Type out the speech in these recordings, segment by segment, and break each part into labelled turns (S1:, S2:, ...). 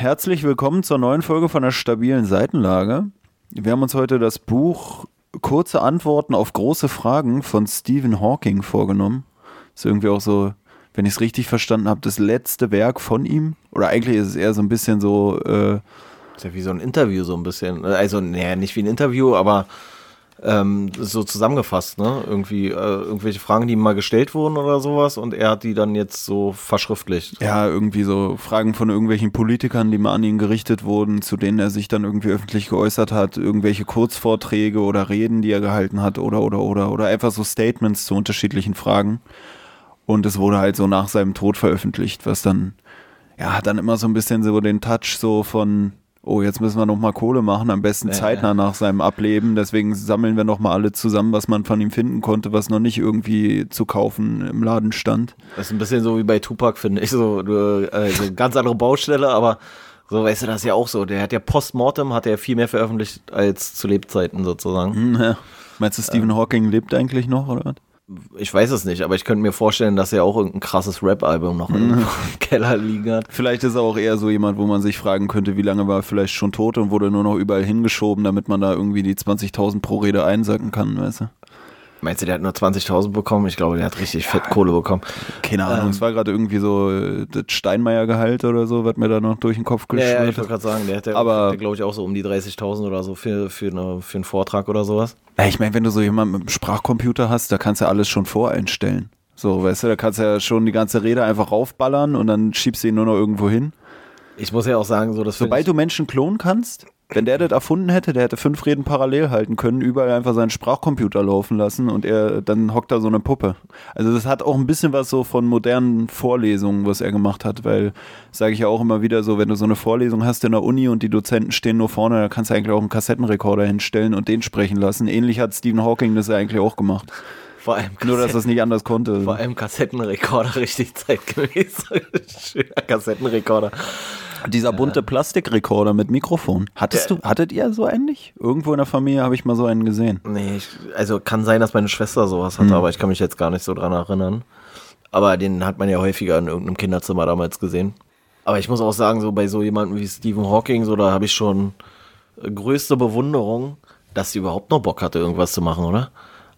S1: Herzlich willkommen zur neuen Folge von der stabilen Seitenlage. Wir haben uns heute das Buch Kurze Antworten auf große Fragen von Stephen Hawking vorgenommen. Ist irgendwie auch so, wenn ich es richtig verstanden habe, das letzte Werk von ihm. Oder eigentlich ist es eher so ein bisschen so. Äh,
S2: ist ja wie so ein Interview, so ein bisschen. Also, naja, nicht wie ein Interview, aber ähm, so zusammengefasst, ne? Irgendwie äh, irgendwelche Fragen, die ihm mal gestellt wurden oder sowas und er hat die dann jetzt so verschriftlicht.
S1: Ja, irgendwie so Fragen von irgendwelchen Politikern, die mal an ihn gerichtet wurden, zu denen er sich dann irgendwie öffentlich geäußert hat, irgendwelche Kurzvorträge oder Reden, die er gehalten hat oder oder oder oder einfach so Statements zu unterschiedlichen Fragen. Und es wurde halt so nach seinem Tod veröffentlicht, was dann ja, hat dann immer so ein bisschen so den Touch so von oh, jetzt müssen wir noch mal Kohle machen, am besten zeitnah nach seinem Ableben. Deswegen sammeln wir noch mal alle zusammen, was man von ihm finden konnte, was noch nicht irgendwie zu kaufen im Laden stand.
S2: Das ist ein bisschen so wie bei Tupac, finde ich. So, also ganz andere Baustelle, aber so weißt du das ja auch so. Der hat ja postmortem hat er viel mehr veröffentlicht als zu Lebzeiten sozusagen.
S1: Hm, ja. Meinst du, Stephen Hawking lebt eigentlich noch oder was?
S2: Ich weiß es nicht, aber ich könnte mir vorstellen, dass er auch irgendein krasses Rap-Album noch im Keller liegen hat.
S1: Vielleicht ist er auch eher so jemand, wo man sich fragen könnte, wie lange war er vielleicht schon tot und wurde nur noch überall hingeschoben, damit man da irgendwie die 20.000 pro Rede einsacken kann, weißt du?
S2: Meinst du, der hat nur 20.000 bekommen? Ich glaube, der hat richtig ja, fett Kohle bekommen.
S1: Keine Ahnung, ähm, es war gerade irgendwie so äh, das Steinmeier-Gehalt oder so, was mir da noch durch den Kopf geschwirrt
S2: ja, ja, ich wollte gerade sagen, der hat ja, glaube ich, auch so um die 30.000 oder so für, für, eine, für einen Vortrag oder sowas.
S1: Ja, ich meine, wenn du so jemanden mit einem Sprachcomputer hast, da kannst du ja alles schon voreinstellen. So, weißt du, da kannst du ja schon die ganze Rede einfach raufballern und dann schiebst du ihn nur noch irgendwo hin.
S2: Ich muss ja auch sagen, so dass
S1: Sobald du Menschen klonen kannst, wenn der das erfunden hätte, der hätte fünf Reden parallel halten können, überall einfach seinen Sprachcomputer laufen lassen und er dann hockt da so eine Puppe. Also das hat auch ein bisschen was so von modernen Vorlesungen, was er gemacht hat, weil sage ich ja auch immer wieder so, wenn du so eine Vorlesung hast in der Uni und die Dozenten stehen nur vorne, da kannst du eigentlich auch einen Kassettenrekorder hinstellen und den sprechen lassen. Ähnlich hat Stephen Hawking das ja eigentlich auch gemacht.
S2: Vor allem
S1: Nur, dass das nicht anders konnte.
S2: Vor allem Kassettenrekorder richtig zeitgemäß. Schöner Kassettenrekorder.
S1: Dieser bunte Plastikrekorder mit Mikrofon. Hattest du, hattet ihr so ähnlich? Irgendwo in der Familie habe ich mal so einen gesehen.
S2: Nee, ich, also kann sein, dass meine Schwester sowas hatte, mhm. aber ich kann mich jetzt gar nicht so dran erinnern. Aber den hat man ja häufiger in irgendeinem Kinderzimmer damals gesehen. Aber ich muss auch sagen, so bei so jemandem wie Stephen Hawking, so da habe ich schon größte Bewunderung, dass sie überhaupt noch Bock hatte, irgendwas zu machen, oder?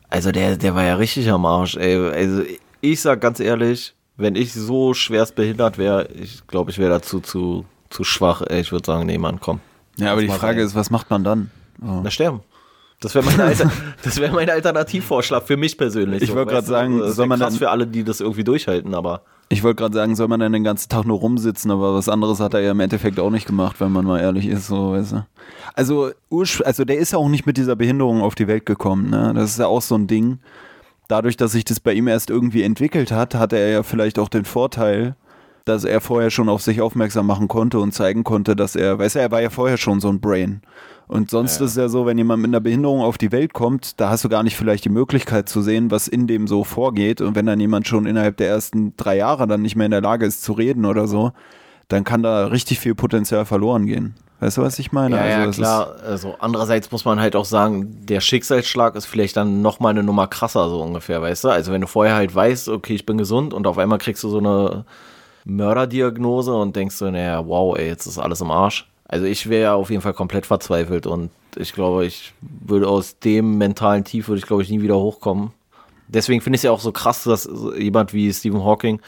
S2: Also der, der war ja richtig am Arsch, ey. Also ich sag ganz ehrlich, wenn ich so schwerst behindert wäre, ich glaube, ich wäre dazu zu, zu schwach. Ich würde sagen, nee, Mann, komm.
S1: Ja, aber die Frage rein. ist, was macht man dann?
S2: Oh. Na, sterben. Das wäre mein, Alter, wär mein Alternativvorschlag für mich persönlich.
S1: Ich wollte gerade sagen,
S2: das soll man dann, für alle, die das irgendwie durchhalten, aber.
S1: Ich wollte gerade sagen, soll man dann den ganzen Tag nur rumsitzen, aber was anderes hat er ja im Endeffekt auch nicht gemacht, wenn man mal ehrlich ist, so, weißt du. Also, also der ist ja auch nicht mit dieser Behinderung auf die Welt gekommen, ne? Das ist ja auch so ein Ding dadurch, dass sich das bei ihm erst irgendwie entwickelt hat, hatte er ja vielleicht auch den Vorteil, dass er vorher schon auf sich aufmerksam machen konnte und zeigen konnte, dass er, weißt du, er war ja vorher schon so ein Brain. Und sonst ja. ist es ja so, wenn jemand mit einer Behinderung auf die Welt kommt, da hast du gar nicht vielleicht die Möglichkeit zu sehen, was in dem so vorgeht. Und wenn dann jemand schon innerhalb der ersten drei Jahre dann nicht mehr in der Lage ist zu reden oder so, dann kann da richtig viel Potenzial verloren gehen. Weißt du, was ich meine?
S2: Ja, also, ja klar. Also andererseits muss man halt auch sagen, der Schicksalsschlag ist vielleicht dann noch mal eine Nummer krasser, so ungefähr, weißt du? Also wenn du vorher halt weißt, okay, ich bin gesund und auf einmal kriegst du so eine Mörderdiagnose und denkst du, naja, wow, ey, jetzt ist alles im Arsch. Also ich wäre auf jeden Fall komplett verzweifelt und ich glaube, ich würde aus dem mentalen Tief, würde ich glaube ich nie wieder hochkommen. Deswegen finde ich es ja auch so krass, dass jemand wie Stephen Hawking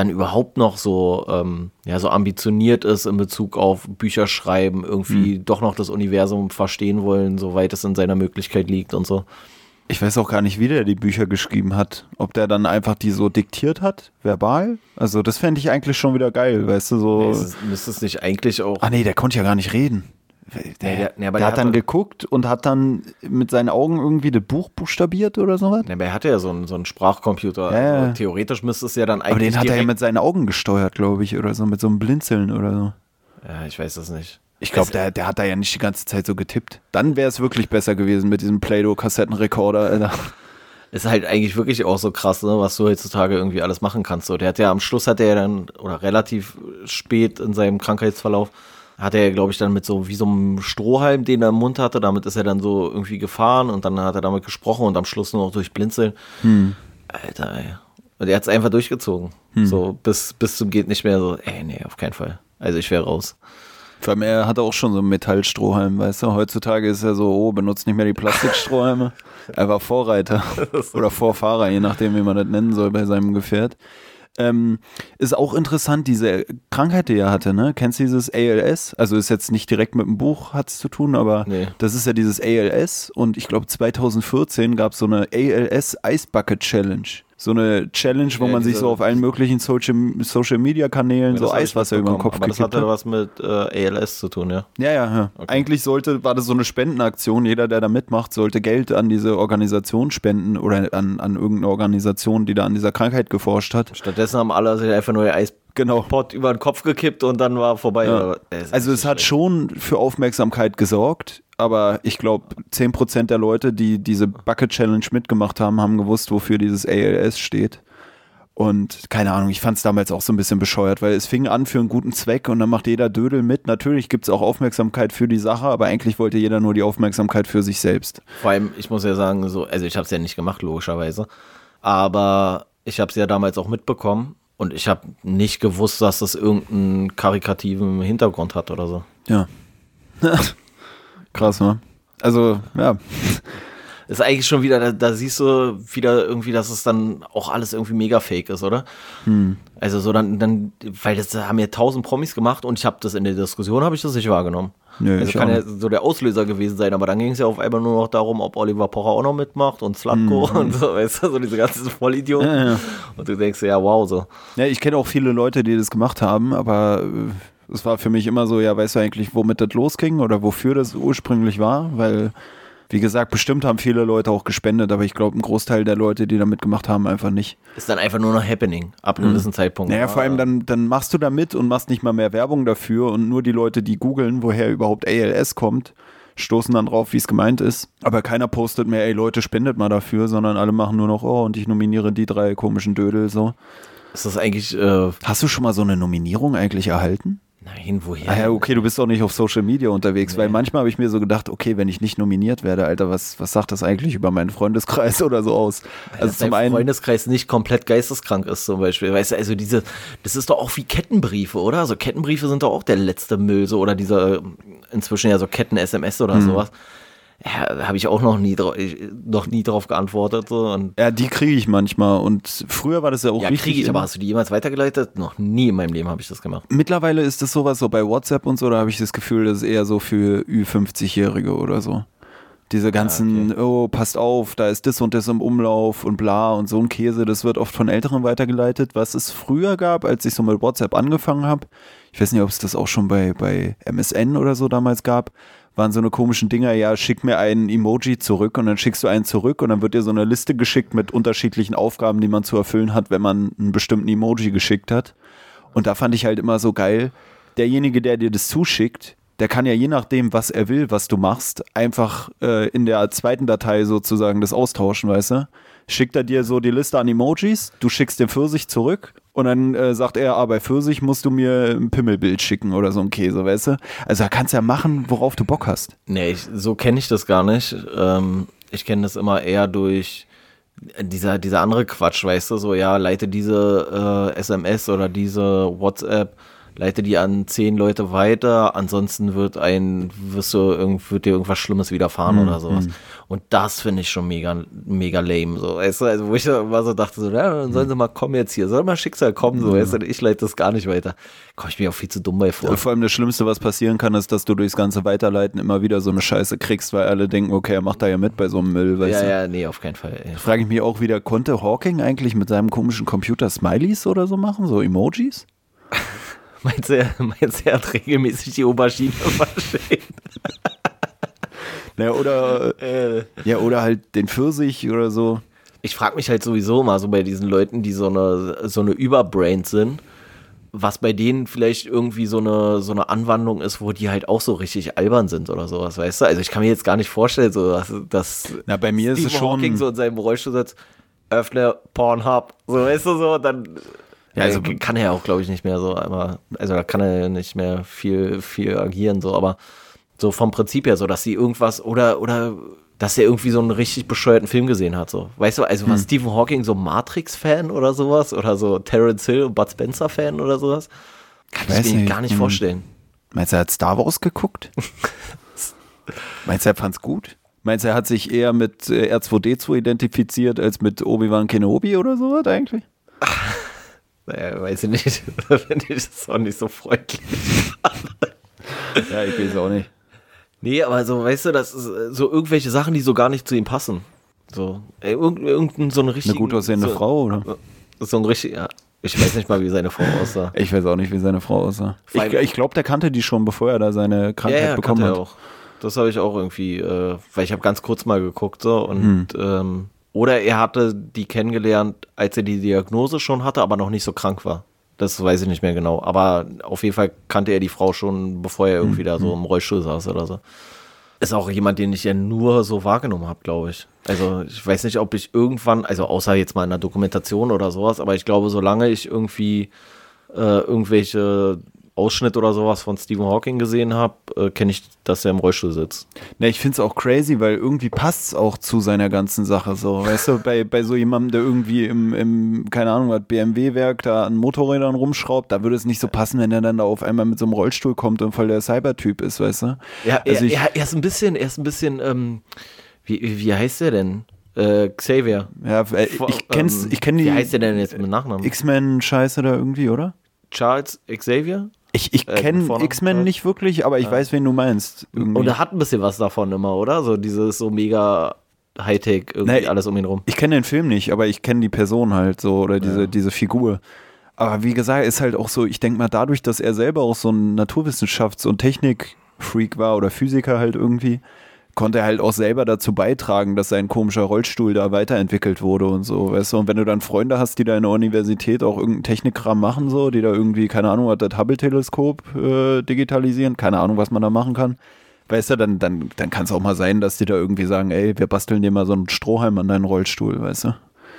S2: dann überhaupt noch so, ähm, ja, so ambitioniert ist in Bezug auf Bücher schreiben, irgendwie mhm. doch noch das Universum verstehen wollen, soweit es in seiner Möglichkeit liegt und so.
S1: Ich weiß auch gar nicht, wie der die Bücher geschrieben hat. Ob der dann einfach die so diktiert hat, verbal. Also das fände ich eigentlich schon wieder geil, weißt du, so.
S2: Nee, müsste es nicht eigentlich auch.
S1: Ah nee, der konnte ja gar nicht reden. Der, der, der, der hat dann geguckt und hat dann mit seinen Augen irgendwie das Buch buchstabiert oder sowas?
S2: Nee, aber er hatte ja so einen, so einen Sprachcomputer. Ja, ja. Theoretisch müsste es ja dann eigentlich.
S1: Aber den hat er ja mit seinen Augen gesteuert, glaube ich, oder so, mit so einem Blinzeln oder so.
S2: Ja, ich weiß das nicht.
S1: Ich glaube, der, der hat da ja nicht die ganze Zeit so getippt. Dann wäre es wirklich besser gewesen mit diesem Play-Doh-Kassettenrekorder, Alter.
S2: Ist halt eigentlich wirklich auch so krass, ne, was du heutzutage irgendwie alles machen kannst. So, der hat ja am Schluss hat er ja dann, oder relativ spät in seinem Krankheitsverlauf, hat er, glaube ich, dann mit so wie so einem Strohhalm, den er im Mund hatte, damit ist er dann so irgendwie gefahren und dann hat er damit gesprochen und am Schluss nur noch durch Blinzeln. Hm. Alter, ey. Und er hat es einfach durchgezogen. Hm. So bis, bis zum geht nicht mehr so, ey, nee, auf keinen Fall. Also ich wäre raus.
S1: Vor allem, er hatte auch schon so einen Metallstrohhalm, weißt du? Heutzutage ist er so, oh, benutzt nicht mehr die Plastikstrohhalme. er war Vorreiter oder Vorfahrer, je nachdem, wie man das nennen soll bei seinem Gefährt. Ähm, ist auch interessant, diese Krankheit, die er hatte, ne? Kennst du dieses ALS? Also ist jetzt nicht direkt mit dem Buch hat es zu tun, aber
S2: Nee.
S1: das ist ja dieses ALS und ich glaube 2014 gab es so eine ALS Ice Bucket Challenge. So eine Challenge, wo
S2: Ja,
S1: man sich so auf allen möglichen Social, Social Media Kanälen so
S2: Das
S1: Eiswasser über den Kopf
S2: Aber das
S1: gekippt
S2: hatte
S1: hat.
S2: was mit äh, ALS zu tun, ja.
S1: Ja, ja, ja. Eigentlich sollte, war das so eine Spendenaktion. Jeder, der da mitmacht, sollte Geld an diese Organisation spenden oder an, an irgendeine Organisation, die da an dieser Krankheit geforscht hat.
S2: Stattdessen haben alle sich einfach nur den
S1: Genau.
S2: Eispot über den Kopf gekippt und dann war vorbei.
S1: Ja. Also es hat schon für Aufmerksamkeit gesorgt, aber ich glaube, 10% der Leute, die diese Bucket Challenge mitgemacht haben, haben gewusst, wofür dieses ALS steht. Und keine Ahnung, ich fand es damals auch so ein bisschen bescheuert, weil es fing an für einen guten Zweck und dann macht jeder Dödel mit. Natürlich gibt es auch Aufmerksamkeit für die Sache, aber eigentlich wollte jeder nur die Aufmerksamkeit für sich selbst.
S2: Vor allem, ich muss ja sagen, so, also ich habe es ja nicht gemacht, logischerweise. Aber ich habe es ja damals auch mitbekommen und ich habe nicht gewusst, dass das irgendeinen karikativen Hintergrund hat oder so.
S1: Ja. Krass, ne? Also, ja.
S2: Ist eigentlich schon wieder, da, da siehst du wieder irgendwie, dass es dann auch alles irgendwie mega fake ist, oder?
S1: Hm.
S2: Also so dann, dann, weil das haben ja tausend Promis gemacht und ich habe das in der Diskussion, habe ich das nicht wahrgenommen.
S1: Nö,
S2: also kann ja so der Auslöser gewesen sein, aber dann ging es ja auf einmal nur noch darum, ob Oliver Pocher auch noch mitmacht und Slatko und so, weißt du, so diese ganzen Vollidioten.
S1: Ja, ja.
S2: Und du denkst, ja, wow, so.
S1: Ja, ich kenne auch viele Leute, die das gemacht haben, aber äh, es war für mich immer so, ja, weißt du eigentlich, womit das losging oder wofür das ursprünglich war? Weil, wie gesagt, bestimmt haben viele Leute auch gespendet, aber ich glaube, ein Großteil der Leute, die da mitgemacht haben, einfach nicht.
S2: Ist dann einfach nur noch Happening, ab einem gewissen Zeitpunkt.
S1: Mhm. Naja, vor allem
S2: Ah.
S1: dann, dann machst du da mit und machst nicht mal mehr Werbung dafür und nur die Leute, die googeln, woher überhaupt ALS kommt, stoßen dann drauf, wie es gemeint ist. Aber keiner postet mehr, ey Leute, spendet mal dafür, sondern alle machen nur noch, oh, und ich nominiere die drei komischen Dödel so.
S2: Ist das eigentlich, äh,
S1: Hast du schon mal so eine Nominierung eigentlich erhalten?
S2: Nein, woher?
S1: Ah ja, okay, du bist doch nicht auf Social Media unterwegs, weil manchmal habe ich mir so gedacht, okay, wenn ich nicht nominiert werde, Alter, was, was sagt das eigentlich über meinen Freundeskreis oder so aus? Also
S2: dass
S1: zum einen,
S2: Freundeskreis nicht komplett geisteskrank ist zum Beispiel. Weißt du, also diese, das ist doch auch wie Kettenbriefe, oder? Also Kettenbriefe sind doch auch der letzte Müll, so oder diese inzwischen ja so Ketten-SMS oder
S1: Mhm.
S2: sowas. Ja, habe ich auch noch nie, noch nie drauf geantwortet. Und
S1: ja, die kriege ich manchmal und früher war das ja auch
S2: ja,
S1: richtig.
S2: kriege ich, aber hast du die jemals weitergeleitet? Noch nie in meinem Leben habe ich das gemacht.
S1: Mittlerweile ist das sowas so bei WhatsApp und so, da habe ich das Gefühl, das ist eher so für Ü50-Jährige oder so. Diese ganzen, oh, passt auf, da ist das und das im Umlauf und bla und so ein Käse, das wird oft von Älteren weitergeleitet. Was es früher gab, als ich so mit WhatsApp angefangen habe, ich weiß nicht, ob es das auch schon bei, bei MSN oder so damals gab, waren so eine komischen Dinger, ja, schick mir einen Emoji zurück und dann schickst du einen zurück und dann wird dir so eine Liste geschickt mit unterschiedlichen Aufgaben, die man zu erfüllen hat, wenn man einen bestimmten Emoji geschickt hat. Und da fand ich halt immer so geil, derjenige, der dir das zuschickt, der kann ja je nachdem, was er will, was du machst, einfach äh, in der zweiten Datei sozusagen das austauschen, weißt du? Schickt er dir so die Liste an Emojis, du schickst den Pfirsich zurück und dann äh, sagt er, ah, bei Pfirsich musst du mir ein Pimmelbild schicken oder so ein Käse, weißt du? Also da kannst du ja machen, worauf du Bock hast.
S2: Nee, ich, so kenne ich das gar nicht. Ähm, ich kenne das immer eher durch dieser, dieser andere Quatsch, weißt du, so, ja, leite diese äh, SMS oder diese WhatsApp, leite die an zehn Leute weiter, ansonsten wird ein, wirst du irgend, wird dir irgendwas Schlimmes widerfahren oder sowas. Und das finde ich schon mega, mega lame, so, weißt du, also wo ich immer so dachte, so, ja, dann sollen sie mal kommen jetzt hier, soll mal Schicksal kommen, so, weißt du, ich leite das gar nicht weiter. Komme ich mir auch viel zu dumm bei vor.
S1: Vor allem das Schlimmste, was passieren kann, ist, dass du durchs ganze Weiterleiten immer wieder so eine Scheiße kriegst, weil alle denken, okay, er macht da ja mit bei so einem Müll, weißt
S2: Ja,
S1: du?
S2: ja, nee, auf keinen Fall. Ey.
S1: Frage ich mich auch wieder, konnte Hawking eigentlich mit seinem komischen Computer Smileys oder so machen, so Emojis?
S2: Meinst du, er- meinst du, er hat regelmäßig die Aubergine verschickt?
S1: Ja, oder,
S2: Äh.
S1: ja, oder halt den Pfirsich oder so.
S2: Ich frage mich halt sowieso mal so bei diesen Leuten, die so eine, so eine Überbrain sind, was bei denen vielleicht irgendwie so eine, so eine Anwandlung ist, wo die halt auch so richtig albern sind oder sowas, weißt du? Also ich kann mir jetzt gar nicht vorstellen, so dass, dass
S1: Na, bei mir ist
S2: Stephen
S1: es schon.
S2: Hawking so in seinem Rollstuhl sitzt, öffne Pornhub, so weißt du so, dann ja, also kann er ja auch, glaube ich, nicht mehr so, aber also da kann er ja nicht mehr viel, viel agieren, so, aber so vom Prinzip her, so dass sie irgendwas oder oder dass er irgendwie so einen richtig bescheuerten Film gesehen hat, so. Weißt du, also war
S1: Hm.
S2: Stephen Hawking so Matrix-Fan oder sowas? Oder so Terence Hill und Bud Spencer-Fan oder sowas? Kann
S1: weiß
S2: ich mir
S1: nicht,
S2: gar nicht
S1: hm.
S2: vorstellen.
S1: Meinst du, er hat Star Wars geguckt? Meinst du, er fand's gut? Meinst du, er hat sich eher mit äh, R2D2 identifiziert als mit Obi-Wan Kenobi oder sowas eigentlich?
S2: Naja, weiß ich nicht. da finde ich das auch nicht so freundlich.
S1: ja, ich weiß auch nicht.
S2: Nee, aber so, weißt du, das ist äh, so irgendwelche Sachen, die so gar nicht zu ihm passen. So, ey, irgendein, irgendein so eine richtige.
S1: Eine gut aussehende
S2: so,
S1: Frau, oder?
S2: So ein richtig, ja. Ich weiß nicht mal, wie seine Frau aussah.
S1: Ich weiß auch nicht, wie seine Frau aussah. Ich, ich glaube, der kannte die schon, bevor er da seine Krankheit bekommen
S2: kannte
S1: hat.
S2: er auch. Das habe ich auch irgendwie, äh, weil ich habe ganz kurz mal geguckt so und
S1: Hm.
S2: ähm, oder er hatte die kennengelernt, als er die Diagnose schon hatte, aber noch nicht so krank war. Das weiß ich nicht mehr genau. Aber auf jeden Fall kannte er die Frau schon, bevor er irgendwie da
S1: Hm,
S2: so im Rollstuhl saß oder so. Ist auch jemand, den ich ja nur so wahrgenommen habe, glaube ich. Also ich weiß nicht, ob ich irgendwann, also außer jetzt mal in einer Dokumentation oder sowas, aber ich glaube, solange ich irgendwie äh, irgendwelche Ausschnitt oder sowas von Stephen Hawking gesehen habe, äh, kenne ich, dass er im Rollstuhl sitzt.
S1: Ne, ich finde es auch crazy, weil irgendwie passt es auch zu seiner ganzen Sache so. Weißt du, bei, bei so jemandem, der irgendwie im, im keine Ahnung, was BMW-Werk da an Motorrädern rumschraubt, da würde es nicht so passen, wenn er dann da auf einmal mit so einem Rollstuhl kommt und voll der Cybertyp ist, weißt du?
S2: Ja,
S1: Also
S2: er,
S1: ich-
S2: er, er ist ein bisschen, er ist ein bisschen, ähm, wie, wie heißt der denn? Äh, Xavier.
S1: Ja, äh, ich kenn's,
S2: Ähm,
S1: ich kenne die
S2: Wie heißt der denn jetzt mit Nachnamen?
S1: X-Men-Scheiße da irgendwie, oder?
S2: Charles Xavier?
S1: Ich, ich
S2: Äh,
S1: kenne? X-Men
S2: Ja.
S1: nicht wirklich, aber ich weiß, wen du meinst. Irgendwie.
S2: Und er hat ein bisschen was davon immer, oder? So dieses so mega Hightech, irgendwie
S1: Nee,
S2: alles um ihn rum.
S1: Ich kenne den Film nicht, aber ich kenne die Person halt so oder diese, diese Figur. Aber wie gesagt, ist halt auch so, ich denke mal, dadurch, dass er selber auch so ein Naturwissenschafts- und Technikfreak war oder Physiker halt irgendwie, konnte er halt auch selber dazu beitragen, dass sein komischer Rollstuhl da weiterentwickelt wurde und so, weißt du? Und wenn du dann Freunde hast, die da in der Universität auch irgendeinen Technikkram machen, so, die da irgendwie, keine Ahnung, was das Hubble-Teleskop äh, digitalisieren, keine Ahnung, was man da machen kann, weißt du, dann, dann, dann kann es auch mal sein, dass die da irgendwie sagen, ey, wir basteln dir mal so einen Strohhalm an deinen Rollstuhl, weißt du?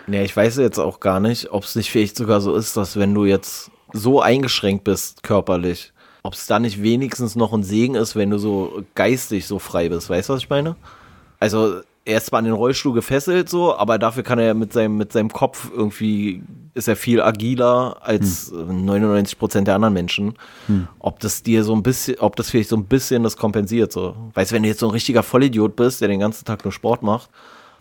S2: Nee, ich weiß jetzt auch gar nicht, ob es nicht vielleicht sogar so ist, dass wenn du jetzt so eingeschränkt bist körperlich, ob es da nicht wenigstens noch ein Segen ist, wenn du so geistig so frei bist. Weißt du, was ich meine? Also er ist zwar an den Rollstuhl gefesselt so, aber dafür kann er mit seinem, mit seinem Kopf irgendwie, ist er viel agiler als
S1: Hm.
S2: 99 Prozent der anderen Menschen. Ob das dir so ein bisschen, ob das vielleicht so ein bisschen das kompensiert so. Weißt du, wenn du jetzt so ein richtiger Vollidiot bist, der den ganzen Tag nur Sport macht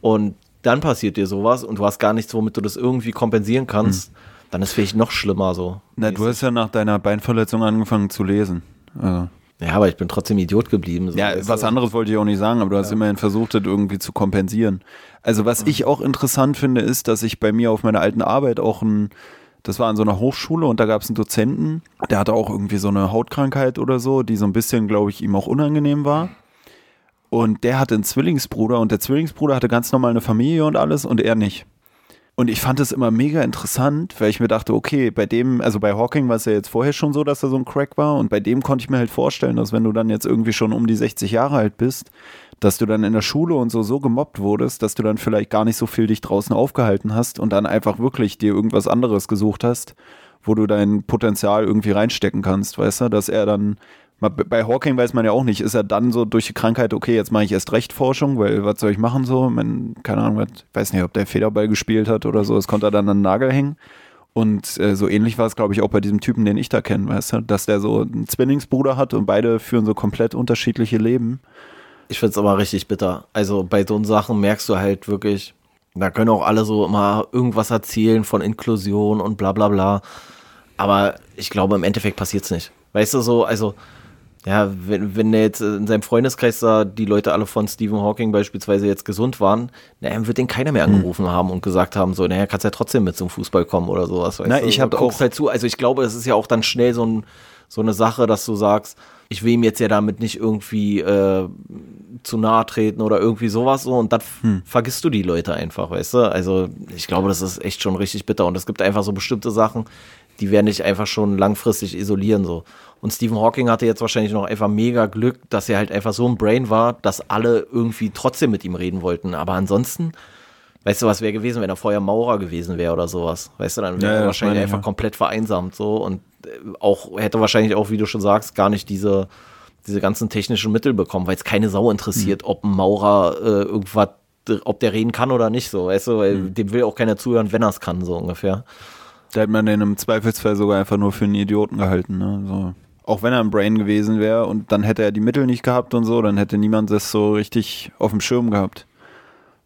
S2: und dann passiert dir sowas und du hast gar nichts, womit du das irgendwie kompensieren kannst, dann ist vielleicht noch schlimmer so.
S1: Na, du hast ja nach deiner Beinverletzung angefangen zu lesen. Also.
S2: Ja, aber ich bin trotzdem Idiot geblieben. So,
S1: Ja, was anderes wollte ich auch nicht sagen, aber du hast immerhin versucht, das irgendwie zu kompensieren. Also was ich auch interessant finde, ist, dass ich bei mir auf meiner alten Arbeit auch ein, das war an so einer Hochschule und da gab es einen Dozenten, der hatte auch irgendwie so eine Hautkrankheit oder so, die so ein bisschen, glaube ich, ihm auch unangenehm war. Und der hatte einen Zwillingsbruder und der Zwillingsbruder hatte ganz normal eine Familie und alles und er nicht. Und ich fand es immer mega interessant, weil ich mir dachte, okay, bei dem, also bei Hawking war es ja jetzt vorher schon so, dass er so ein Crack war. Und bei dem konnte ich mir halt vorstellen, dass wenn du dann jetzt irgendwie schon um die 60 Jahre alt bist, dass du dann in der Schule und so so gemobbt wurdest, dass du dann vielleicht gar nicht so viel dich draußen aufgehalten hast und dann einfach wirklich dir irgendwas anderes gesucht hast, wo du dein Potenzial irgendwie reinstecken kannst, weißt du, dass er dann bei Hawking weiß man ja auch nicht, ist er dann so durch die Krankheit, okay, jetzt mache ich erst recht Forschung, weil was soll ich machen so? Man, keine Ahnung, was, weiß nicht, ob der Federball gespielt hat oder so, das konnte er dann an den Nagel hängen. Und äh, so ähnlich war es, glaube ich, auch bei diesem Typen, den ich da kenne, weißt du, dass der so einen Zwillingsbruder hat und beide führen so komplett unterschiedliche Leben.
S2: Ich find's aber richtig bitter. Also bei so Sachen merkst du halt wirklich, da können auch alle so immer irgendwas erzählen von Inklusion und bla bla bla. Aber ich glaube, im Endeffekt passiert's nicht. Weißt du so, also, ja, wenn, wenn der jetzt in seinem Freundeskreis da die Leute alle von Stephen Hawking beispielsweise jetzt gesund waren, naja, dann wird den keiner mehr angerufen haben und gesagt haben, so, naja, kannst ja trotzdem mit zum Fußball kommen oder sowas. Weißt
S1: Na,
S2: du?
S1: ich
S2: So,
S1: hab
S2: guckst
S1: auch-
S2: halt zu. Also ich glaube, es ist ja auch dann schnell so, ein, so eine Sache, dass du sagst, ich will ihm jetzt ja damit nicht irgendwie äh, zu nahe treten oder irgendwie sowas so und dann
S1: Hm.
S2: vergisst du die Leute einfach, weißt du? Also ich glaube, das ist echt schon richtig bitter und es gibt einfach so bestimmte Sachen, die werden dich einfach schon langfristig isolieren so. Und Stephen Hawking hatte jetzt wahrscheinlich noch einfach mega Glück, dass er halt einfach so ein Brain war, dass alle irgendwie trotzdem mit ihm reden wollten. Aber ansonsten, weißt du, was wäre gewesen, wenn er vorher Maurer gewesen wäre oder sowas? Weißt du, dann wäre
S1: Ja,
S2: er wahrscheinlich
S1: meine
S2: einfach
S1: ja.
S2: komplett vereinsamt so und äh, auch hätte wahrscheinlich auch, wie du schon sagst, gar nicht diese diese ganzen technischen Mittel bekommen, weil es keine Sau interessiert, ob ein Maurer äh, irgendwas, ob der reden kann oder nicht, so, weißt du, weil dem will auch keiner zuhören, wenn er es kann, so ungefähr.
S1: Da hat man den im Zweifelsfall sogar einfach nur für einen Idioten gehalten, ne? So. Auch wenn er ein Brain gewesen wäre und dann hätte er die Mittel nicht gehabt und so, dann hätte niemand das so richtig auf dem Schirm gehabt.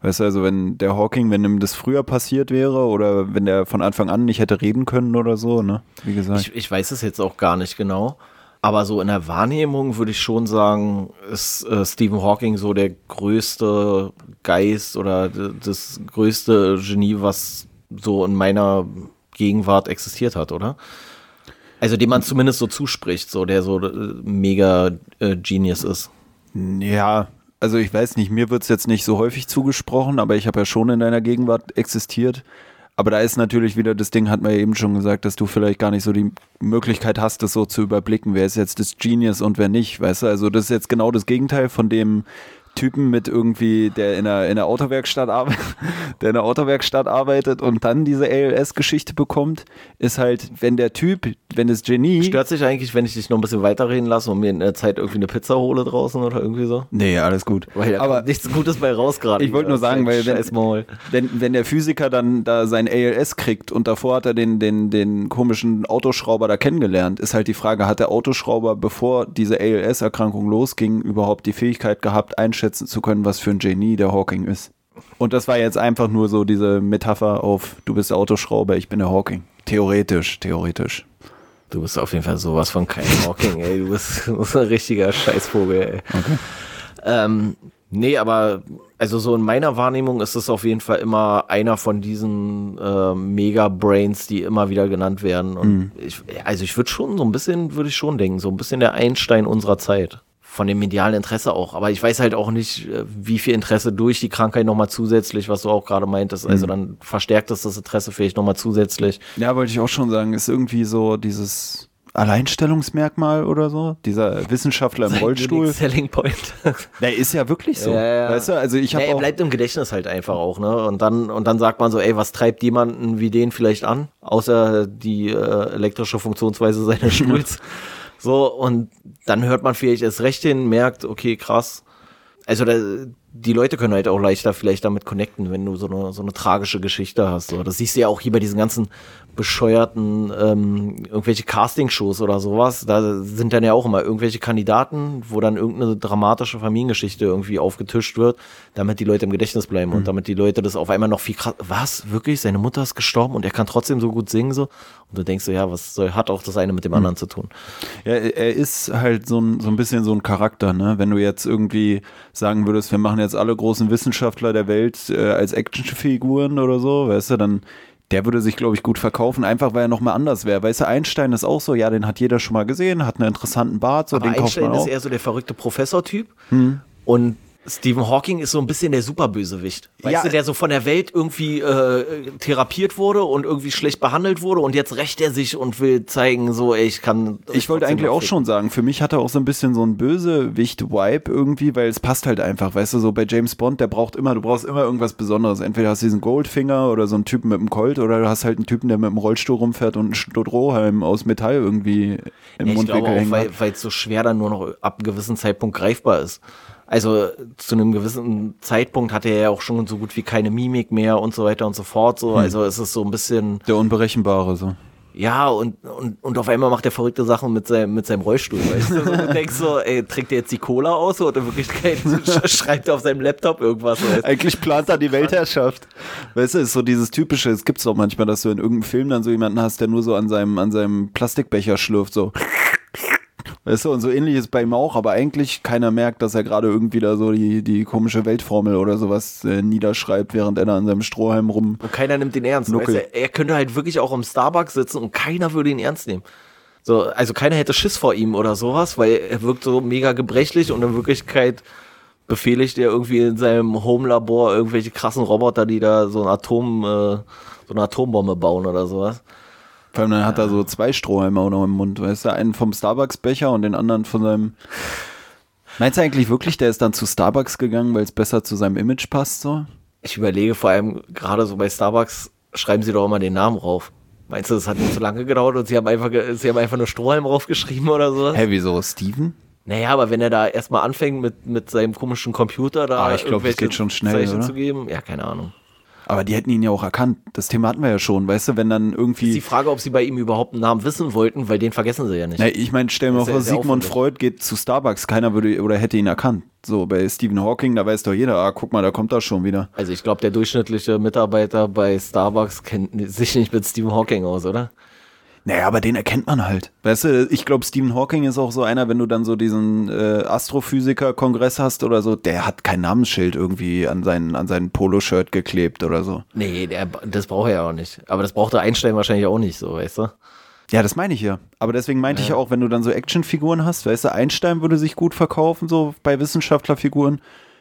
S1: Weißt du, also wenn der Hawking, wenn ihm das früher passiert wäre oder wenn der von Anfang an nicht hätte reden können oder so, ne? Wie gesagt.
S2: Ich, ich weiß es jetzt auch gar nicht genau. Aber so in der Wahrnehmung würde ich schon sagen, ist äh, Stephen Hawking so der größte Geist oder das größte Genie, was so in meiner Gegenwart existiert hat, oder? Also dem man zumindest so zuspricht, so der so äh, mega äh, Genius ist.
S1: Ja, also ich weiß nicht, mir wird es jetzt nicht so häufig zugesprochen, aber ich habe ja schon in deiner Gegenwart existiert. Aber da ist natürlich wieder das Ding, hat man ja eben schon gesagt, dass du vielleicht gar nicht so die Möglichkeit hast, das so zu überblicken, wer ist jetzt das Genius und wer nicht, weißt du? Also das ist jetzt genau das Gegenteil von dem, Typen mit irgendwie, der in der, in der Autowerkstatt arbeitet, der in der Autowerkstatt arbeitet und dann diese ALS-Geschichte bekommt, ist halt, wenn der Typ, wenn das Genie.
S2: Stört sich eigentlich, wenn ich dich noch ein bisschen weiterreden lasse und mir in der Zeit irgendwie eine Pizza hole draußen oder irgendwie so?
S1: Nee, alles gut.
S2: Weil Aber nichts Gutes bei raus gerade.
S1: Ich wollte nur sagen, weil wenn, wenn, wenn der Physiker dann da sein ALS kriegt und davor hat er den, den, den komischen Autoschrauber da kennengelernt, ist halt die Frage, hat der Autoschrauber, bevor diese ALS-Erkrankung losging, überhaupt die Fähigkeit gehabt, einschätzen einschätzen zu können, was für ein Genie der Hawking ist. Und das war jetzt einfach nur so diese Metapher auf, du bist der Autoschrauber, ich bin der Hawking. Theoretisch, theoretisch.
S2: Du bist auf jeden Fall sowas von kein Hawking, ey. Du bist, du bist ein richtiger Scheißvogel, ey. Okay. Ähm, nee, aber also so in meiner Wahrnehmung ist es auf jeden Fall immer einer von diesen äh, Mega-Brains, die immer wieder genannt werden. Und mhm. ich, also ich würde schon so ein bisschen, würde ich schon denken, so ein bisschen der Einstein unserer Zeit von dem medialen Interesse auch. Aber ich weiß halt auch nicht, äh, wie viel Interesse durch die Krankheit nochmal zusätzlich, was du auch gerade meintest. Also mhm. dann verstärkt es das Interesse vielleicht nochmal zusätzlich.
S1: Ja, wollte ich auch schon sagen, ist irgendwie so dieses Alleinstellungsmerkmal oder so. Dieser Wissenschaftler im Rollstuhl.
S2: Selling Point.
S1: Der ist ja wirklich so. Ja, ja. Weißt du, also ich habe.
S2: Ja, er bleibt im Gedächtnis halt einfach auch, ne? Und dann, und dann sagt man so, ey, was treibt jemanden wie den vielleicht an? Außer die äh, elektrische Funktionsweise seines Stuhls. So, und dann hört man vielleicht erst recht hin, merkt, okay, krass. Also da, die Leute können halt auch leichter vielleicht damit connecten, wenn du so eine, so eine tragische Geschichte hast. So. Das siehst du ja auch hier bei diesen ganzen bescheuerten ähm, irgendwelche Castingshows oder sowas. Da sind dann ja auch immer irgendwelche Kandidaten, wo dann irgendeine dramatische Familiengeschichte irgendwie aufgetischt wird, damit die Leute im Gedächtnis bleiben mhm. und damit die Leute das auf einmal noch viel krass. Was? Wirklich? Seine Mutter ist gestorben und er kann trotzdem so gut singen so? Und du denkst so, ja, was soll, hat auch das eine mit dem mhm. anderen zu tun?
S1: Ja, er ist halt so ein, so ein bisschen so ein Charakter, ne? Wenn du jetzt irgendwie sagen würdest, wir machen jetzt alle großen Wissenschaftler der Welt äh, als Actionfiguren oder so, weißt du, dann der würde sich, glaube ich, gut verkaufen, einfach weil er nochmal anders wäre. Weißt du, Einstein ist auch so, ja, den hat jeder schon mal gesehen, hat einen interessanten Bart, so
S2: Aber
S1: den
S2: Einstein
S1: kauft man
S2: auch. ist eher so der verrückte Professor-Typ. Hm. Und Stephen Hawking ist so ein bisschen der Superbösewicht. Weißt ja. du, der so von der Welt irgendwie äh, therapiert wurde und irgendwie schlecht behandelt wurde und jetzt rächt er sich und will zeigen, so, ey, ich kann.
S1: Ich wollte eigentlich auch schon sagen, für mich hat er auch so ein bisschen so ein Bösewicht-Vibe irgendwie, weil es passt halt einfach, weißt du, so bei James Bond, der braucht immer, du brauchst immer irgendwas Besonderes. Entweder hast du diesen Goldfinger oder so einen Typen mit einem Colt oder du hast halt einen Typen, der mit einem Rollstuhl rumfährt und einen Strohhalm aus Metall irgendwie im ja, Mundwinkel hängt.
S2: Weil es so schwer dann nur noch ab einem gewissen Zeitpunkt greifbar ist. Also zu einem gewissen Zeitpunkt hatte er ja auch schon so gut wie keine Mimik mehr und so weiter und so fort. So. Hm. Also es ist so ein bisschen.
S1: Der Unberechenbare so.
S2: Ja, und, und, und auf einmal macht er verrückte Sachen mit seinem, mit seinem Rollstuhl. Weißt du? du denkst so, ey, trinkt er jetzt die Cola aus oder in Wirklichkeit schreibt er auf seinem Laptop irgendwas?
S1: Weißt? Eigentlich plant er die Weltherrschaft. Weißt du, ist so dieses typische, es gibt's auch manchmal, dass du in irgendeinem Film dann so jemanden hast, der nur so an seinem, an seinem Plastikbecher schlürft, so. Weißt du, und so ähnlich ist bei ihm auch, aber eigentlich keiner merkt, dass er gerade irgendwie da so die, die komische Weltformel oder sowas äh, niederschreibt, während er da an seinem Strohhalm rum.
S2: Und keiner nimmt ihn ernst. Weißt du, er könnte halt wirklich auch im Starbucks sitzen und keiner würde ihn ernst nehmen. So, also keiner hätte Schiss vor ihm oder sowas, weil er wirkt so mega gebrechlich und in Wirklichkeit befehligt er irgendwie in seinem Home-Labor irgendwelche krassen Roboter, die da so ein Atom, äh, so eine Atombombe bauen oder sowas.
S1: Vor allem dann hat er so zwei Strohhalme auch noch im Mund, weißt du? Einen vom Starbucks-Becher und den anderen von seinem. Meinst du eigentlich wirklich, der ist dann zu Starbucks gegangen, weil es besser zu seinem Image passt so?
S2: Ich überlege vor allem gerade so bei Starbucks, schreiben sie doch immer den Namen rauf. Meinst du, das hat nicht so lange gedauert und sie haben einfach, sie haben einfach nur Strohhalm raufgeschrieben oder so?
S1: Hä, wieso? Steven?
S2: Naja, aber wenn er da erstmal anfängt mit, mit seinem komischen Computer da
S1: ah, ich glaube, das geht schon schnell,
S2: Zeichen zu geben, ja, keine Ahnung.
S1: Aber die hätten ihn ja auch erkannt. Das Thema hatten wir ja schon, weißt du, wenn dann irgendwie.
S2: Ist die Frage, ob sie bei ihm überhaupt einen Namen wissen wollten, weil den vergessen sie ja nicht.
S1: Na, ich meine, stell dir mal vor, Sigmund. Freud geht zu Starbucks, keiner würde oder hätte ihn erkannt. So, bei Stephen Hawking, da weiß doch jeder, ah, guck mal, da kommt er schon wieder.
S2: Also ich glaube, der durchschnittliche Mitarbeiter bei Starbucks kennt sich nicht mit Stephen Hawking aus, oder?
S1: Naja, aber den erkennt man halt. Weißt du, ich glaube, Stephen Hawking ist auch so einer, wenn du dann so diesen äh, Astrophysiker-Kongress hast oder so, der hat kein Namensschild irgendwie an seinen, an seinen Poloshirt geklebt oder so.
S2: Nee, der, das braucht er ja auch nicht. Aber das braucht der Einstein wahrscheinlich auch nicht so, weißt du?
S1: Ja, das meine ich ja. Aber deswegen meinte ich ja auch, wenn du dann so Actionfiguren hast, weißt du, Einstein würde sich gut verkaufen, so bei Wissenschaftlerfiguren.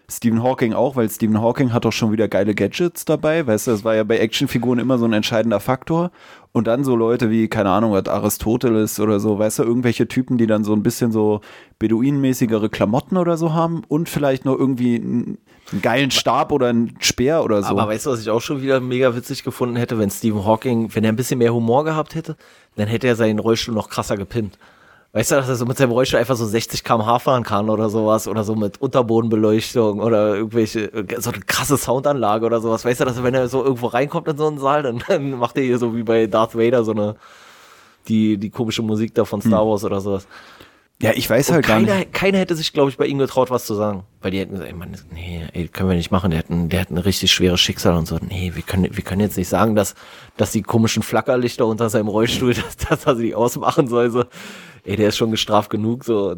S1: Stephen Hawking auch, weil Stephen Hawking hat doch schon wieder geile Gadgets dabei, weißt du, das war ja bei Actionfiguren immer so ein entscheidender Faktor. Und dann so Leute wie, keine Ahnung, Aristoteles oder so, weißt du, irgendwelche Typen, die dann so ein bisschen so beduinenmäßigere Klamotten oder so haben und vielleicht noch irgendwie einen, einen geilen Stab oder einen Speer oder so.
S2: Aber weißt du, was ich auch schon wieder mega witzig gefunden hätte, wenn Stephen Hawking, wenn er ein bisschen mehr Humor gehabt hätte, dann hätte er seinen Rollstuhl noch krasser gepimpt. Weißt du, dass er so mit seinem Rollstuhl einfach so 60 km/h fahren kann oder sowas oder so mit Unterbodenbeleuchtung oder irgendwelche, so eine krasse Soundanlage oder sowas. Weißt du, dass wenn er so irgendwo reinkommt in so einen Saal, dann, dann macht er hier so wie bei Darth Vader so eine, die, die komische Musik da von Star Wars oder sowas.
S1: Ja, ich weiß
S2: Und
S1: halt gar
S2: keiner,
S1: nicht.
S2: keiner hätte sich, glaube ich, bei ihm getraut, was zu sagen. Weil die hätten gesagt, ey, Mann, nee, ey, können wir nicht machen. Der hat ein, der hat ein richtig schweres Schicksal und so. Nee, wir können, wir können jetzt nicht sagen, dass, dass die komischen Flackerlichter unter seinem Rollstuhl, dass, dass er sie ausmachen soll. So. Ey, der ist schon gestraft genug. So.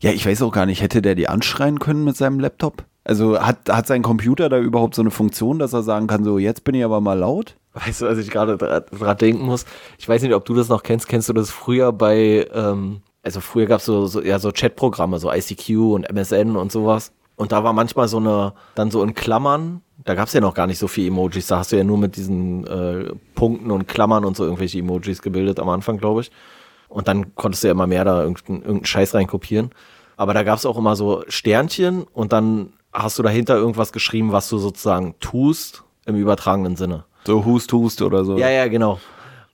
S1: Ja, ich weiß auch gar nicht, hätte der die anschreien können mit seinem Laptop? Also hat, hat sein Computer da überhaupt so eine Funktion, dass er sagen kann, so jetzt bin ich aber mal laut?
S2: Weißt du, was ich gerade dra- dran denken muss? Ich weiß nicht, ob du das noch kennst. Kennst du das früher bei, ähm, also früher gab es so, so, ja, so Chatprogramme, so ICQ und MSN und sowas. Und da war manchmal so eine, dann so in Klammern, da gab es ja noch gar nicht so viele Emojis, da hast du ja nur mit diesen äh, Punkten und Klammern und so irgendwelche Emojis gebildet am Anfang, glaube ich. Und dann konntest du ja immer mehr da irgendeinen, irgendeinen Scheiß reinkopieren. Aber da gab es auch immer so Sternchen und dann hast du dahinter irgendwas geschrieben, was du sozusagen tust im übertragenen Sinne.
S1: So Hust, Hust oder so.
S2: Ja, ja, genau.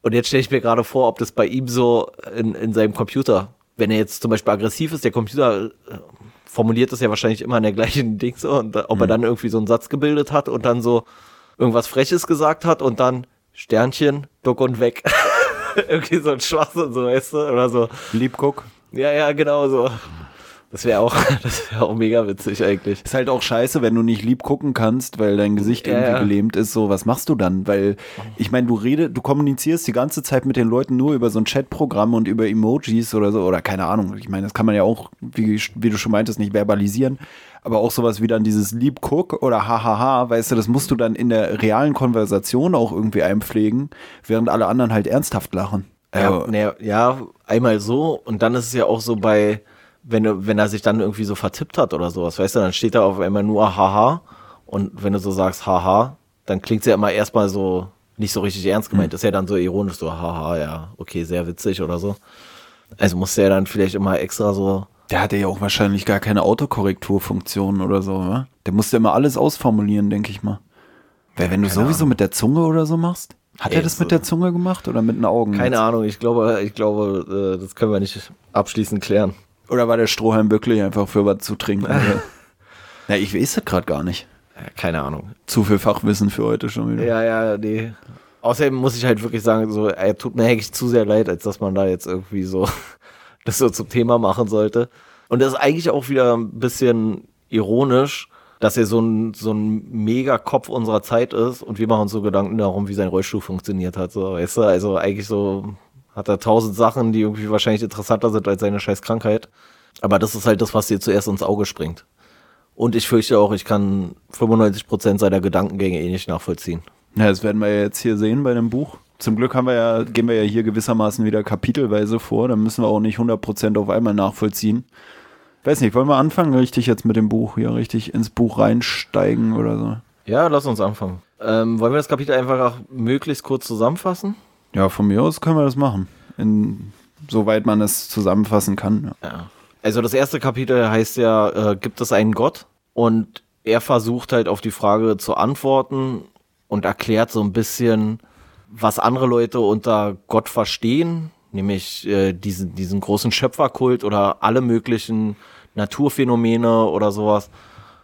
S2: Und jetzt stelle ich mir gerade vor, ob das bei ihm so in, in seinem Computer, wenn er jetzt zum Beispiel aggressiv ist, der Computer äh, formuliert das ja wahrscheinlich immer in der gleichen Ding so, und da- ob er dann irgendwie so einen Satz gebildet hat und dann so irgendwas Freches gesagt hat und dann Sternchen, duck und weg. irgendwie so ein Schwachsinn, so weißt du, oder so.
S1: Liebguck.
S2: Ja, ja, genau so. Das wäre auch, das wäre auch mega witzig eigentlich.
S1: Ist halt auch scheiße, wenn du nicht lieb gucken kannst, weil dein Gesicht
S2: Ja,
S1: irgendwie
S2: ja.
S1: gelähmt ist. So, was machst du dann? Weil, ich meine, du redest, du kommunizierst die ganze Zeit mit den Leuten nur über so ein Chatprogramm und über Emojis oder so, oder keine Ahnung. Ich meine, das kann man ja auch, wie, wie du schon meintest, nicht verbalisieren. Aber auch sowas wie dann dieses Liebguck oder Hahaha, weißt du, das musst du dann in der realen Konversation auch irgendwie einpflegen, während alle anderen halt ernsthaft lachen.
S2: Ja,
S1: Äh,
S2: ne, ja, einmal so und dann ist es ja auch so bei, wenn, wenn er sich dann irgendwie so vertippt hat oder sowas, weißt du, dann steht da auf einmal nur Haha und wenn du so sagst Haha, dann klingt es ja immer erstmal so nicht so richtig ernst gemeint, ist ja dann so ironisch so Haha, ja, okay, sehr witzig oder so. Also musst du ja dann vielleicht immer extra so,
S1: Der hatte ja auch wahrscheinlich gar keine Autokorrekturfunktion oder so, wa? Der musste immer alles ausformulieren, denke ich mal. Weil wenn du sowieso mit der Zunge oder so machst, hat
S2: Ey,
S1: er das mit der Zunge gemacht oder mit den Augen?
S2: keine
S1: jetzt?
S2: Ahnung, ich glaube, ich glaube, äh, das können wir nicht abschließend klären.
S1: Oder war der Strohhalm wirklich einfach für was zu trinken? ja, ich weiß das gerade gar nicht.
S2: Keine Ahnung.
S1: Zu viel Fachwissen für heute schon wieder.
S2: Ja, ja, nee. Außerdem muss ich halt wirklich sagen, so, er tut mir eigentlich zu sehr leid, als dass man da jetzt irgendwie so das so zum Thema machen sollte. Und das ist eigentlich auch wieder ein bisschen ironisch, dass er so ein, so ein mega Kopf unserer Zeit ist und wir machen uns so Gedanken darum, wie sein Rollstuhl funktioniert hat. So, weißt du, also eigentlich so hat er tausend Sachen, die irgendwie wahrscheinlich interessanter sind als seine scheiß Krankheit. Aber das ist halt das, was dir zuerst ins Auge springt. Und ich fürchte auch, ich kann 95% seiner Gedankengänge eh nicht nachvollziehen.
S1: Ja, das werden wir ja jetzt hier sehen bei dem Buch. Zum Glück haben wir ja, gehen wir ja hier gewissermaßen wieder kapitelweise vor. Dann müssen wir auch nicht 100% auf einmal nachvollziehen. Weiß nicht, wollen wir anfangen richtig jetzt mit dem Buch hier, richtig ins Buch reinsteigen oder so?
S2: Ja, lass uns anfangen. Ähm, wollen wir das Kapitel einfach auch möglichst kurz zusammenfassen?
S1: Ja, von mir aus können wir das machen. In, soweit man es zusammenfassen kann. Ja.
S2: Ja. Also das erste Kapitel heißt ja, äh, gibt es einen Gott? Und er versucht halt auf die Frage zu antworten und erklärt so ein bisschen, was andere Leute unter Gott verstehen, nämlich äh, diesen, diesen großen Schöpferkult oder alle möglichen Naturphänomene oder sowas,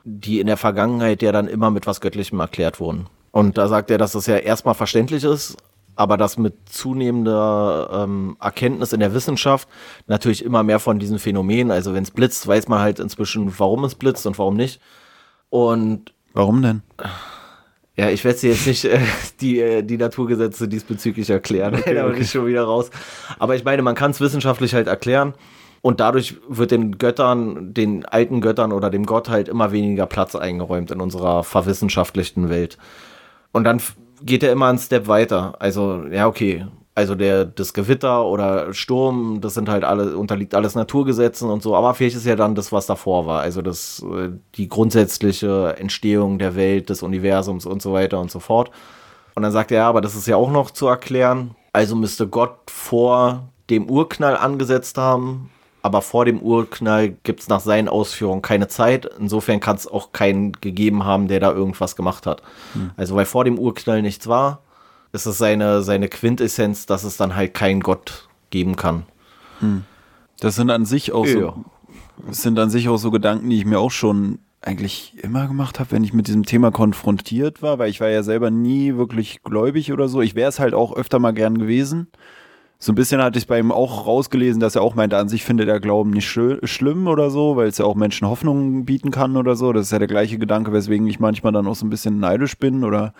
S2: die in der Vergangenheit ja dann immer mit was Göttlichem erklärt wurden. Und da sagt er, dass das ja erstmal verständlich ist, aber dass mit zunehmender ähm, Erkenntnis in der Wissenschaft natürlich immer mehr von diesen Phänomenen, also wenn es blitzt, weiß man halt inzwischen, warum es blitzt und warum nicht. Und
S1: warum denn?
S2: Ja, ich werde jetzt nicht äh, die, äh, die Naturgesetze diesbezüglich erklären. Okay, da bin okay. ich schon wieder raus. Aber ich meine, man kann es wissenschaftlich halt erklären. Und dadurch wird den Göttern, den alten Göttern oder dem Gott halt immer weniger Platz eingeräumt in unserer verwissenschaftlichten Welt. Und dann geht er immer einen Step weiter. Also, ja, okay. Also der, das Gewitter oder Sturm, das sind halt alle, unterliegt alles Naturgesetzen und so, aber vielleicht ist ja dann das, was davor war. Also das, äh, die grundsätzliche Entstehung der Welt, des Universums und so weiter und so fort. Und dann sagt er, ja, aber das ist ja auch noch zu erklären. Also müsste Gott vor dem Urknall angesetzt haben, aber vor dem Urknall gibt es nach seinen Ausführungen keine Zeit. Insofern kann es auch keinen gegeben haben, der da irgendwas gemacht hat. Hm. Also weil vor dem Urknall nichts war, ist es seine, seine Quintessenz, dass es dann halt keinen Gott geben kann.
S1: Hm. Das sind an sich auch ja. so, das sind an sich auch so Gedanken, die ich mir auch schon eigentlich immer gemacht habe, wenn ich mit diesem Thema konfrontiert war, weil ich war ja selber nie wirklich gläubig oder so. Ich wäre es halt auch öfter mal gern gewesen. So ein bisschen hatte ich bei ihm auch rausgelesen, dass er auch meinte, an sich findet er Glauben nicht schlimm oder so, weil es ja auch Menschen Hoffnung bieten kann oder so. Das ist ja der gleiche Gedanke, weswegen ich manchmal dann auch so ein bisschen neidisch bin oder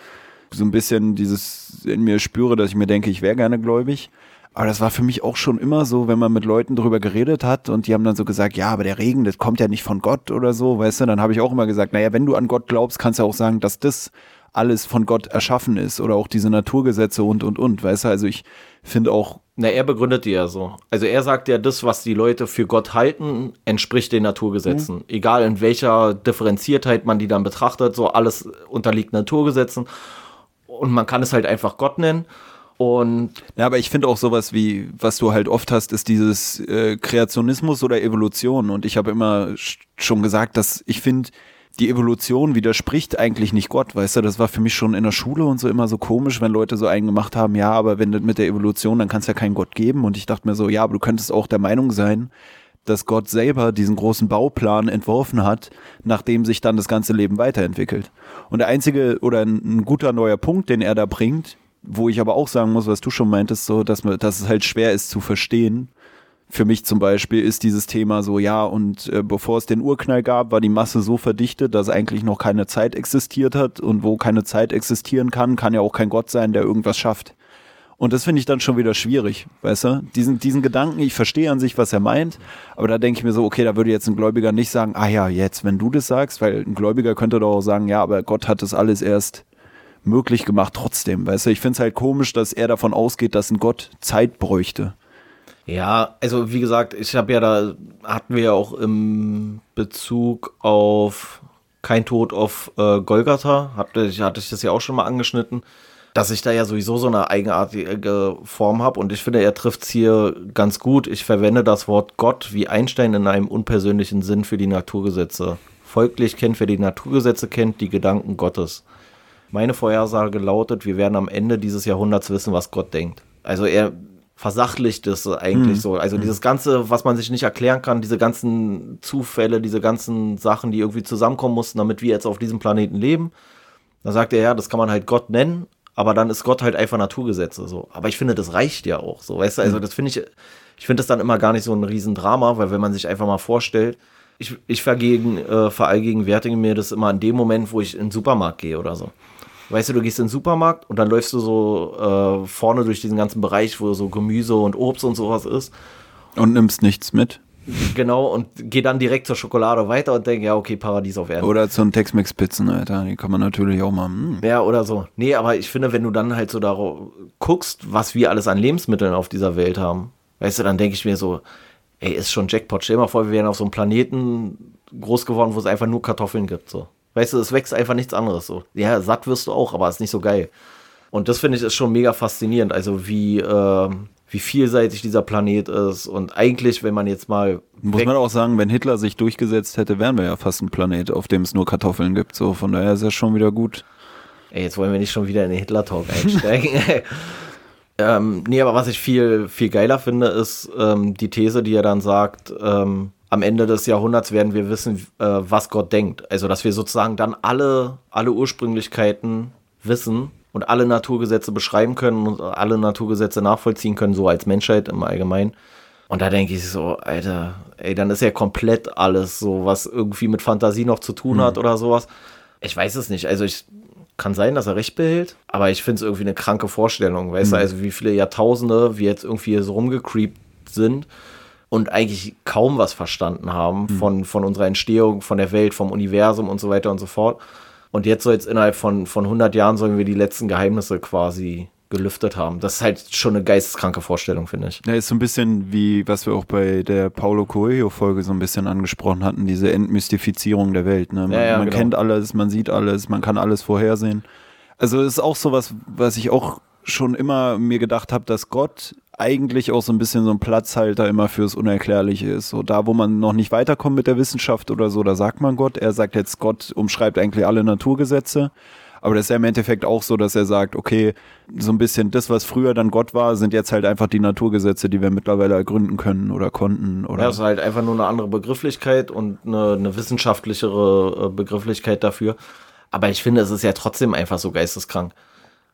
S1: so ein bisschen dieses in mir spüre, dass ich mir denke, ich wäre gerne gläubig. Aber das war für mich auch schon immer so, wenn man mit Leuten drüber geredet hat und die haben dann so gesagt, ja, aber der Regen, das kommt ja nicht von Gott oder so, weißt du, dann habe ich auch immer gesagt, naja, wenn du an Gott glaubst, kannst du auch sagen, dass das alles von Gott erschaffen ist oder auch diese Naturgesetze und und und, weißt du, also ich finde auch
S2: na, er begründet die ja so. Also er sagt ja, das, was die Leute für Gott halten, entspricht den Naturgesetzen. Mhm. Egal in welcher Differenziertheit man die dann betrachtet, so alles unterliegt Naturgesetzen. Und man kann es halt einfach Gott nennen. Und
S1: ja, aber ich finde auch sowas wie, was du halt oft hast, ist dieses äh, Kreationismus oder Evolution. Und ich habe immer schon gesagt, dass ich finde, die Evolution widerspricht eigentlich nicht Gott, weißt du, das war für mich schon in der Schule und so immer so komisch, wenn Leute so einen gemacht haben, ja, aber wenn mit der Evolution, dann kann es ja keinen Gott geben und ich dachte mir so, ja, aber du könntest auch der Meinung sein, dass Gott selber diesen großen Bauplan entworfen hat, nachdem sich dann das ganze Leben weiterentwickelt. Und der einzige oder ein guter neuer Punkt, den er da bringt, wo ich aber auch sagen muss, was du schon meintest, so, dass, man, dass es halt schwer ist zu verstehen, für mich zum Beispiel ist dieses Thema so, ja, und äh, bevor es den Urknall gab, war die Masse so verdichtet, dass eigentlich noch keine Zeit existiert hat. Und wo keine Zeit existieren kann, kann ja auch kein Gott sein, der irgendwas schafft. Und das finde ich dann schon wieder schwierig, weißt du? Diesen, diesen Gedanken, ich verstehe an sich, was er meint, aber da denke ich mir so, okay, da würde jetzt ein Gläubiger nicht sagen, ah ja, jetzt, wenn du das sagst, weil ein Gläubiger könnte doch auch sagen, ja, aber Gott hat das alles erst möglich gemacht trotzdem, weißt du? Ich finde es halt komisch, dass er davon ausgeht, dass ein Gott Zeit bräuchte.
S2: Ja, also wie gesagt, ich habe ja da, hatten wir ja auch im Bezug auf Kein Tod auf äh, Golgatha, hatte ich, hatte ich das ja auch schon mal angeschnitten, dass ich da ja sowieso so eine eigenartige Form habe und ich finde, er trifft es hier ganz gut. Ich verwende das Wort Gott wie Einstein in einem unpersönlichen Sinn für die Naturgesetze. Folglich kennt, wer die Naturgesetze kennt, die Gedanken Gottes. Meine Vorhersage lautet, wir werden am Ende dieses Jahrhunderts wissen, was Gott denkt. Also er versachlicht es eigentlich mhm. so. Also mhm. dieses Ganze, was man sich nicht erklären kann, diese ganzen Zufälle, diese ganzen Sachen, die irgendwie zusammenkommen mussten, damit wir jetzt auf diesem Planeten leben. Da sagt er, ja, das kann man halt Gott nennen, aber dann ist Gott halt einfach Naturgesetze. So. Aber ich finde, das reicht ja auch. So, weißt du, also mhm. das finde ich, ich finde das dann immer gar nicht so ein Riesendrama, weil wenn man sich einfach mal vorstellt, ich, ich vergegen, äh, verallgegenwärtige mir das immer in dem Moment, wo ich in den Supermarkt gehe oder so. Weißt du, du gehst in den Supermarkt und dann läufst du so äh, vorne durch diesen ganzen Bereich, wo so Gemüse und Obst und sowas ist.
S1: Und nimmst nichts mit.
S2: Genau, und geh dann direkt zur Schokolade weiter und denk, ja, okay, Paradies auf Erden.
S1: Oder zu den Tex-Mex-Pizzen, Alter. Die kann man natürlich auch mal. Mh.
S2: Hm. Ja, oder so. Nee, aber ich finde, wenn du dann halt so darauf guckst, was wir alles an Lebensmitteln auf dieser Welt haben, weißt du, dann denke ich mir so, ey, ist schon Jackpot. Stell dir mal vor, wir wären auf so einem Planeten groß geworden, wo es einfach nur Kartoffeln gibt, so. Weißt du, es wächst einfach nichts anderes so. Ja, satt wirst du auch, aber ist nicht so geil. Und das finde ich ist schon mega faszinierend. Also wie, äh, wie vielseitig dieser Planet ist. Und eigentlich, wenn man jetzt mal.
S1: Muss man auch sagen, wenn Hitler sich durchgesetzt hätte, wären wir ja fast ein Planet, auf dem es nur Kartoffeln gibt. So, von daher ist er schon wieder gut.
S2: Ey, jetzt wollen wir nicht schon wieder in den Hitler-Talk einsteigen. ähm, nee, aber was ich viel, viel geiler finde, ist ähm, die These, die er dann sagt, ähm, am Ende des Jahrhunderts werden wir wissen, äh, was Gott denkt. Also, dass wir sozusagen dann alle, alle Ursprünglichkeiten wissen und alle Naturgesetze beschreiben können und alle Naturgesetze nachvollziehen können, so als Menschheit im Allgemeinen. Und da denke ich so, Alter, ey, dann ist ja komplett alles so, was irgendwie mit Fantasie noch zu tun mhm. hat oder sowas. Ich weiß es nicht. Also ich kann sein, dass er recht behält, aber ich finde es irgendwie eine kranke Vorstellung. Weißt mhm. du, also wie viele Jahrtausende wir jetzt irgendwie so rumgecreept sind und eigentlich kaum was verstanden haben mhm. von, von unserer Entstehung, von der Welt, vom Universum und so weiter und so fort. Und jetzt so jetzt innerhalb von, von 100 Jahren sollen wir die letzten Geheimnisse quasi gelüftet haben. Das ist halt schon eine geisteskranke Vorstellung, finde ich.
S1: Ja, ist so ein bisschen wie, was wir auch bei der Paulo Coelho-Folge so ein bisschen angesprochen hatten, diese Entmystifizierung der Welt. Ne? Man, ja, ja, man genau. kennt alles, man sieht alles, man kann alles vorhersehen. Also es ist auch so was, was ich auch schon immer mir gedacht habe, dass Gott eigentlich auch so ein bisschen so ein Platzhalter immer fürs Unerklärliche ist. So da, wo man noch nicht weiterkommt mit der Wissenschaft oder so, da sagt man Gott. Er sagt jetzt, Gott umschreibt eigentlich alle Naturgesetze. Aber das ist ja im Endeffekt auch so, dass er sagt, okay, so ein bisschen das, was früher dann Gott war, sind jetzt halt einfach die Naturgesetze, die wir mittlerweile ergründen können oder konnten. Oder
S2: ja, es ist halt einfach nur eine andere Begrifflichkeit und eine, eine wissenschaftlichere äh, Begrifflichkeit dafür. Aber ich finde, es ist ja trotzdem einfach so geisteskrank.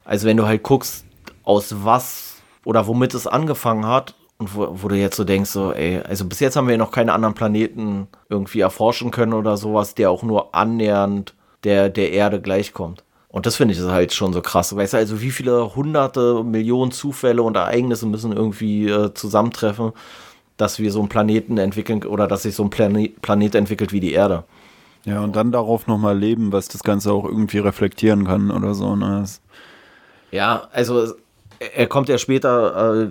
S2: Also wenn du halt guckst, aus was oder womit es angefangen hat und wo, wo, du jetzt so denkst, so, ey, also bis jetzt haben wir noch keine anderen Planeten irgendwie erforschen können oder sowas, der auch nur annähernd der, der Erde gleichkommt. Und das finde ich halt schon so krass. Weißt du, also wie viele hunderte Millionen Zufälle und Ereignisse müssen irgendwie äh, zusammentreffen, dass wir so einen Planeten entwickeln oder dass sich so ein Planet, Planet entwickelt wie die Erde.
S1: Ja, und dann darauf nochmal leben, was das Ganze auch irgendwie reflektieren kann oder so. Ne?
S2: Ja, also er kommt ja später, äh,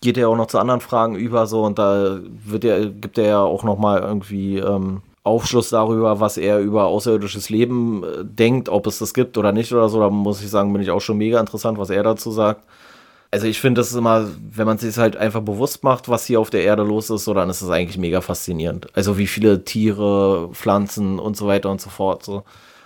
S2: geht ja auch noch zu anderen Fragen über so und da wird er, gibt er ja auch nochmal irgendwie ähm, Aufschluss darüber, was er über außerirdisches Leben äh, denkt, ob es das gibt oder nicht oder so. Da muss ich sagen, bin ich auch schon mega interessant, was er dazu sagt. Also ich finde, das ist immer, wenn man sich halt einfach bewusst macht, was hier auf der Erde los ist, so dann ist es eigentlich mega faszinierend. Also wie viele Tiere, Pflanzen und so weiter und so fort. So.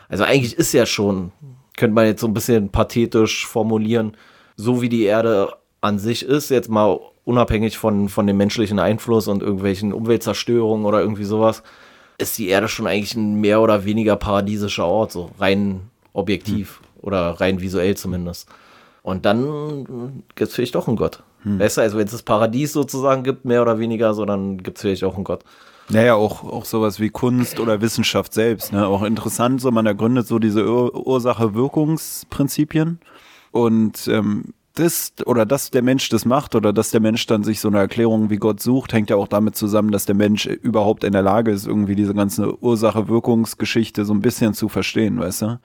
S2: Also eigentlich ist ja schon, könnte man jetzt so ein bisschen pathetisch formulieren, so wie die Erde an sich ist, jetzt mal unabhängig von, von dem menschlichen Einfluss und irgendwelchen Umweltzerstörungen oder irgendwie sowas, ist die Erde schon eigentlich ein mehr oder weniger paradiesischer Ort, so rein objektiv hm. oder rein visuell zumindest. Und dann gibt es vielleicht doch einen Gott. Hm. Weißt du, also wenn es das Paradies sozusagen gibt, mehr oder weniger, so dann gibt es vielleicht auch einen Gott.
S1: Naja, auch, auch sowas wie Kunst oder Wissenschaft selbst. Ne? Auch interessant, so man ergründet so diese Ur Ursache-Wirkungsprinzipien. Und ähm, das oder dass der Mensch das macht oder dass der Mensch dann sich so eine Erklärung wie Gott sucht, hängt ja auch damit zusammen, dass der Mensch überhaupt in der Lage ist, irgendwie diese ganze Ursache-Wirkungsgeschichte so ein bisschen zu verstehen, weißt du?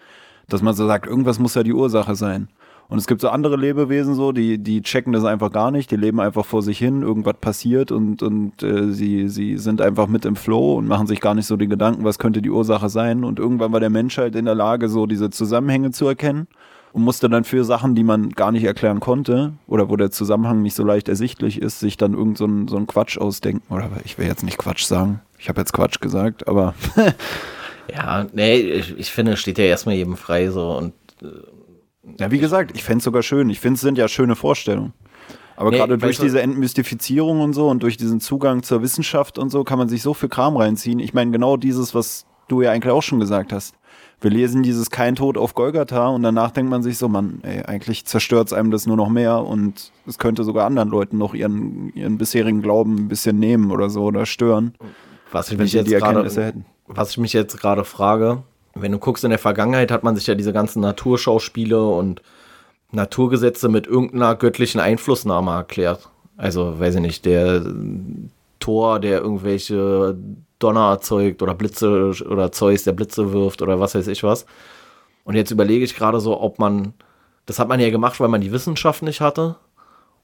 S1: Dass man so sagt, irgendwas muss ja die Ursache sein. Und es gibt so andere Lebewesen so, die, die checken das einfach gar nicht, die leben einfach vor sich hin, irgendwas passiert und, und äh, sie, sie sind einfach mit im Flow und machen sich gar nicht so die Gedanken, was könnte die Ursache sein. Und irgendwann war der Mensch halt in der Lage, so diese Zusammenhänge zu erkennen und musste dann für Sachen, die man gar nicht erklären konnte oder wo der Zusammenhang nicht so leicht ersichtlich ist, sich dann irgend so ein, so ein Quatsch ausdenken. Oder ich will jetzt nicht Quatsch sagen. Ich habe jetzt Quatsch gesagt, aber.
S2: ja, nee, ich, ich finde, steht ja erstmal jedem frei so und. Äh,
S1: ja, wie gesagt, ich fände es sogar schön. Ich finde, es sind ja schöne Vorstellungen. Aber nee, gerade durch diese Entmystifizierung und so und durch diesen Zugang zur Wissenschaft und so kann man sich so viel Kram reinziehen. Ich meine, genau dieses, was du ja eigentlich auch schon gesagt hast wir lesen dieses Kein Tod auf Golgatha und danach denkt man sich so, man, ey, eigentlich zerstört es einem das nur noch mehr und es könnte sogar anderen Leuten noch ihren, ihren bisherigen Glauben ein bisschen nehmen oder so oder stören.
S2: Was ich mich jetzt gerade, was ich mich jetzt gerade frage, wenn du guckst in der Vergangenheit, hat man sich ja diese ganzen Naturschauspiele und Naturgesetze mit irgendeiner göttlichen Einflussnahme erklärt. Also, weiß ich nicht, der Tor, der irgendwelche Donner erzeugt oder Blitze oder Zeus, der Blitze wirft oder was weiß ich was. Und jetzt überlege ich gerade so, ob man, das hat man ja gemacht, weil man die Wissenschaft nicht hatte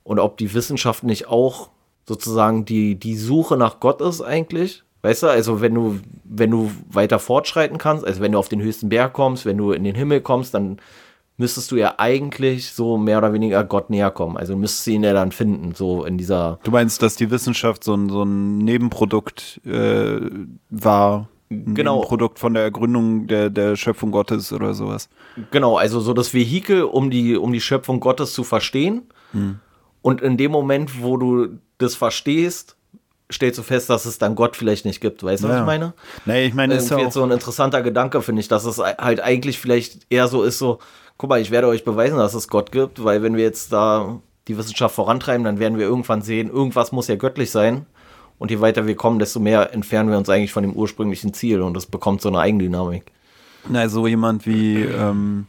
S2: und ob die Wissenschaft nicht auch sozusagen die, die Suche nach Gott ist eigentlich. Weißt du, also wenn du, wenn du weiter fortschreiten kannst, also wenn du auf den höchsten Berg kommst, wenn du in den Himmel kommst, dann müsstest du ja eigentlich so mehr oder weniger Gott näher kommen. Also müsstest du ihn ja dann finden, so in dieser.
S1: Du meinst, dass die Wissenschaft so ein, so ein Nebenprodukt äh, war?
S2: Genau.
S1: Produkt von der Ergründung der, der Schöpfung Gottes oder sowas.
S2: Genau, also so das Vehikel, um die, um die Schöpfung Gottes zu verstehen. Hm. Und in dem Moment, wo du das verstehst, stellst du fest, dass es dann Gott vielleicht nicht gibt. Weißt du, ja. was ich meine?
S1: Nee, ich meine,
S2: das ist ja jetzt so ein interessanter Gedanke, finde ich, dass es halt eigentlich vielleicht eher so ist, so, guck mal, ich werde euch beweisen, dass es Gott gibt, weil wenn wir jetzt da die Wissenschaft vorantreiben, dann werden wir irgendwann sehen, irgendwas muss ja göttlich sein. Und je weiter wir kommen, desto mehr entfernen wir uns eigentlich von dem ursprünglichen Ziel und das bekommt so eine Eigendynamik.
S1: Na, so jemand wie ähm,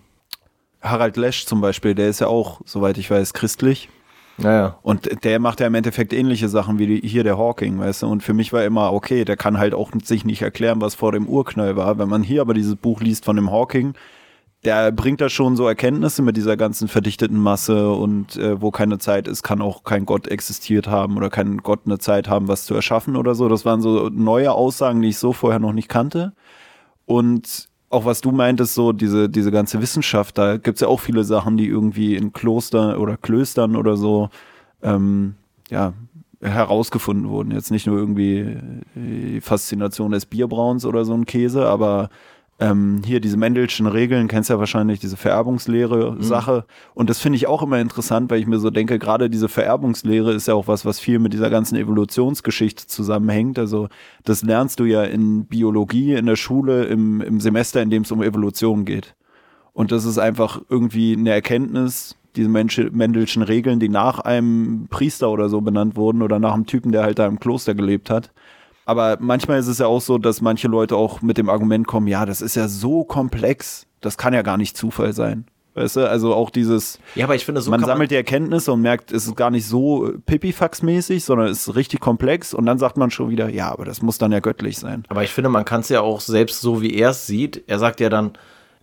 S1: Harald Lesch zum Beispiel, der ist ja auch, soweit ich weiß, christlich.
S2: Naja.
S1: Und der macht ja im Endeffekt ähnliche Sachen wie die, hier der Hawking, weißt du? Und für mich war immer, okay, der kann halt auch sich nicht erklären, was vor dem Urknall war. Wenn man hier aber dieses Buch liest von dem Hawking, der bringt da schon so Erkenntnisse mit dieser ganzen verdichteten Masse und äh, wo keine Zeit ist, kann auch kein Gott existiert haben oder kein Gott eine Zeit haben, was zu erschaffen oder so. Das waren so neue Aussagen, die ich so vorher noch nicht kannte. Und auch was du meintest, so diese, diese ganze Wissenschaft, da gibt's ja auch viele Sachen, die irgendwie in Kloster oder Klöstern oder so ähm, ja, herausgefunden wurden. Jetzt nicht nur irgendwie die Faszination des Bierbrauns oder so ein Käse, aber ähm, hier diese Mendelschen Regeln, kennst ja wahrscheinlich diese Vererbungslehre-Sache. Mhm. Und das finde ich auch immer interessant, weil ich mir so denke, gerade diese Vererbungslehre ist ja auch was, was viel mit dieser ganzen Evolutionsgeschichte zusammenhängt. Also das lernst du ja in Biologie, in der Schule, im, im Semester, in dem es um Evolution geht. Und das ist einfach irgendwie eine Erkenntnis, diese Mendelschen Regeln, die nach einem Priester oder so benannt wurden oder nach einem Typen, der halt da im Kloster gelebt hat aber manchmal ist es ja auch so, dass manche Leute auch mit dem Argument kommen, ja, das ist ja so komplex, das kann ja gar nicht Zufall sein. Weißt du, also auch dieses,
S2: ja, aber ich finde, so
S1: man sammelt man die Erkenntnisse und merkt, es ist gar nicht so pipifax-mäßig, sondern es ist richtig komplex und dann sagt man schon wieder, ja, aber das muss dann ja göttlich sein.
S2: Aber ich finde, man kann es ja auch selbst so, wie er es sieht, er sagt ja dann,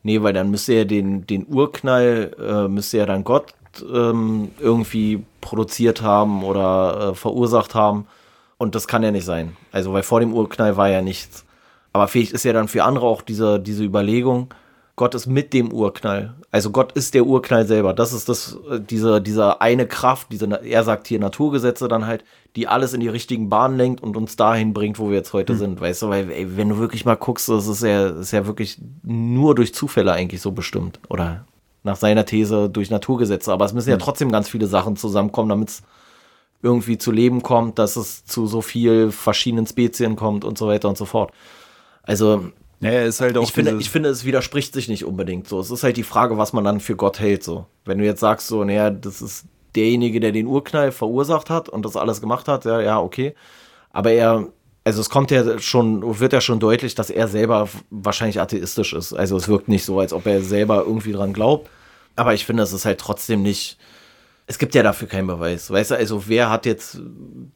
S2: nee, weil dann müsste er den, den Urknall, äh, müsste er dann Gott ähm, irgendwie produziert haben oder äh, verursacht haben. Und das kann ja nicht sein. Also, weil vor dem Urknall war ja nichts. Aber vielleicht ist ja dann für andere auch diese, diese Überlegung, Gott ist mit dem Urknall. Also Gott ist der Urknall selber. Das ist das, äh, diese, diese eine Kraft, diese, er sagt hier Naturgesetze dann halt, die alles in die richtigen Bahnen lenkt und uns dahin bringt, wo wir jetzt heute mhm. sind. Weißt du, weil, ey, wenn du wirklich mal guckst, das ist ja, ist ja wirklich nur durch Zufälle eigentlich so bestimmt. Oder nach seiner These durch Naturgesetze. Aber es müssen ja hm. trotzdem ganz viele Sachen zusammenkommen, damit es irgendwie zu leben kommt, dass es zu so viel verschiedenen Spezien kommt und so weiter und so fort. Also
S1: naja, ist halt auch
S2: ich finde, ich finde, es widerspricht sich nicht unbedingt so. Es ist halt die Frage, was man dann für Gott hält so. Wenn du jetzt sagst so, naja, das ist derjenige, der den Urknall verursacht hat und das alles gemacht hat, ja, ja, okay. Aber er, also es kommt ja schon, wird ja schon deutlich, dass er selber wahrscheinlich atheistisch ist. Also es wirkt nicht so, als ob er selber irgendwie dran glaubt. Aber ich finde, es ist halt trotzdem nicht, es gibt ja dafür keinen Beweis. Weißt du, also wer hat jetzt,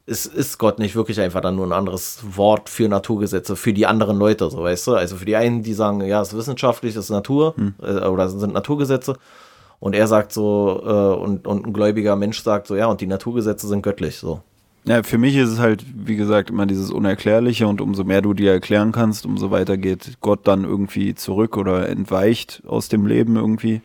S2: ist, ist Gott nicht wirklich einfach dann nur ein anderes Wort für Naturgesetze, für die anderen Leute, so weißt du? Also für die einen, die sagen, ja, es ist wissenschaftlich, es ist Natur hm. äh, oder sind Naturgesetze. Und er sagt so, äh, und, und ein gläubiger Mensch sagt so, ja, und die Naturgesetze sind göttlich, so.
S1: Ja, für mich ist es halt, wie gesagt, immer dieses Unerklärliche und umso mehr du dir erklären kannst, umso weiter geht Gott dann irgendwie zurück oder entweicht aus dem Leben irgendwie.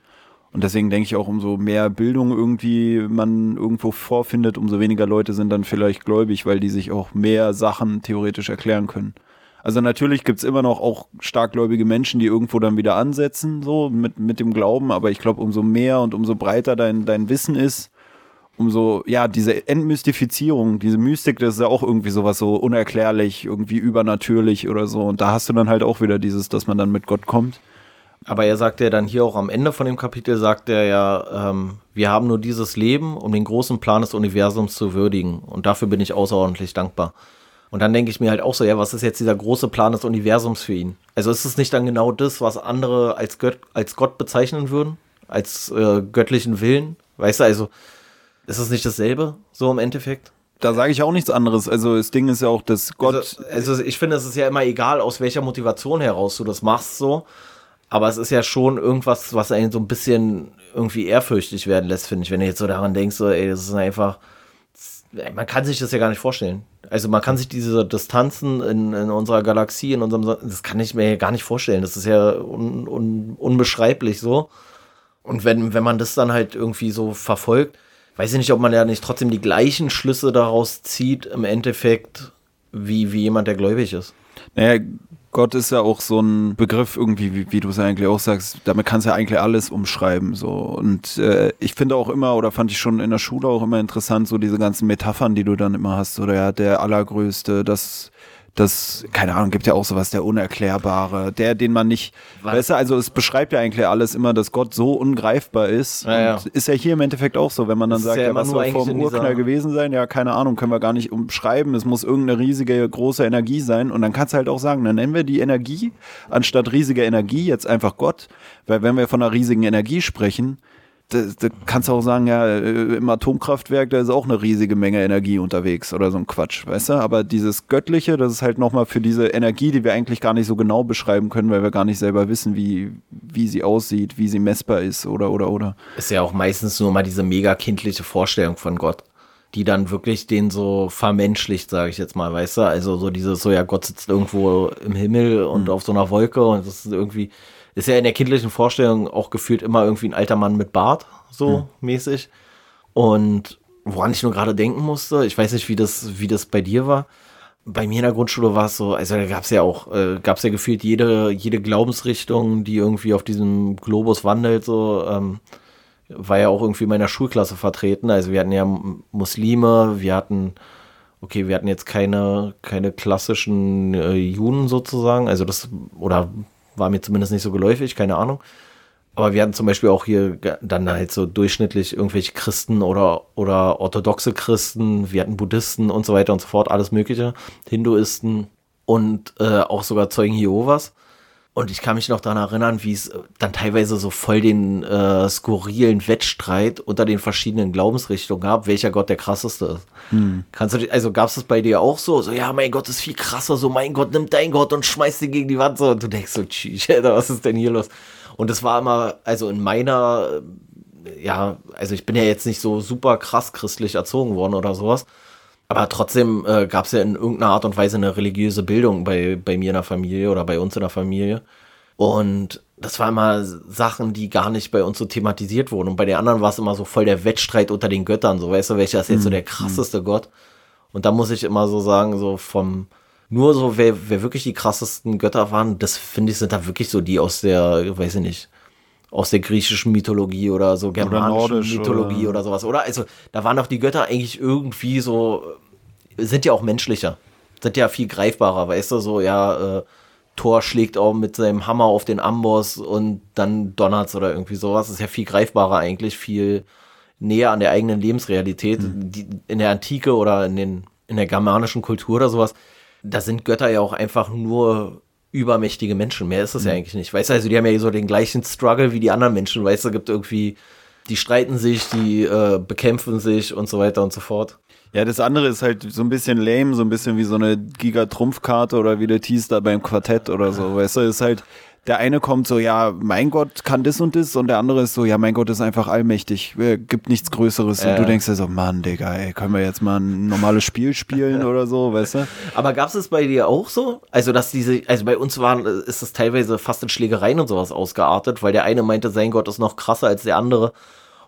S1: Und deswegen denke ich auch, umso mehr Bildung irgendwie man irgendwo vorfindet, umso weniger Leute sind dann vielleicht gläubig, weil die sich auch mehr Sachen theoretisch erklären können. Also natürlich gibt's immer noch auch starkgläubige Menschen, die irgendwo dann wieder ansetzen, so mit, mit dem Glauben, aber ich glaube, umso mehr und umso breiter dein, dein Wissen ist, umso, ja, diese Entmystifizierung, diese Mystik, das ist ja auch irgendwie sowas so unerklärlich, irgendwie übernatürlich oder so. Und da hast du dann halt auch wieder dieses, dass man dann mit Gott kommt.
S2: Aber er sagt ja dann hier auch am Ende von dem Kapitel, sagt er ja, ähm, wir haben nur dieses Leben, um den großen Plan des Universums zu würdigen. Und dafür bin ich außerordentlich dankbar. Und dann denke ich mir halt auch so, ja, was ist jetzt dieser große Plan des Universums für ihn? Also ist es nicht dann genau das, was andere als, Gött, als Gott bezeichnen würden? Als äh, göttlichen Willen? Weißt du, also ist es nicht dasselbe, so im Endeffekt?
S1: Da sage ich auch nichts anderes. Also das Ding ist ja auch, dass Gott.
S2: Also, also ich finde, es ist ja immer egal, aus welcher Motivation heraus du das machst, so. Aber es ist ja schon irgendwas, was einen so ein bisschen irgendwie ehrfürchtig werden lässt, finde ich. Wenn du jetzt so daran denkst, so, ey, das ist einfach, man kann sich das ja gar nicht vorstellen. Also man kann sich diese Distanzen in, in unserer Galaxie, in unserem, das kann ich mir ja gar nicht vorstellen. Das ist ja un, un, unbeschreiblich so. Und wenn, wenn man das dann halt irgendwie so verfolgt, weiß ich nicht, ob man ja nicht trotzdem die gleichen Schlüsse daraus zieht im Endeffekt, wie, wie jemand, der gläubig ist.
S1: Naja, Gott ist ja auch so ein Begriff irgendwie, wie, wie du es eigentlich auch sagst, damit kannst du ja eigentlich alles umschreiben so. Und äh, ich finde auch immer oder fand ich schon in der Schule auch immer interessant so diese ganzen Metaphern, die du dann immer hast oder ja der allergrößte, das das, keine Ahnung, gibt ja auch sowas, der Unerklärbare, der, den man nicht,
S2: Was?
S1: weißt du, also es beschreibt ja eigentlich alles immer, dass Gott so ungreifbar ist.
S2: Ja, ja.
S1: Ist ja hier im Endeffekt auch so, wenn man dann
S2: Das
S1: sagt,
S2: ja
S1: ja, was soll vor dem Urknall gewesen sein? Ja, keine Ahnung, können wir gar nicht umschreiben. Es muss irgendeine riesige, große Energie sein. Und dann kannst du halt auch sagen, dann nennen wir die Energie anstatt riesiger Energie jetzt einfach Gott. Weil wenn wir von einer riesigen Energie sprechen, da, kannst du auch sagen, ja, äh, im Atomkraftwerk, da ist auch eine riesige Menge Energie unterwegs oder so ein Quatsch, weißt du? Aber dieses Göttliche, das ist halt nochmal für diese Energie, die wir eigentlich gar nicht so genau beschreiben können, weil wir gar nicht selber wissen, wie, wie sie aussieht, wie sie messbar ist oder, oder, oder.
S2: ist ja auch meistens nur mal diese mega kindliche Vorstellung von Gott, die dann wirklich den so vermenschlicht, sage ich jetzt mal, weißt du? Also so dieses, so ja, Gott sitzt irgendwo im Himmel und auf so einer Wolke und das ist irgendwie, ist ja in der kindlichen Vorstellung auch gefühlt immer irgendwie ein alter Mann mit Bart, so mäßig. Und woran ich nur gerade denken musste, ich weiß nicht, wie das, wie das bei dir war. Bei mir in der Grundschule war es so, also da gab es ja auch, äh, gab es ja gefühlt jede, jede Glaubensrichtung, die irgendwie auf diesem Globus wandelt, so, ähm, war ja auch irgendwie in meiner Schulklasse vertreten. Also wir hatten ja Muslime, wir hatten, okay, wir hatten jetzt keine, keine klassischen äh, Juden sozusagen, also das, oder war mir zumindest nicht so geläufig, keine Ahnung. Aber wir hatten zum Beispiel auch hier dann halt so durchschnittlich irgendwelche Christen oder, oder orthodoxe Christen, wir hatten Buddhisten und so weiter und so fort, alles Mögliche, Hinduisten und äh, auch sogar Zeugen Jehovas. Und ich kann mich noch daran erinnern, wie es äh, dann teilweise so voll den äh, skurrilen Wettstreit unter den verschiedenen Glaubensrichtungen gab, welcher Gott der krasseste ist. Kannst du also gab es das bei dir auch so? So, ja, mein Gott ist viel krasser, so mein Gott nimmt dein Gott und schmeißt ihn gegen die Wand so. Und du denkst so, tschüss, Alter, was ist denn hier los? Und das war immer, also in meiner, äh, ja, also ich bin ja jetzt nicht so super krass christlich erzogen worden oder sowas. Aber trotzdem äh, gab es ja in irgendeiner Art und Weise eine religiöse Bildung bei, bei mir in der Familie oder bei uns in der Familie. Und das war immer Sachen, die gar nicht bei uns so thematisiert wurden. Und bei den anderen war es immer so voll der Wettstreit unter den Göttern. So, weißt du, welcher ist jetzt so der krasseste Gott? Und da muss ich immer so sagen, so vom, nur so, wer, wer wirklich die krassesten Götter waren, das finde ich, sind da wirklich so die aus der, weiß ich nicht, aus der griechischen Mythologie oder so germanischen
S1: nordisch
S2: Mythologie
S1: oder-
S2: oder sowas, oder? Also, da waren doch die Götter eigentlich irgendwie so, sind ja auch menschlicher, sind ja viel greifbarer, weißt du, so, ja, äh, Thor schlägt auch mit seinem Hammer auf den Amboss und dann donnert's oder irgendwie sowas, das ist ja viel greifbarer eigentlich, viel näher an der eigenen Lebensrealität, die, in der Antike oder in, den, in der germanischen Kultur oder sowas, da sind Götter ja auch einfach nur übermächtige Menschen. Mehr ist es ja eigentlich nicht. Weißt du, also die haben ja so den gleichen Struggle wie die anderen Menschen. Weißt du, gibt irgendwie, die streiten sich, die äh, bekämpfen sich und so weiter und so fort.
S1: Ja, das andere ist halt so ein bisschen lame, so ein bisschen wie so eine Giga-Trumpfkarte oder wie der Tease da beim Quartett oder so, weißt du, ist halt, der eine kommt so, ja, mein Gott kann das und das und der andere ist so, ja, mein Gott ist einfach allmächtig, äh, gibt nichts Größeres
S2: Ja.
S1: und du denkst dir so, Mann, Digga, ey, können wir jetzt mal ein normales Spiel spielen oder so, weißt du?
S2: Aber gab es es bei dir auch so? Also, dass diese, also bei uns waren, ist es teilweise fast in Schlägereien und sowas ausgeartet, weil der eine meinte, sein Gott ist noch krasser als der andere.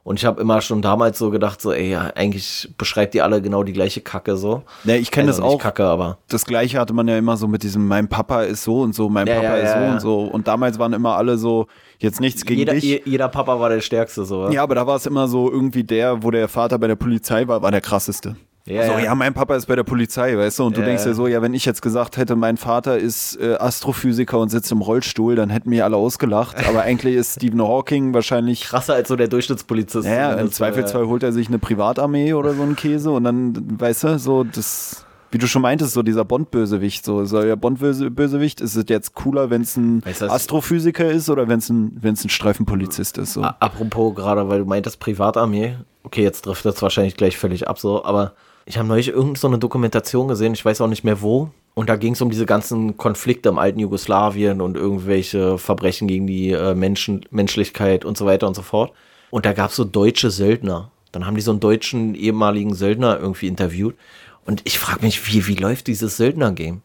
S2: Und ich habe immer schon damals so gedacht, so, ey, ja, eigentlich beschreibt ihr alle genau die gleiche Kacke so.
S1: Ja, ich kenne
S2: Also
S1: das auch.
S2: Kacke, aber.
S1: das Gleiche hatte man ja immer so mit diesem, mein Papa ist so und so, mein
S2: Ja,
S1: Papa
S2: ja,
S1: ist so und so. Und damals waren immer alle so, jetzt nichts gegen
S2: Jeder,
S1: dich.
S2: je- jeder Papa war der Stärkste, so.
S1: Ja, aber da war es immer so irgendwie der, wo der Vater bei der Polizei war, war der krasseste.
S2: Ja,
S1: so,
S2: ja.
S1: ja. mein Papa ist bei der Polizei, weißt du? Und du
S2: Ja,
S1: denkst dir
S2: ja.
S1: so, ja, wenn ich jetzt gesagt hätte, mein Vater ist äh, Astrophysiker und sitzt im Rollstuhl, dann hätten mich alle ausgelacht. Aber eigentlich ist Stephen Hawking wahrscheinlich.
S2: Krasser als so der Durchschnittspolizist.
S1: Ja, im
S2: Das, äh,
S1: Zweifelsfall holt er sich eine Privatarmee oder so einen Käse und dann, weißt du, so das. Wie du schon meintest, so dieser Bond-Bösewicht, so soll der Bond-Bösewicht, ist es jetzt cooler, wenn es ein
S2: Weißt
S1: Astrophysiker ist oder wenn es ein, wenn's ein Streifenpolizist ist? So.
S2: Apropos gerade, weil du meintest Privatarmee. Okay, jetzt trifft das wahrscheinlich gleich völlig ab so, aber ich habe neulich irgendeine so eine Dokumentation gesehen, ich weiß auch nicht mehr wo. Und da ging es um diese ganzen Konflikte im alten Jugoslawien und irgendwelche Verbrechen gegen die äh, Menschen, Menschlichkeit und so weiter und so fort. Und da gab es so deutsche Söldner. Dann haben die so einen deutschen ehemaligen Söldner irgendwie interviewt. Und ich frage mich, wie, wie läuft dieses Söldner-Game?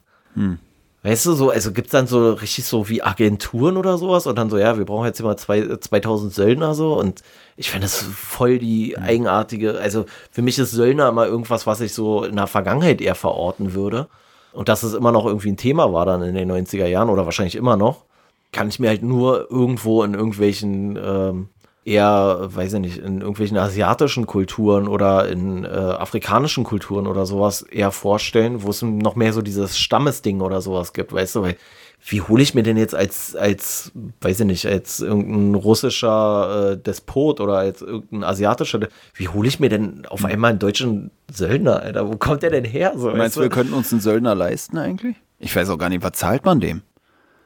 S2: Weißt du, so, also gibt's dann so richtig so wie Agenturen oder sowas und dann so, ja, wir brauchen jetzt immer zwei, 2000 Söldner so und ich finde das voll die eigenartige, also für mich ist Söldner immer irgendwas, was ich so in der Vergangenheit eher verorten würde. Und dass es immer noch irgendwie ein Thema war dann in den 90er Jahren oder wahrscheinlich immer noch, kann ich mir halt nur irgendwo in irgendwelchen ähm, eher, weiß ich nicht, in irgendwelchen asiatischen Kulturen oder in äh, afrikanischen Kulturen oder sowas eher vorstellen, wo es noch mehr so dieses Stammesding oder sowas gibt, weißt du, weil wie hole ich mir denn jetzt als, als, weiß ich nicht, als irgendein russischer äh, Despot oder als irgendein asiatischer, wie hole ich mir denn auf
S1: Hm.
S2: einmal einen deutschen Söldner, Alter? Wo kommt der denn her? So,
S1: Meinst du, wir könnten uns einen Söldner leisten eigentlich? Ich weiß auch gar nicht, was zahlt man dem?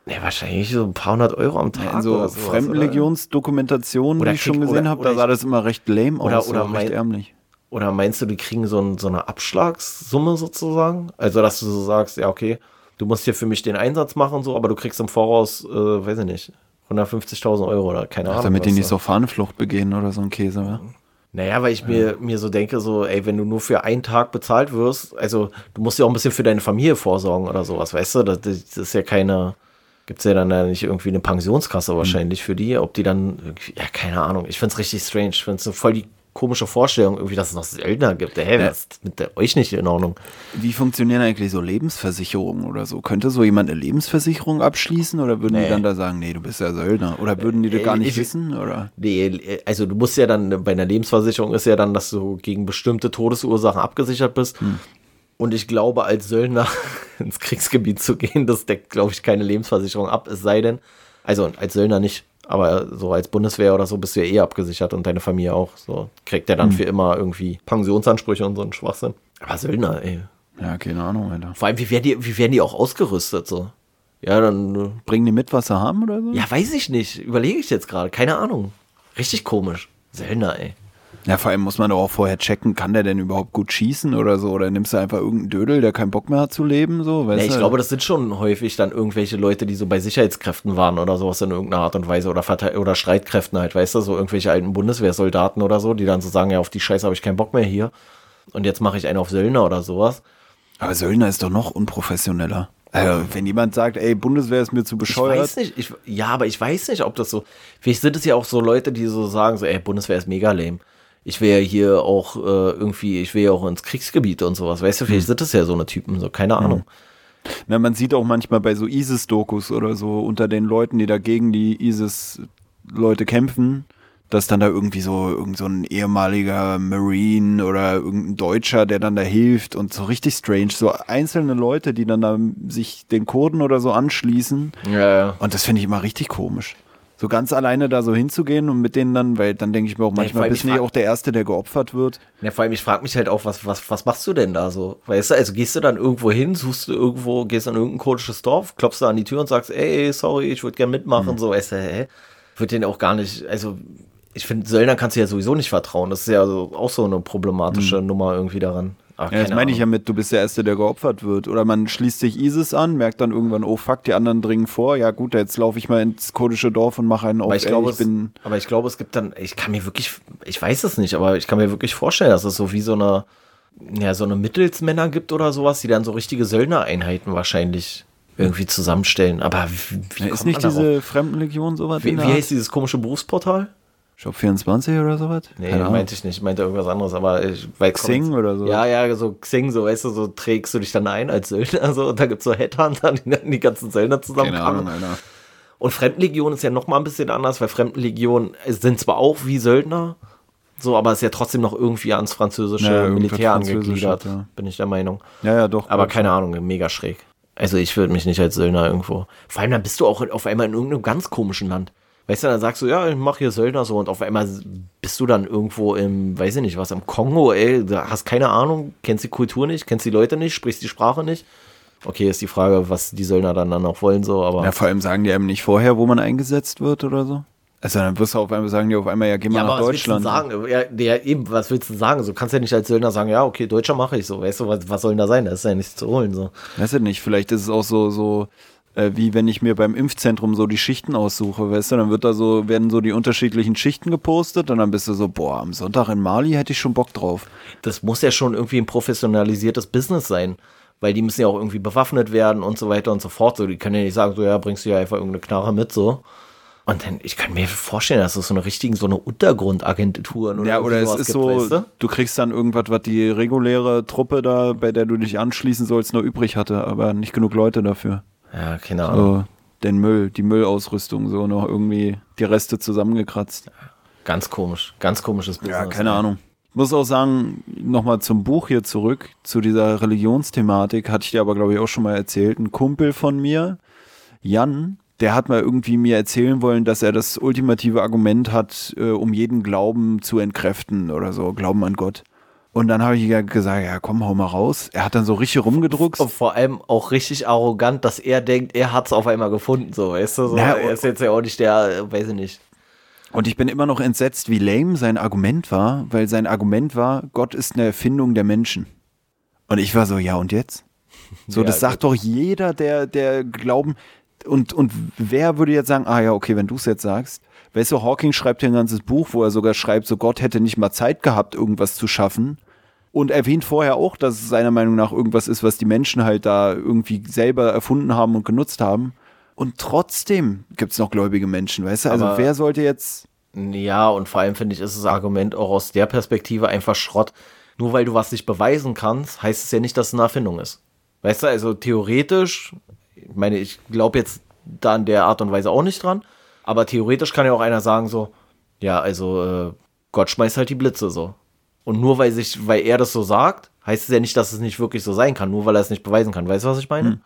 S2: Ja, wahrscheinlich so ein paar hundert Euro am Tag.
S1: In so
S2: oder sowas,
S1: Fremdenlegionsdokumentationen,
S2: Oder
S1: die ich schon gesehen
S2: oder-
S1: habe,
S2: oder
S1: da sah das immer recht lame
S2: Oder-
S1: aus,
S2: oder
S1: so recht ärmlich.
S2: Oder, oder meinst du, die kriegen so, ein, so eine Abschlagssumme sozusagen? Also, dass du so sagst, ja, okay, du musst hier für mich den Einsatz machen, so, aber du kriegst im Voraus, äh, weiß ich nicht, 150.000 Euro oder keine Ahnung.
S1: Damit die nicht so Fahnenflucht begehen oder so ein Käse, wa?
S2: Naja, weil ich mir, mir so denke, so, ey, wenn du nur für einen Tag bezahlt wirst, also du musst ja auch ein bisschen für deine Familie vorsorgen oder sowas, weißt du? Das, das ist ja keine, gibt's ja dann ja nicht irgendwie eine Pensionskasse wahrscheinlich für die, ob die dann, ja, keine Ahnung. Ich find's richtig strange. Ich find's so voll die komische Vorstellung, irgendwie, dass es noch Söldner gibt. Hä,
S1: Ja.
S2: was ist mit der, euch nicht in Ordnung?
S1: Wie funktionieren eigentlich so Lebensversicherungen oder so? Könnte so jemand eine Lebensversicherung abschließen oder würden
S2: Nee.
S1: die dann da sagen, nee, du bist ja Söldner? Oder würden die das gar
S2: Äh,
S1: nicht
S2: ich-
S1: wissen? Oder?
S2: Nee, also du musst ja dann, bei einer Lebensversicherung ist ja dann, dass du gegen bestimmte Todesursachen abgesichert bist. Und ich glaube, als Söldner ins Kriegsgebiet zu gehen, das deckt, glaube ich, keine Lebensversicherung ab, es sei denn, also als Söldner nicht, aber so als Bundeswehr oder so bist du ja eh abgesichert und deine Familie auch. So kriegt der dann für immer irgendwie Pensionsansprüche und so einen Schwachsinn. Aber Söldner, ey.
S1: Ja, keine Ahnung, Alter.
S2: Vor allem, wie werden die, wie werden die auch ausgerüstet so? Ja, dann äh,
S1: Bringen die mit, was sie haben oder so?
S2: ja, weiß ich nicht. Überlege ich jetzt gerade. Keine Ahnung. Richtig komisch. Söldner, ey.
S1: Ja, vor allem muss man doch auch vorher checken, kann der denn überhaupt gut schießen oder so? Oder nimmst du einfach irgendeinen Dödel, der keinen Bock mehr hat zu leben? So, weißt
S2: Ja, ich
S1: du?
S2: glaube, das sind schon häufig dann irgendwelche Leute, die so bei Sicherheitskräften waren oder sowas in irgendeiner Art und Weise oder, Verte- oder Streitkräften halt, weißt du, so irgendwelche alten Bundeswehrsoldaten oder so, die dann so sagen, ja, auf die Scheiße habe ich keinen Bock mehr hier und jetzt mache ich einen auf Söldner oder sowas.
S1: Aber Söldner ist doch noch unprofessioneller. Also, wenn jemand sagt, ey, Bundeswehr ist mir zu
S2: Ich
S1: bescheuert.
S2: weiß nicht, ich, ja, aber ich weiß nicht, ob das so, vielleicht sind es ja auch so Leute, die so sagen, so, ey, Bundeswehr ist mega lame. Ich will ja hier auch äh, irgendwie, ich will ja auch ins Kriegsgebiet und sowas, weißt du, vielleicht sind das ja so eine Typen, so, keine Ahnung.
S1: Na, man sieht auch manchmal bei so ISIS-Dokus oder so unter den Leuten, die dagegen die ISIS-Leute kämpfen, dass dann da irgendwie so irgend so ein ehemaliger Marine oder irgendein Deutscher, der dann da hilft und so richtig strange, so einzelne Leute, die dann da sich den Kurden oder so anschließen.
S2: Ja, ja.
S1: Und das finde ich immer richtig komisch. So ganz alleine da so hinzugehen und mit denen dann, weil dann denke ich mir auch manchmal,
S2: allem
S1: bist du auch der Erste, der geopfert wird.
S2: Ja, vor allem, ich frage mich halt auch, was, was, was machst du denn da so? Weißt du, also gehst du dann irgendwo hin, suchst du irgendwo, gehst an irgendein kurdisches Dorf, klopfst da an die Tür und sagst, ey, sorry, ich würde gerne mitmachen, so, weißt du, hä? Wird den auch gar nicht, also, ich finde, Söldner kannst du ja sowieso nicht vertrauen. Das ist ja so, auch so eine problematische Nummer irgendwie daran. Aber
S1: Ja, das meine ich ja mit, du bist der Erste, der geopfert wird. Oder man schließt sich ISIS an, merkt dann irgendwann, oh fuck, die anderen dringen vor. Ja gut, jetzt laufe ich mal ins kurdische Dorf und mache einen auf.
S2: Aber ich, glaube,
S1: ich
S2: es, aber ich glaube, es gibt dann, ich kann mir wirklich, ich weiß es nicht, aber ich kann mir wirklich vorstellen, dass es so wie so eine, ja, so eine Mittelsmänner gibt oder sowas, die dann so richtige Söldnereinheiten wahrscheinlich irgendwie zusammenstellen. Aber wie, wie
S1: Ja,
S2: kommt
S1: ist nicht diese Fremdenlegion sowas?
S2: Wie, wie heißt dieses komische Berufsportal?
S1: Shop 24 oder sowas?
S2: Nee,
S1: Keine
S2: meinte ich nicht, ich meinte irgendwas anderes, aber ich weil
S1: Xing oder so?
S2: Ja, ja, so Xing, so weißt du, so trägst du dich dann ein als Söldner, so, und da gibt's so Headhunter, die dann die ganzen Söldner
S1: Keine
S2: zusammenkommen.
S1: Ahnung, Alter.
S2: Und Fremdenlegion ist ja noch mal ein bisschen anders, weil Fremdenlegion sind zwar auch wie Söldner, so, aber ist ja trotzdem noch irgendwie ans französische
S1: Ja, irgendwas
S2: Militär
S1: Französisches,
S2: angegliedert,
S1: ja.
S2: bin ich der Meinung.
S1: Ja, ja, doch.
S2: Aber keine Ahnung, mega schräg. Also ich würde mich nicht als Söldner irgendwo. Vor allem dann bist du auch auf einmal in irgendeinem ganz komischen Land. Weißt du, dann sagst du, ja, ich mach hier Söldner so und auf einmal bist du dann irgendwo im, weiß ich nicht, was, im Kongo, ey, da hast keine Ahnung, kennst die Kultur nicht, kennst die Leute nicht, sprichst die Sprache nicht. Okay, ist die Frage, was die Söldner dann, dann auch wollen, so, aber.
S1: Ja, vor allem sagen die einem nicht vorher, wo man eingesetzt wird oder so. Also dann wirst du auf einmal sagen die auf einmal, ja, geh mal
S2: Ja,
S1: nach
S2: was willst du
S1: Deutschland.
S2: sagen? Ja, ja, eben, was willst du sagen? So kannst du ja nicht als Söldner sagen, ja, okay, Deutscher mache ich so, weißt du, was, was soll denn da sein? Da ist ja nichts zu holen, so.
S1: Weiß ich nicht, vielleicht ist es auch so, so äh, wie wenn ich mir beim Impfzentrum so die Schichten aussuche, weißt du, dann wird da so, werden so die unterschiedlichen Schichten gepostet und dann bist du so, boah, am Sonntag in Mali hätte ich schon Bock drauf.
S2: das muss ja schon irgendwie ein professionalisiertes Business sein. Weil die müssen ja auch irgendwie bewaffnet werden und so weiter und so fort. So, die können ja nicht sagen, so ja, bringst du ja einfach irgendeine Knarre mit, so. Und dann, ich kann mir vorstellen, dass es so eine richtigen, so eine Untergrundagentur oder
S1: Ja, oder es ist
S2: gibt,
S1: so,
S2: weißt du?
S1: du kriegst dann irgendwas, was die reguläre Truppe da, bei der du dich anschließen sollst, noch übrig hatte, aber nicht genug Leute dafür.
S2: Ja, keine Ahnung.
S1: So, den Müll, die Müllausrüstung, so noch irgendwie die Reste zusammengekratzt.
S2: Ganz komisch, ganz komisches
S1: Business. Ja, keine Ahnung. Ich muss auch sagen, nochmal zum Buch hier zurück, zu dieser Religionsthematik, hatte ich dir aber, glaube ich, auch schon mal erzählt. Ein Kumpel von mir, Jan, der hat mal irgendwie mir erzählen wollen, dass er das ultimative Argument hat, äh, um jeden Glauben zu entkräften oder so, Glauben an Gott. Und dann habe ich gesagt, ja komm, hau mal raus. Er hat dann so richtig rumgedruckt. Und
S2: vor allem auch richtig arrogant, dass er denkt, er hat es auf einmal gefunden, so, weißt du? So, Na, er ist jetzt ja auch nicht der, weiß ich nicht.
S1: Und ich bin immer noch entsetzt, wie lame sein Argument war, weil sein Argument war, Gott ist eine Erfindung der Menschen. Und ich war so, ja und jetzt? So, ja, das sagt doch jeder, der, der glauben, und, und wer würde jetzt sagen, ah ja, okay, wenn du es jetzt sagst, weißt du, Hawking schreibt hier ein ganzes Buch, wo er sogar schreibt, so Gott hätte nicht mal Zeit gehabt, irgendwas zu schaffen. Und erwähnt vorher auch, dass es seiner Meinung nach irgendwas ist, was die Menschen halt da irgendwie selber erfunden haben und genutzt haben. Und trotzdem gibt es noch gläubige Menschen, weißt du? Also Aber wer sollte jetzt.
S2: Ja, und vor allem finde ich, ist das Argument auch aus der Perspektive einfach Schrott. Nur weil du was nicht beweisen kannst, heißt es ja nicht, dass es eine Erfindung ist. Weißt du, also theoretisch ich meine, ich glaube jetzt da in der Art und Weise auch nicht dran. Aber theoretisch kann ja auch einer sagen, so, ja, also äh, Gott schmeißt halt die Blitze so. Und nur weil sich, weil er das so sagt, heißt es ja nicht, dass es nicht wirklich so sein kann, nur weil er es nicht beweisen kann. Weißt du, was ich meine? Hm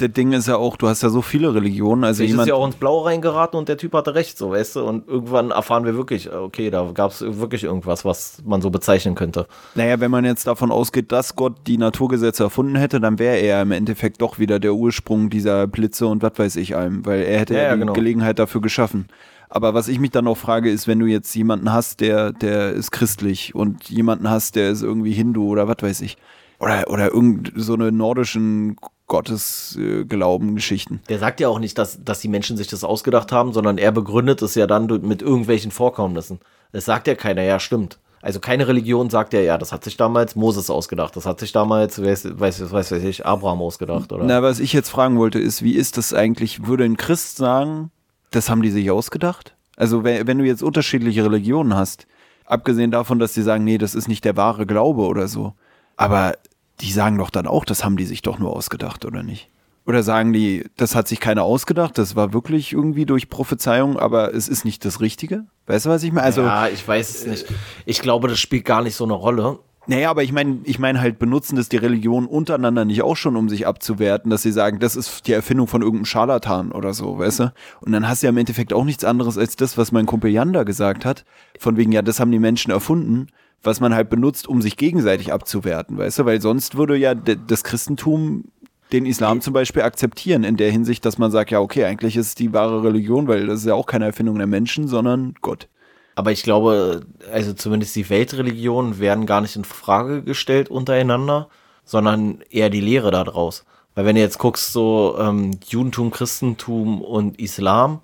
S1: der Ding ist ja auch, du hast ja so viele Religionen. Also
S2: ich ist ja auch ins Blaue reingeraten und der Typ hatte recht, so weißt du. Und irgendwann erfahren wir wirklich, okay, da gab es wirklich irgendwas, was man so bezeichnen könnte.
S1: Naja, wenn man jetzt davon ausgeht, dass Gott die Naturgesetze erfunden hätte, dann wäre er im Endeffekt doch wieder der Ursprung dieser Blitze und was weiß ich allem, weil er hätte ja, ja die genau. Gelegenheit dafür geschaffen. Aber was ich mich dann auch frage, ist, wenn du jetzt jemanden hast, der, der ist christlich und jemanden hast, der ist irgendwie Hindu oder was weiß ich. Oder, oder irgend so eine nordischen Gottesglauben-Geschichten.
S2: Der sagt ja auch nicht, dass, dass die Menschen sich das ausgedacht haben, sondern er begründet es ja dann mit irgendwelchen Vorkommnissen. Das sagt ja keiner, ja, stimmt. Also keine Religion sagt ja, ja, das hat sich damals Moses ausgedacht, das hat sich damals, weiß, weiß, weiß, weiß ich, Abraham ausgedacht, oder?
S1: Na, was ich jetzt fragen wollte, ist, wie ist das eigentlich, würde ein Christ sagen, das haben die sich ausgedacht? Also wenn, wenn du jetzt unterschiedliche Religionen hast, abgesehen davon, dass die sagen, nee, das ist nicht der wahre Glaube oder so, aber die sagen doch dann auch, das haben die sich doch nur ausgedacht, oder nicht? Oder sagen die, das hat sich keiner ausgedacht, das war wirklich irgendwie durch Prophezeiung, aber es ist nicht das Richtige? Weißt du, was ich meine? Also,
S2: ja, ich weiß es nicht. Ich glaube, das spielt gar nicht so eine Rolle.
S1: Naja, aber ich meine, ich meine halt, benutzen das die Religionen untereinander nicht auch schon, um sich abzuwerten, dass sie sagen, das ist die Erfindung von irgendeinem Scharlatan oder so, weißt du? Und dann hast du ja im Endeffekt auch nichts anderes als das, was mein Kumpel Janda gesagt hat, von wegen, ja, das haben die Menschen erfunden was man halt benutzt, um sich gegenseitig abzuwerten, weißt du? Weil sonst würde ja das Christentum den Islam zum Beispiel akzeptieren, in der Hinsicht, dass man sagt, ja, okay, eigentlich ist die wahre Religion, weil das ist ja auch keine Erfindung der Menschen, sondern Gott.
S2: Aber ich glaube, also zumindest die Weltreligionen werden gar nicht in Frage gestellt untereinander, sondern eher die Lehre daraus. Weil wenn du jetzt guckst, so ähm, Judentum, Christentum und Islam,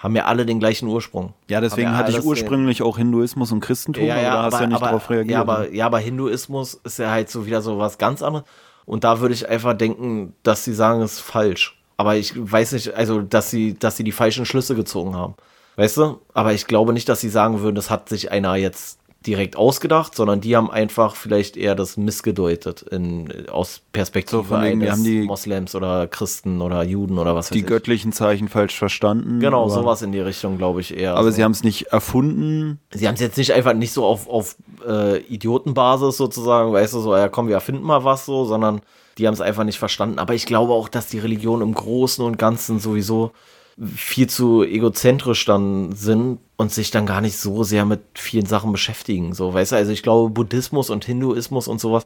S2: haben ja alle den gleichen Ursprung.
S1: Ja, deswegen ja hatte ich ursprünglich auch Hinduismus und Christentum,
S2: ja, ja, aber da hast du ja nicht aber, drauf reagiert. Ja aber, ja, aber Hinduismus ist ja halt so wieder so was ganz anderes. Und da würde ich einfach denken, dass sie sagen, es ist falsch. Aber ich weiß nicht, also, dass sie, dass sie die falschen Schlüsse gezogen haben. Weißt du? Aber ich glaube nicht, dass sie sagen würden, das hat sich einer jetzt direkt ausgedacht, sondern die haben einfach vielleicht eher das missgedeutet in, aus Perspektive so eines
S1: haben die,
S2: Moslems oder Christen oder Juden oder was
S1: weiß Die ich. göttlichen Zeichen falsch verstanden.
S2: Genau, sowas in die Richtung, glaube ich eher.
S1: Aber so. sie haben es nicht erfunden.
S2: Sie haben es jetzt nicht einfach nicht so auf, auf äh, Idiotenbasis sozusagen, weißt du, so, ja komm, wir erfinden mal was so, sondern die haben es einfach nicht verstanden. Aber ich glaube auch, dass die Religion im Großen und Ganzen sowieso viel zu egozentrisch dann sind und sich dann gar nicht so sehr mit vielen Sachen beschäftigen. So, weißt du, also ich glaube, Buddhismus und Hinduismus und sowas,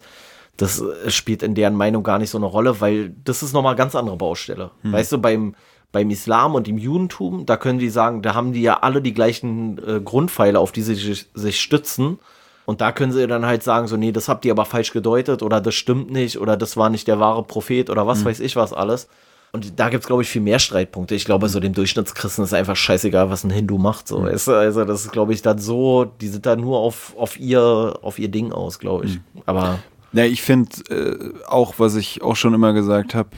S2: das äh, spielt in deren Meinung gar nicht so eine Rolle, weil das ist nochmal ganz andere Baustelle. Hm. Weißt du, beim, beim Islam und dem Judentum, da können die sagen, da haben die ja alle die gleichen äh, Grundpfeiler, auf die sie sich, sich stützen. Und da können sie dann halt sagen, so, nee, das habt ihr aber falsch gedeutet oder das stimmt nicht oder das war nicht der wahre Prophet oder was hm. weiß ich was alles. Und da gibt es, glaube ich, viel mehr Streitpunkte. Ich glaube, so dem Durchschnittschristen ist einfach scheißegal, was ein Hindu macht. So. Mhm. Also, das ist, glaube ich, dann so, die sind da nur auf, auf, ihr, auf ihr Ding aus, glaube ich. Mhm. Aber.
S1: Ja, ich finde äh, auch, was ich auch schon immer gesagt habe,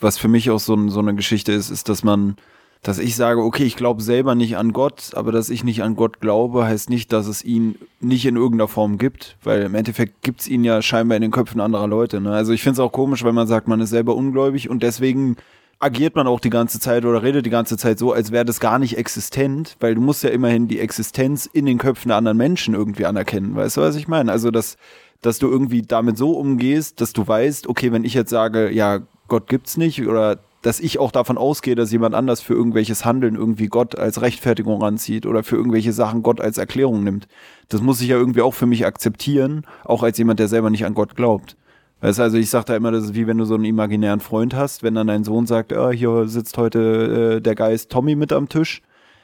S1: was für mich auch so, so eine Geschichte ist, ist, dass man dass ich sage, okay, ich glaube selber nicht an Gott, aber dass ich nicht an Gott glaube, heißt nicht, dass es ihn nicht in irgendeiner Form gibt, weil im Endeffekt gibt es ihn ja scheinbar in den Köpfen anderer Leute. Ne? Also ich finde es auch komisch, wenn man sagt, man ist selber ungläubig und deswegen agiert man auch die ganze Zeit oder redet die ganze Zeit so, als wäre das gar nicht existent, weil du musst ja immerhin die Existenz in den Köpfen der anderen Menschen irgendwie anerkennen. Weißt du, was ich meine? Also, dass, dass du irgendwie damit so umgehst, dass du weißt, okay, wenn ich jetzt sage, ja, Gott gibt's nicht oder dass ich auch davon ausgehe, dass jemand anders für irgendwelches Handeln irgendwie Gott als Rechtfertigung ranzieht oder für irgendwelche Sachen Gott als Erklärung nimmt. Das muss ich ja irgendwie auch für mich akzeptieren, auch als jemand, der selber nicht an Gott glaubt. Weißt du, also ich sage da immer, das ist wie wenn du so einen imaginären Freund hast, wenn dann dein Sohn sagt, oh, hier sitzt heute äh, der Geist Tommy mit am Tisch,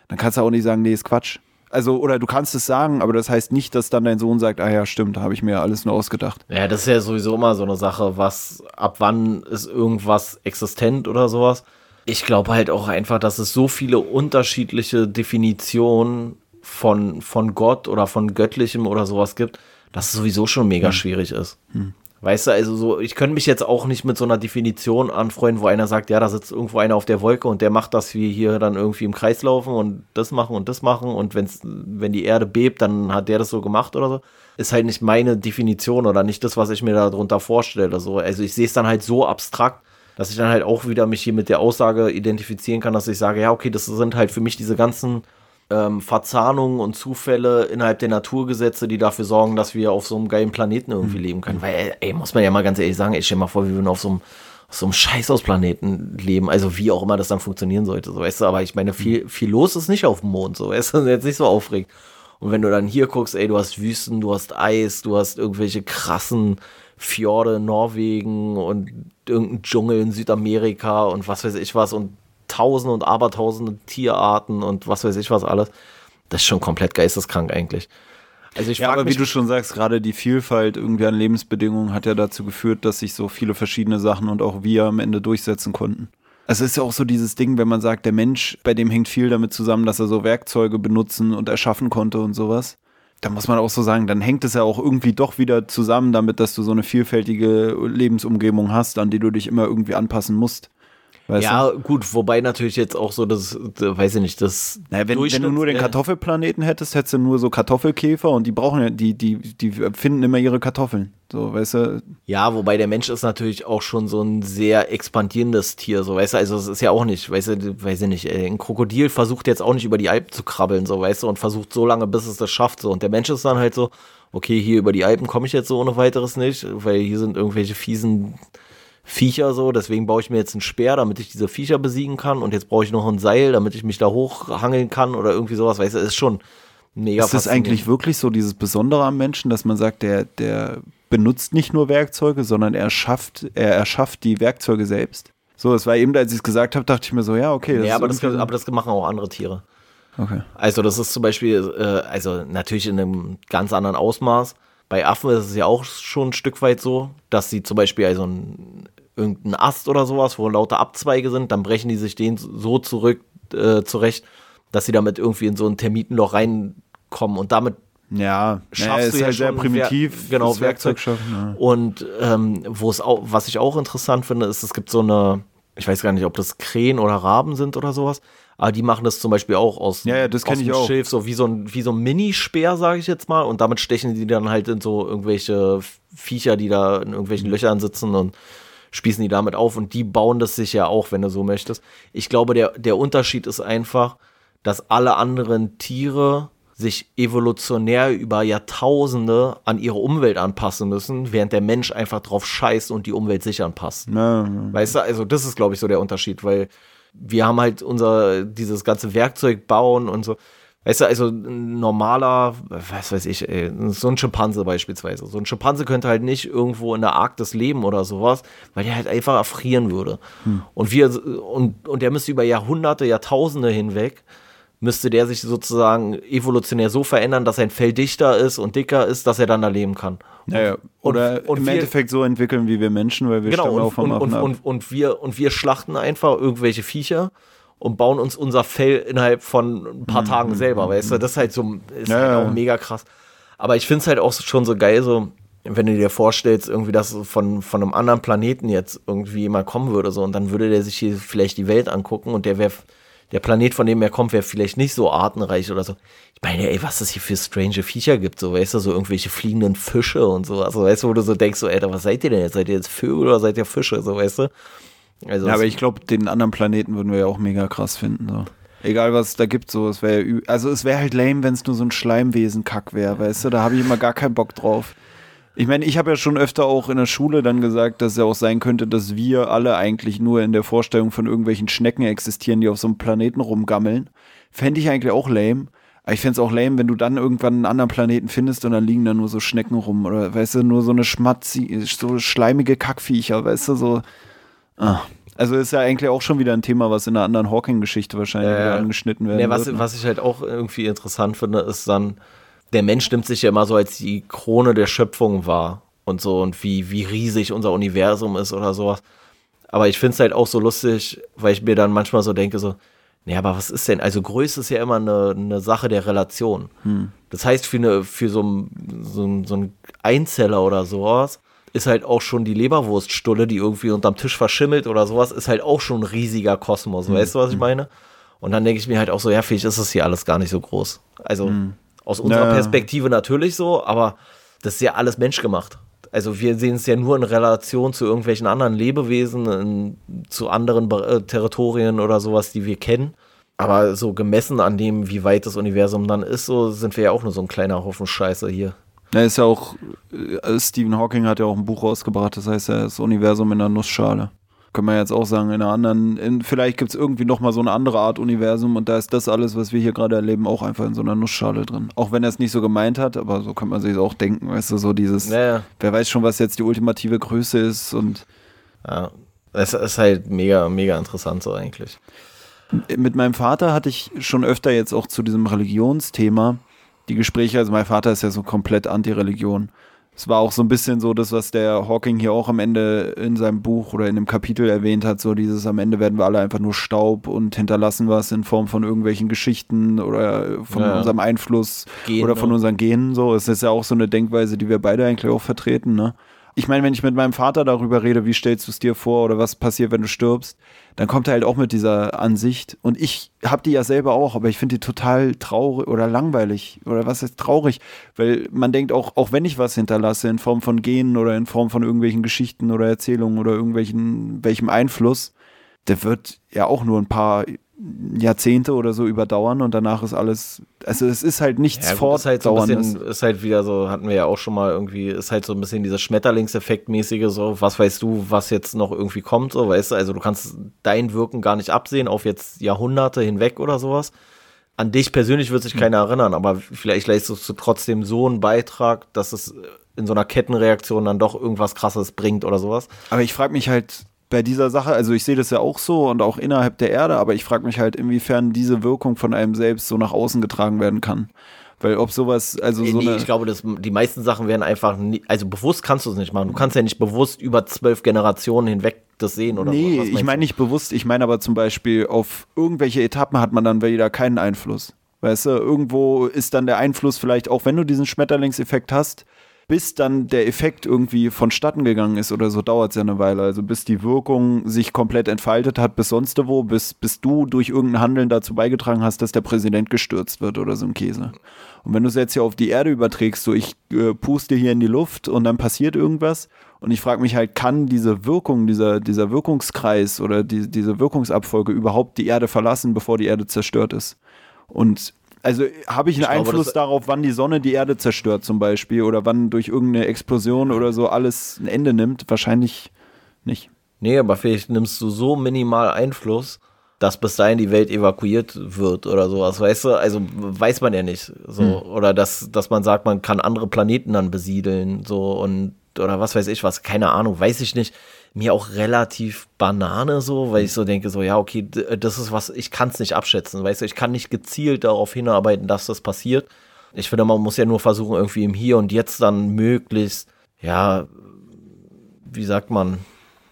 S1: dann kannst du auch nicht sagen, nee, ist Quatsch. Also, oder du kannst es sagen, aber das heißt nicht, dass dann dein Sohn sagt, ah ja, stimmt, habe ich mir alles nur ausgedacht.
S2: Ja, das ist ja sowieso immer so eine Sache, was, ab wann ist irgendwas existent oder sowas. Ich glaube halt auch einfach, dass es so viele unterschiedliche Definitionen von, von Gott oder von Göttlichem oder sowas gibt, dass es sowieso schon mega hm. schwierig ist. Hm. Weißt du, also so, ich könnte mich jetzt auch nicht mit so einer Definition anfreunden, wo einer sagt, ja, da sitzt irgendwo einer auf der Wolke und der macht, dass wir hier dann irgendwie im Kreis laufen und das machen und das machen und wenn's, wenn die Erde bebt, dann hat der das so gemacht oder so. Ist halt nicht meine Definition oder nicht das, was ich mir darunter vorstelle. So. Also ich sehe es dann halt so abstrakt, dass ich dann halt auch wieder mich hier mit der Aussage identifizieren kann, dass ich sage, ja, okay, das sind halt für mich diese ganzen ähm, Verzahnungen und Zufälle innerhalb der Naturgesetze, die dafür sorgen, dass wir auf so einem geilen Planeten irgendwie mhm. leben können. Weil, ey, muss man ja mal ganz ehrlich sagen, ich stell mal vor, wir würden auf so einem, auf so einem Scheißausplaneten leben, also wie auch immer das dann funktionieren sollte, so weißt du, aber ich meine, viel, mhm. viel los ist nicht auf dem Mond, so weißt du, jetzt nicht so aufregend. Und wenn du dann hier guckst, ey, du hast Wüsten, du hast Eis, du hast irgendwelche krassen Fjorde in Norwegen und irgendeinen Dschungel in Südamerika und was weiß ich was und Tausende und Abertausende Tierarten und was weiß ich was alles. Das ist schon komplett geisteskrank eigentlich.
S1: Also ich ja, aber wie du schon sagst, gerade die Vielfalt irgendwie an Lebensbedingungen hat ja dazu geführt, dass sich so viele verschiedene Sachen und auch wir am Ende durchsetzen konnten. Es ist ja auch so dieses Ding, wenn man sagt, der Mensch, bei dem hängt viel damit zusammen, dass er so Werkzeuge benutzen und erschaffen konnte und sowas. Da muss man auch so sagen, dann hängt es ja auch irgendwie doch wieder zusammen damit, dass du so eine vielfältige Lebensumgebung hast, an die du dich immer irgendwie anpassen musst.
S2: Weißt ja, du? gut, wobei natürlich jetzt auch so das, weiß ich nicht, das.
S1: Naja, wenn, wenn du nur den Kartoffelplaneten hättest, hättest du nur so Kartoffelkäfer und die brauchen ja, die, die, die finden immer ihre Kartoffeln. So, weißt du?
S2: Ja, wobei der Mensch ist natürlich auch schon so ein sehr expandierendes Tier, so, weißt du, also es ist ja auch nicht, weißt du, weiß ich nicht, ey, ein Krokodil versucht jetzt auch nicht über die Alpen zu krabbeln, so, weißt du, und versucht so lange, bis es das schafft, so. Und der Mensch ist dann halt so, okay, hier über die Alpen komme ich jetzt so ohne weiteres nicht, weil hier sind irgendwelche fiesen Viecher so, deswegen baue ich mir jetzt einen Speer, damit ich diese Viecher besiegen kann und jetzt brauche ich noch ein Seil, damit ich mich da hochhangeln kann oder irgendwie sowas, weißt du, ist schon
S1: mega Ist das eigentlich wirklich so dieses Besondere am Menschen, dass man sagt, der, der benutzt nicht nur Werkzeuge, sondern er schafft, er erschafft die Werkzeuge selbst? So, es war eben, als ich es gesagt habe, dachte ich mir so, ja, okay.
S2: Das ja, aber das, aber das machen auch andere Tiere. Okay. Also das ist zum Beispiel, äh, also natürlich in einem ganz anderen Ausmaß. Bei Affen ist es ja auch schon ein Stück weit so, dass sie zum Beispiel also ein irgendeinen Ast oder sowas, wo lauter Abzweige sind, dann brechen die sich den so zurück äh, zurecht, dass sie damit irgendwie in so ein Termitenloch reinkommen und damit
S1: ja, schaffst ja, du ja halt sehr primitiv.
S2: Wer genau, Werkzeug. schaffen. Ja. Und ähm, wo es auch, was ich auch interessant finde, ist, es gibt so eine, ich weiß gar nicht, ob das Krähen oder Raben sind oder sowas, aber die machen das zum Beispiel auch aus,
S1: ja, ja, das aus dem
S2: Schilf, so wie so ein, wie so ein Minispeer, sage ich jetzt mal, und damit stechen die dann halt in so irgendwelche Viecher, die da in irgendwelchen Löchern sitzen und spießen die damit auf und die bauen das sich ja auch, wenn du so möchtest. Ich glaube, der, der Unterschied ist einfach, dass alle anderen Tiere sich evolutionär über Jahrtausende an ihre Umwelt anpassen müssen, während der Mensch einfach drauf scheißt und die Umwelt sich anpasst. Ja. Weißt du, also das ist, glaube ich, so der Unterschied, weil wir haben halt unser, dieses ganze Werkzeug bauen und so. Weißt du, also ein normaler, was weiß ich, ey, so ein Schimpanse beispielsweise. So ein Schimpanse könnte halt nicht irgendwo in der Arktis leben oder sowas, weil der halt einfach erfrieren würde. Hm. Und wir, und, und der müsste über Jahrhunderte, Jahrtausende hinweg, müsste der sich sozusagen evolutionär so verändern, dass sein Fell dichter ist und dicker ist, dass er dann da leben kann.
S1: Naja, oder und, und im wir, Endeffekt so entwickeln wie wir Menschen, weil wir
S2: genau, stammen auch vom und, und, und, und, wir, und wir schlachten einfach irgendwelche Viecher und bauen uns unser Fell innerhalb von ein paar mhm. Tagen selber, mhm. weißt du? Das ist halt so, ist ja, halt auch mega krass. Aber ich finde es halt auch schon so geil, so, wenn du dir vorstellst, irgendwie, dass von, von einem anderen Planeten jetzt irgendwie jemand kommen würde, so, und dann würde der sich hier vielleicht die Welt angucken und der wäre, der Planet, von dem er kommt, wäre vielleicht nicht so artenreich oder so. Ich meine, ey, was es hier für strange Viecher gibt, so, weißt du, so irgendwelche fliegenden Fische und so, also, weißt du, wo du so denkst, so, ey, was seid ihr denn jetzt? Seid ihr jetzt Vögel oder seid ihr Fische, so, weißt du? Also
S1: Ja, aber ich glaube, den anderen Planeten würden wir ja auch mega krass finden. So. Egal, was es da gibt, so, es wäre ja, also es wäre halt lame, wenn es nur so ein Schleimwesen-Kack wäre, weißt du, da habe ich immer gar keinen Bock drauf. Ich meine, ich habe ja schon öfter auch in der Schule dann gesagt, dass es ja auch sein könnte, dass wir alle eigentlich nur in der Vorstellung von irgendwelchen Schnecken existieren, die auf so einem Planeten rumgammeln. Fände ich eigentlich auch lame. Aber ich fände es auch lame, wenn du dann irgendwann einen anderen Planeten findest und dann liegen da nur so Schnecken rum oder, weißt du, nur so eine schmatzi, so schleimige Kackviecher, weißt du, so. Ah. Also ist ja eigentlich auch schon wieder ein Thema, was in einer anderen Hawking-Geschichte wahrscheinlich wieder angeschnitten werden
S2: Nee, was,
S1: wird. ne?
S2: was ich halt auch irgendwie interessant finde, ist dann, der Mensch nimmt sich ja immer so als die Krone der Schöpfung wahr und so und wie, wie riesig unser Universum ist oder sowas. Aber ich finde es halt auch so lustig, weil ich mir dann manchmal so denke, so, nee, aber was ist denn? Also Größe ist ja immer eine, eine Sache der Relation. Das heißt, für, eine, für so, ein, so, ein, so ein Einzeller oder sowas ist halt auch schon die Leberwurststulle, die irgendwie unterm Tisch verschimmelt oder sowas, ist halt auch schon ein riesiger Kosmos. Weißt du, was ich meine? Und dann denke ich mir halt auch so, ja, vielleicht ist es hier alles gar nicht so groß. Also aus unserer
S1: Ja.
S2: Perspektive natürlich so, aber das ist ja alles menschgemacht. Also wir sehen es ja nur in Relation zu irgendwelchen anderen Lebewesen, in, zu anderen äh, Territorien oder sowas, die wir kennen. Aber so gemessen an dem, wie weit das Universum dann ist, so sind wir ja auch nur so ein kleiner Haufen Scheiße hier.
S1: Ja, ist ja auch, äh, Stephen Hawking hat ja auch ein Buch rausgebracht, das heißt ja das Universum in der Nussschale. Können wir jetzt auch sagen, in einer anderen, in, vielleicht gibt es irgendwie nochmal so eine andere Art Universum und da ist das alles, was wir hier gerade erleben, auch einfach in so einer Nussschale drin. Auch wenn er es nicht so gemeint hat, aber so kann man sich auch denken, weißt du, so dieses,
S2: Naja,
S1: wer weiß schon, was jetzt die ultimative Größe ist und
S2: ja. Es ist halt mega, mega interessant so eigentlich.
S1: mit meinem Vater hatte ich schon öfter jetzt auch zu diesem Religionsthema die Gespräche. Also mein Vater ist ja so komplett Anti-Religion. Es war auch so ein bisschen so das, was der Hawking hier auch am Ende in seinem Buch oder in dem Kapitel erwähnt hat, so dieses am Ende werden wir alle einfach nur Staub und hinterlassen was in Form von irgendwelchen Geschichten oder von
S2: Ja.
S1: unserem Einfluss
S2: Gene.
S1: oder von unseren Genen so. Es ist ja auch so eine Denkweise, die wir beide eigentlich auch vertreten, ne? Ich meine, wenn ich mit meinem Vater darüber rede, wie stellst du es dir vor oder was passiert, wenn du stirbst, dann kommt er halt auch mit dieser Ansicht. Und ich habe die ja selber auch, aber ich finde die total traurig oder langweilig oder was ist traurig, weil man denkt auch, auch wenn ich was hinterlasse in Form von Genen oder in Form von irgendwelchen Geschichten oder Erzählungen oder irgendwelchen welchem Einfluss, der wird ja auch nur ein paar Jahrzehnte oder so überdauern und danach ist alles, also es ist halt nichts
S2: Ja, gut, ist halt so ein
S1: Fortdauerndes.
S2: bisschen, ist halt wieder so, hatten wir ja auch schon mal irgendwie, ist halt so ein bisschen dieses Schmetterlingseffekt-mäßige, so, was weißt du, was jetzt noch irgendwie kommt, so, weißt du, also du kannst dein Wirken gar nicht absehen auf jetzt Jahrhunderte hinweg oder sowas. An dich persönlich wird sich
S1: Hm.
S2: keiner erinnern, aber vielleicht leistest du trotzdem so einen Beitrag, dass es in so einer Kettenreaktion dann doch irgendwas krasses bringt oder sowas.
S1: Aber ich frage mich halt bei dieser Sache, also ich sehe das ja auch so und auch innerhalb der Erde, aber ich frage mich halt, inwiefern diese Wirkung von einem selbst so nach außen getragen werden kann. Weil ob sowas, also so
S2: nee,
S1: eine.
S2: ich glaube, dass die meisten Sachen werden einfach, nie, also bewusst kannst du es nicht machen. Du kannst ja nicht bewusst über zwölf Generationen hinweg das sehen oder
S1: nee,
S2: was
S1: ich
S2: meinst
S1: meine nicht bewusst, ich meine aber zum Beispiel, auf irgendwelche Etappen hat man dann wieder keinen Einfluss. Weißt du, irgendwo ist dann der Einfluss vielleicht, auch wenn du diesen Schmetterlingseffekt hast, bis dann der Effekt irgendwie vonstatten gegangen ist oder so, dauert es ja eine Weile. Also bis die Wirkung sich komplett entfaltet hat, bis sonst wo, bis, bis du durch irgendein Handeln dazu beigetragen hast, dass der Präsident gestürzt wird oder so ein Käse. Und wenn du es jetzt hier auf die Erde überträgst, so ich äh, puste hier in die Luft und dann passiert irgendwas und ich frage mich halt, kann diese Wirkung, dieser, dieser Wirkungskreis oder die, diese Wirkungsabfolge überhaupt die Erde verlassen, bevor die Erde zerstört ist? Und also habe ich einen
S2: Ich glaube,
S1: Einfluss darauf, wann die Sonne die Erde zerstört zum Beispiel oder wann durch irgendeine Explosion oder so alles ein Ende nimmt? Wahrscheinlich nicht.
S2: Nee, aber vielleicht nimmst du so minimal Einfluss, dass bis dahin die Welt evakuiert wird oder sowas, weißt du? Also weiß man ja nicht. So. Oder dass, dass man sagt, man kann andere Planeten dann besiedeln, so und oder was weiß ich was, keine Ahnung, weiß ich nicht. Mir auch relativ Banane so, weil ich so denke, so, ja, okay, d- das ist was, ich kann es nicht abschätzen, weißt du, ich kann nicht gezielt darauf hinarbeiten, dass das passiert. Ich finde, man muss ja nur versuchen, irgendwie im Hier und Jetzt dann möglichst, ja, wie sagt man,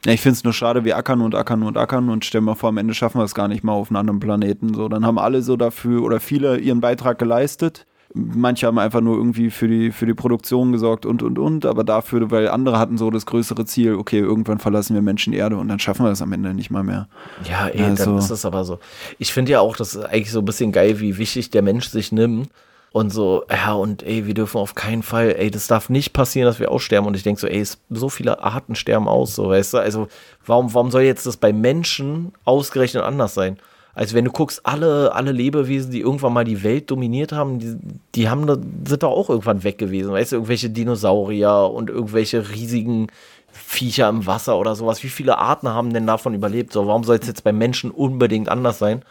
S1: Ja, ich finde es nur schade, wir ackern und ackern und ackern und stellen mal vor, am Ende schaffen wir es gar nicht mal auf einen anderen Planeten. So, dann haben alle so dafür oder viele ihren Beitrag geleistet. Manche haben einfach nur irgendwie für die, für die Produktion gesorgt und und und, aber dafür, weil andere hatten so das größere Ziel, okay, irgendwann verlassen wir Menschen die Erde und dann schaffen wir das am Ende nicht mal mehr.
S2: Ja, ey,
S1: Ja,
S2: dann ist es aber so. Ich finde ja auch, das ist eigentlich so ein bisschen geil, wie wichtig der Mensch sich nimmt Und so, ja, und ey, wir dürfen auf keinen Fall, ey, das darf nicht passieren, dass wir aussterben. Und ich denke so, ey, so viele Arten sterben aus, so, weißt du? Also, warum, warum soll jetzt das bei Menschen ausgerechnet anders sein? Also, wenn du guckst, alle, alle Lebewesen, die irgendwann mal die Welt dominiert haben, die, die haben, sind doch auch irgendwann weg gewesen, weißt du? Irgendwelche Dinosaurier und irgendwelche riesigen Viecher im Wasser oder sowas. Wie viele Arten haben denn davon überlebt? So, warum soll es jetzt bei Menschen unbedingt anders sein?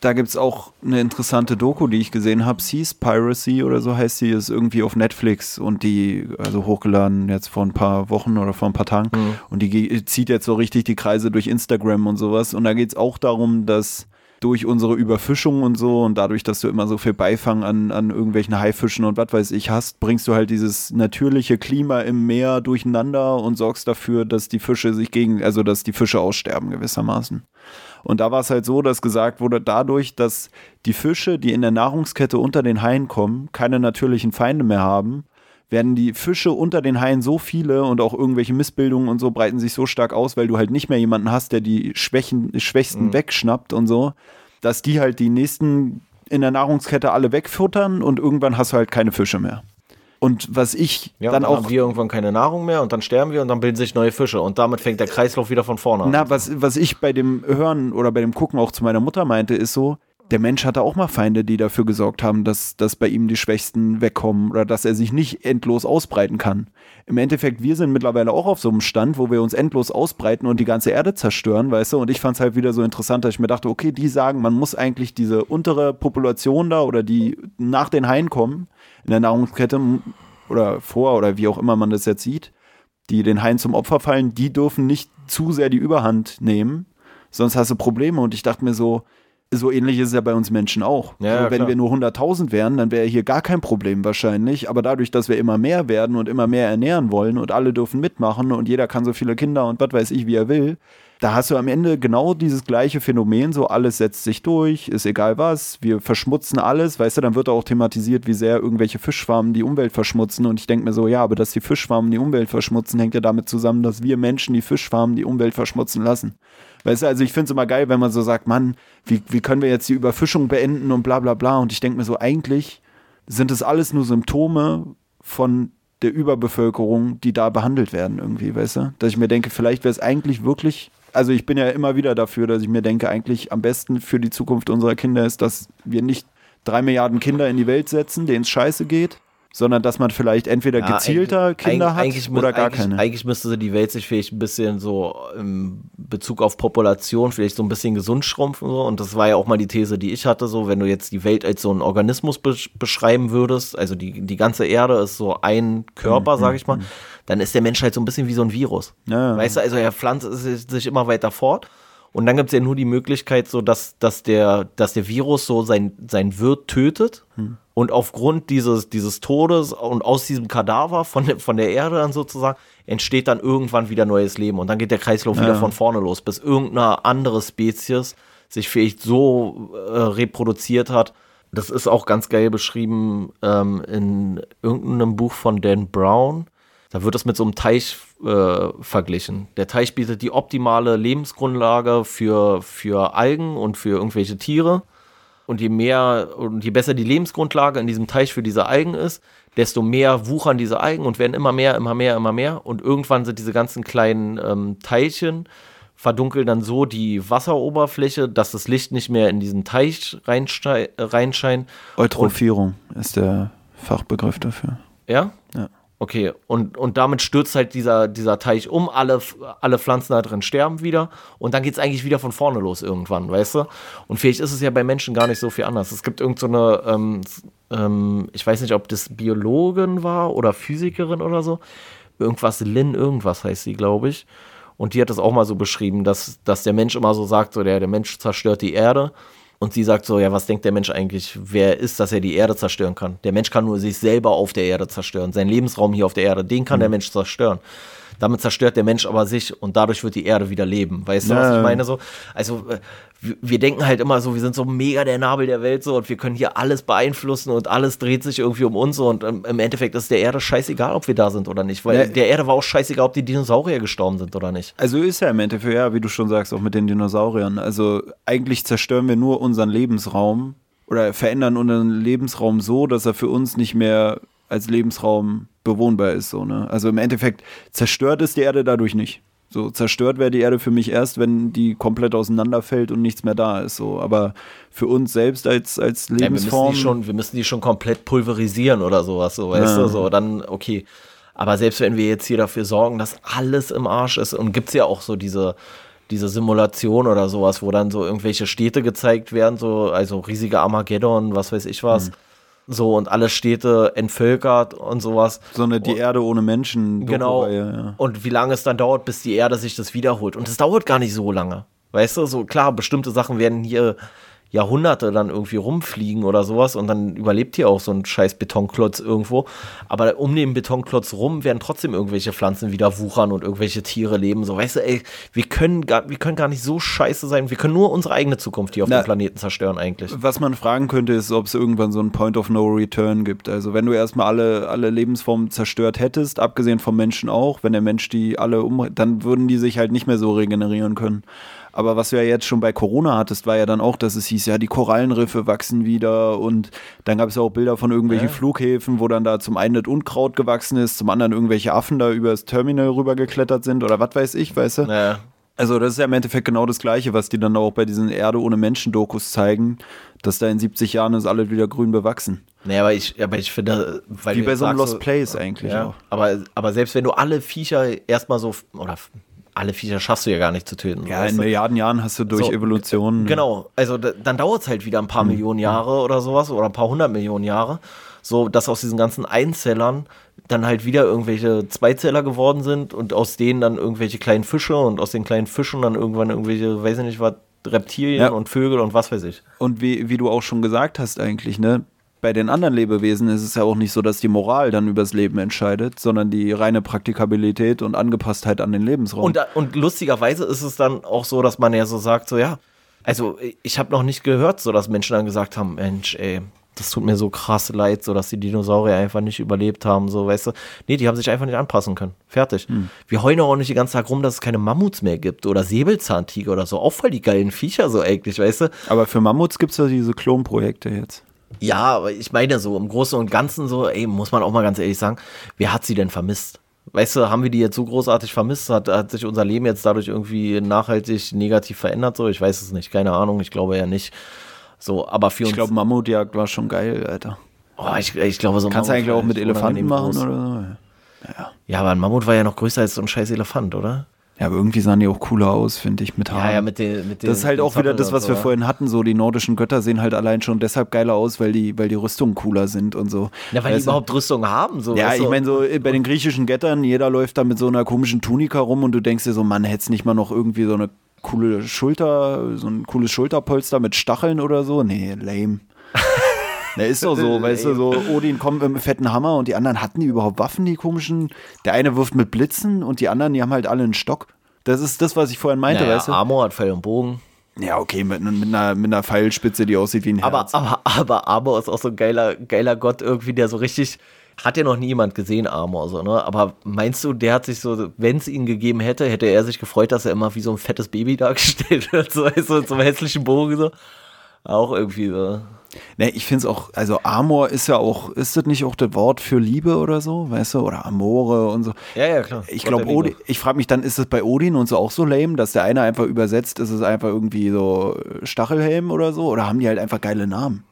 S1: Da gibt es auch eine interessante Doku, die ich gesehen habe. Seas Piracy oder so heißt sie, ist irgendwie auf Netflix und die, also hochgeladen jetzt vor ein paar Wochen oder vor ein paar Tagen. Mhm. Und die zieht jetzt so richtig die Kreise durch Instagram und sowas. Und da geht es auch darum, dass durch unsere Überfischung und so und dadurch, dass du immer so viel Beifang an, an irgendwelchen Haifischen und was weiß ich hast, bringst du halt dieses natürliche Klima im Meer durcheinander und sorgst dafür, dass die Fische sich gegen, also dass die Fische aussterben gewissermaßen. Und da war es halt so, dass gesagt wurde, dadurch, dass die Fische, die in der Nahrungskette unter den Haien kommen, keine natürlichen Feinde mehr haben, werden die Fische unter den Haien so viele und auch irgendwelche Missbildungen und so breiten sich so stark aus, weil du halt nicht mehr jemanden hast, der die Schwächen, Schwächsten mhm. wegschnappt und so, dass die halt die nächsten in der Nahrungskette alle wegfuttern und irgendwann hast du halt keine Fische mehr. Und was ich
S2: ja,
S1: dann,
S2: dann
S1: auch.
S2: haben wir irgendwann keine Nahrung mehr und dann sterben wir und dann bilden sich neue Fische und damit fängt der Kreislauf wieder von vorne an.
S1: Na, was, was ich bei dem Hören oder bei dem Gucken auch zu meiner Mutter meinte, ist so, der Mensch hatte auch mal Feinde, die dafür gesorgt haben, dass, dass bei ihm die Schwächsten wegkommen oder dass er sich nicht endlos ausbreiten kann. Im Endeffekt, wir sind mittlerweile auch auf so einem Stand, wo wir uns endlos ausbreiten und die ganze Erde zerstören, weißt du? Und ich fand es halt wieder so interessant, dass ich mir dachte, okay, die sagen, man muss eigentlich diese untere Population da oder die nach den Haien kommen in der Nahrungskette oder vor oder wie auch immer man das jetzt sieht, die den Haien zum Opfer fallen, die dürfen nicht zu sehr die Überhand nehmen, sonst hast du Probleme. Und ich dachte mir so, so ähnlich ist es ja bei uns Menschen auch.
S2: Ja,
S1: also wenn
S2: klar.
S1: wir nur 100.000 wären, dann wäre hier gar kein Problem wahrscheinlich. Aber dadurch, dass wir immer mehr werden und immer mehr ernähren wollen und alle dürfen mitmachen und jeder kann so viele Kinder und was weiß ich, wie er will, da hast du am Ende genau dieses gleiche Phänomen, so alles setzt sich durch, ist egal was, wir verschmutzen alles, weißt du, dann wird auch thematisiert, wie sehr irgendwelche Fischfarmen die Umwelt verschmutzen und ich denke mir so, ja, aber dass die Fischfarmen die Umwelt verschmutzen, hängt ja damit zusammen, dass wir Menschen die Fischfarmen die Umwelt verschmutzen lassen. Weißt du, also ich finde es immer geil, wenn man so sagt, Mann, wie, wie können wir jetzt die Überfischung beenden und bla bla bla und ich denke mir so, eigentlich sind es alles nur Symptome von der Überbevölkerung, die da behandelt werden irgendwie, weißt du? Dass ich mir denke, vielleicht wäre es eigentlich wirklich also ich bin ja immer wieder dafür, dass ich mir denke, eigentlich am besten für die Zukunft unserer Kinder ist, dass wir nicht drei Milliarden Kinder in die Welt setzen, denen es scheiße geht, sondern dass man vielleicht entweder
S2: Ja,
S1: gezielter Kinder hat oder gar keine.
S2: Eigentlich müsste die Welt sich vielleicht ein bisschen so im Bezug auf Population vielleicht so ein bisschen gesund schrumpfen. So. Und das war ja auch mal die These, die ich hatte, so wenn du jetzt die Welt als so einen Organismus besch beschreiben würdest, also die, die ganze Erde ist so ein Körper,
S1: Mhm,
S2: sag ich mal, dann ist der Mensch halt so ein bisschen wie so ein Virus.
S1: Ja.
S2: Weißt du, also er pflanzt sich immer weiter fort. Und dann gibt es ja nur die Möglichkeit, so dass, dass, der, dass der Virus so sein, sein Wirt tötet. Und aufgrund dieses, dieses Todes und aus diesem Kadaver von, der- von der Erde dann sozusagen entsteht dann irgendwann wieder neues Leben. Und dann geht der Kreislauf wieder von vorne los, bis irgendeine andere Spezies sich vielleicht so äh, reproduziert hat. Das ist auch ganz geil beschrieben ähm, in irgendeinem Buch von Dan Brown. Da wird es mit so einem Teich äh, verglichen. Der Teich bietet die optimale Lebensgrundlage für, für Algen und für irgendwelche Tiere. Und je mehr und je besser die Lebensgrundlage in diesem Teich für diese Algen ist, desto mehr wuchern diese Algen und werden immer mehr, immer mehr, immer mehr. Und irgendwann sind diese ganzen kleinen ähm, Teilchen verdunkeln dann so die Wasseroberfläche, dass das Licht nicht mehr in diesen Teich reinschei- reinscheint.
S1: Eutrophierung ist der Fachbegriff dafür.
S2: Ja? Okay, und, und damit stürzt halt dieser, dieser Teich um, alle, alle Pflanzen da drin sterben wieder und dann geht es eigentlich wieder von vorne los irgendwann, weißt du? Und vielleicht ist es ja bei Menschen gar nicht so viel anders. Es gibt irgend so eine, ähm, ähm, ich weiß nicht, ob das Biologin war oder Physikerin oder so, irgendwas, Lynn irgendwas heißt sie, glaube ich. Und die hat das auch mal so beschrieben, dass, dass der Mensch immer so sagt, so der, der Mensch zerstört die Erde. Und sie sagt so, ja, was denkt der Mensch eigentlich, wer ist, dass er die Erde zerstören kann? Der Mensch kann nur sich selber auf der Erde zerstören. Sein Lebensraum hier auf der Erde, den kann der Mensch zerstören. Damit zerstört der Mensch aber sich und dadurch wird die Erde wieder leben. Weißt du, was ich meine? So, also äh, wir, wir denken halt immer so, wir sind so mega der Nabel der Welt so und wir können hier alles beeinflussen und alles dreht sich irgendwie um uns so und ähm, im Endeffekt ist der Erde scheißegal, ob wir da sind oder nicht. Weil
S1: Ja.
S2: der Erde war auch scheißegal, ob die Dinosaurier gestorben sind oder nicht.
S1: Also ist ja im Endeffekt, ja, wie du schon sagst, auch mit den Dinosauriern. Also eigentlich zerstören wir nur unseren Lebensraum, oder verändern unseren Lebensraum so, dass er für uns nicht mehr als Lebensraum bewohnbar ist. So, ne? Also im Endeffekt zerstört ist die Erde dadurch nicht. So zerstört wäre die Erde für mich erst, wenn die komplett auseinanderfällt und nichts mehr da ist. So, aber für uns selbst als als Lebensform. Ja, wir,
S2: müssen die schon, wir müssen die schon komplett pulverisieren oder sowas. So, weißt ja. du, so dann okay. Aber selbst wenn wir jetzt hier dafür sorgen, dass alles im Arsch ist und gibt es ja auch so diese diese Simulation oder sowas, wo dann so irgendwelche Städte gezeigt werden, so also riesige Armageddon, was weiß ich was. Mhm so und alle Städte entvölkert und sowas.
S1: So eine Die und, Erde ohne Menschen.
S2: Genau. Ja. Und wie lange es dann dauert, bis die Erde sich das wiederholt. Und es dauert gar nicht so lange. Weißt du, so klar, bestimmte Sachen werden hier Jahrhunderte dann irgendwie rumfliegen oder sowas und dann überlebt hier auch so ein scheiß Betonklotz irgendwo. Aber um den Betonklotz rum werden trotzdem irgendwelche Pflanzen wieder wuchern und irgendwelche Tiere leben. So, weißt du, ey, wir können gar, wir können gar nicht so scheiße sein. Wir können nur unsere eigene Zukunft hier auf Na, dem Planeten zerstören eigentlich.
S1: Was man fragen könnte, ist, ob es irgendwann so ein Point of No Return gibt. Also wenn du erstmal alle, alle Lebensformen zerstört hättest, abgesehen vom Menschen auch, wenn der Mensch die alle um, dann würden die sich halt nicht mehr so regenerieren können. Aber was du ja jetzt schon bei Corona hattest, war ja dann auch, dass es hieß, ja, die Korallenriffe wachsen wieder und dann gab es ja auch Bilder von irgendwelchen ja. Flughäfen, wo dann da zum einen das Unkraut gewachsen ist, zum anderen irgendwelche Affen da übers Terminal rübergeklettert sind oder was weiß ich, weißt du? Ja. Also das ist ja im Endeffekt genau das Gleiche, was die dann auch bei diesen Erde ohne Menschen-Dokus zeigen, dass da in 70 Jahren ist alles wieder grün bewachsen.
S2: Nee, aber ich, aber ich finde,
S1: weil Wie bei so einem Lost Place eigentlich ja, auch.
S2: Aber, aber selbst wenn du alle Viecher erstmal so, oder alle Viecher schaffst du ja gar nicht zu töten.
S1: Ja, in Milliarden Jahren hast du durch so, Evolution.
S2: Genau, also dann dauert es halt wieder ein paar mhm. Millionen Jahre oder sowas oder ein paar hundert Millionen Jahre. So, dass aus diesen ganzen Einzellern dann halt wieder irgendwelche Zweizeller geworden sind und aus denen dann irgendwelche kleinen Fische und aus den kleinen Fischen dann irgendwann irgendwelche, weiß ich nicht was, Reptilien ja. und Vögel und was weiß ich.
S1: Und wie, wie du auch schon gesagt hast eigentlich, ne, bei den anderen Lebewesen ist es ja auch nicht so, dass die Moral dann übers Leben entscheidet, sondern die reine Praktikabilität und Angepasstheit an den Lebensraum.
S2: Und, und lustigerweise ist es dann auch so, dass man ja so sagt, so ja, also ich habe noch nicht gehört, so dass Menschen dann gesagt haben, Mensch, ey, das tut mir so krass leid, so dass die Dinosaurier einfach nicht überlebt haben, so, weißt du. Nee, die haben sich einfach nicht anpassen können. Fertig. Hm. Wir heulen auch nicht den ganzen Tag rum, dass es keine Mammuts mehr gibt oder Säbelzahntiger oder so. Auch voll die geilen Viecher so eigentlich, weißt du.
S1: Aber für Mammuts gibt es ja diese Klonprojekte jetzt.
S2: Ja, aber ich meine so im Großen und Ganzen so, ey, muss man auch mal ganz ehrlich sagen, wer hat sie denn vermisst? Weißt du, haben wir die jetzt so großartig vermisst? Hat, hat sich unser Leben jetzt dadurch irgendwie nachhaltig negativ verändert? So, ich weiß es nicht, keine Ahnung, ich glaube ja nicht. So, aber für
S1: ich uns. Ich glaube, Mammutjagd war schon geil, Alter.
S2: Oh, ich, ich glaube, so
S1: Kannst du eigentlich auch mit Elefanten machen groß. oder so?
S2: Ja. ja, aber ein Mammut war ja noch größer als so ein scheiß Elefant, oder?
S1: Ja, aber irgendwie sahen die auch cooler aus, finde ich, mit Haaren. Ja, ja, mit den, mit den Das ist halt auch wieder das, was so, wir ja. vorhin hatten, so die nordischen Götter sehen halt allein schon deshalb geiler aus, weil die, weil die Rüstungen cooler sind und so.
S2: Ja, weil weißt die überhaupt Rüstungen haben, so.
S1: Ja, ich meine, so bei den griechischen Göttern, jeder läuft da mit so einer komischen Tunika rum und du denkst dir so, man, hätte nicht mal noch irgendwie so eine coole Schulter, so ein cooles Schulterpolster mit Stacheln oder so? Nee, lame. Na, ist doch so, weißt du, so Odin kommt mit einem fetten Hammer und die anderen hatten die überhaupt Waffen, die komischen. Der eine wirft mit Blitzen und die anderen, die haben halt alle einen Stock. Das ist das, was ich vorhin meinte, naja, weißt du?
S2: Amor hat Pfeil und Bogen.
S1: Ja, okay, mit, mit, einer, mit einer Pfeilspitze, die aussieht wie ein
S2: Herz. Aber, aber, aber Amor ist auch so ein geiler, geiler Gott irgendwie, der so richtig, hat ja noch nie jemand gesehen, Amor, so, ne? Aber meinst du, der hat sich so, wenn es ihn gegeben hätte, hätte er sich gefreut, dass er immer wie so ein fettes Baby dargestellt wird, so, so zum hässlichen Bogen, so? Auch irgendwie so.
S1: Ne, ich finde es auch, also Amor ist ja auch, ist das nicht auch das Wort für Liebe oder so, weißt du? Oder Amore und so.
S2: Ja, ja, klar.
S1: Ich glaube, ich frage mich dann, ist es bei Odin und so auch so lame, dass der eine einfach übersetzt, ist es einfach irgendwie so Stachelhelm oder so? Oder haben die halt einfach geile Namen?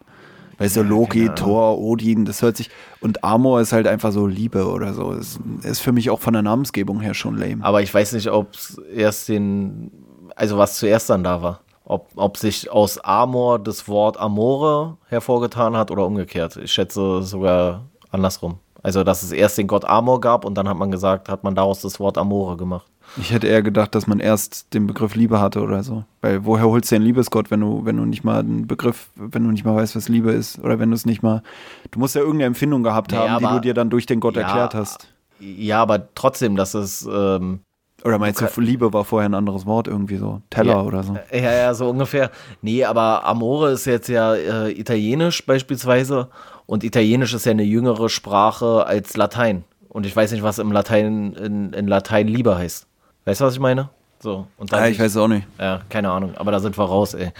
S1: Weißt du, ja, Loki, Thor, Odin, das hört sich. Und Amor ist halt einfach so Liebe oder so. Das ist für mich auch von der Namensgebung her schon lame.
S2: Aber ich weiß nicht, ob es erst den. Also was zuerst dann da war. Ob, ob sich aus Amor das Wort Amore hervorgetan hat oder umgekehrt. Ich schätze sogar andersrum. Also, dass es erst den Gott Amor gab und dann hat man gesagt, hat man daraus das Wort Amore gemacht.
S1: Ich hätte eher gedacht, dass man erst den Begriff Liebe hatte oder so. Weil woher holst du den Liebesgott, wenn du, wenn du nicht mal einen Begriff, wenn du nicht mal weißt, was Liebe ist? Oder wenn du es nicht mal. Du musst ja irgendeine Empfindung gehabt haben, aber, die du dir dann durch den Gott ja, erklärt hast.
S2: Ja, aber trotzdem, dass es ähm,
S1: oder meinst du, Liebe war vorher ein anderes Wort irgendwie so? Teller
S2: ja,
S1: oder so?
S2: Ja, ja, so ungefähr. Nee, aber Amore ist jetzt ja äh, Italienisch beispielsweise. Und Italienisch ist ja eine jüngere Sprache als Latein. Und ich weiß nicht, was im Latein, in, in Latein Liebe heißt. Weißt du, was ich meine? So, und
S1: Ja, ich weiß auch nicht.
S2: Ja, keine Ahnung, aber da sind wir raus, ey.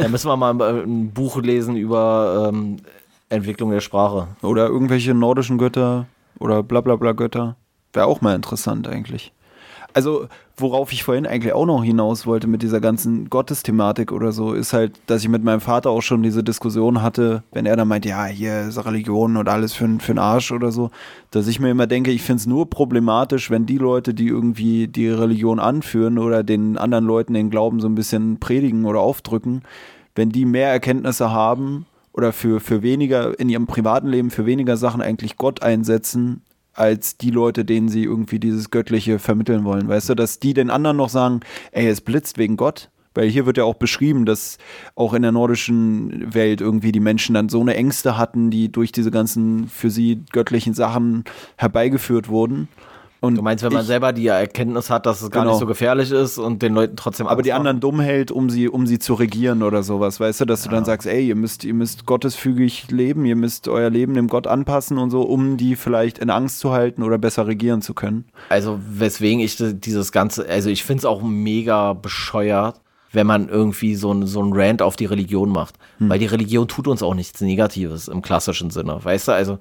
S2: da müssen wir mal äh, ein Buch lesen über ähm, Entwicklung der Sprache.
S1: Oder irgendwelche nordischen Götter oder bla bla bla Götter. Wäre auch mal interessant eigentlich. Also, worauf ich vorhin eigentlich auch noch hinaus wollte mit dieser ganzen Gottesthematik oder so, ist halt, dass ich mit meinem Vater auch schon diese Diskussion hatte, wenn er dann meint, ja, hier ist Religion und alles für, für den Arsch oder so, dass ich mir immer denke, ich finde es nur problematisch, wenn die Leute, die irgendwie die Religion anführen oder den anderen Leuten den Glauben so ein bisschen predigen oder aufdrücken, wenn die mehr Erkenntnisse haben oder für, für weniger in ihrem privaten Leben für weniger Sachen eigentlich Gott einsetzen, als die Leute, denen sie irgendwie dieses Göttliche vermitteln wollen. Weißt du, dass die den anderen noch sagen, ey, es blitzt wegen Gott. Weil hier wird ja auch beschrieben, dass auch in der nordischen Welt irgendwie die Menschen dann so eine Ängste hatten, die durch diese ganzen für sie göttlichen Sachen herbeigeführt wurden. Und
S2: Du meinst, wenn man
S1: ich-
S2: selber die Erkenntnis hat, dass es gar
S1: Genau.
S2: nicht so gefährlich ist und den Leuten trotzdem
S1: aber
S2: Angst
S1: die
S2: macht?
S1: anderen dumm hält, um sie, um sie zu regieren oder sowas, weißt du, dass du dann sagst, ey, ihr müsst, ihr müsst gottesfügig leben, ihr müsst euer Leben dem Gott anpassen und so, um die vielleicht in Angst zu halten oder besser regieren zu können.
S2: Also, weswegen ich dieses Ganze, also ich finde es auch mega bescheuert, wenn man irgendwie so ein, so ein Rant auf die Religion macht. Weil die Religion tut uns auch nichts Negatives im klassischen Sinne. Weißt du, also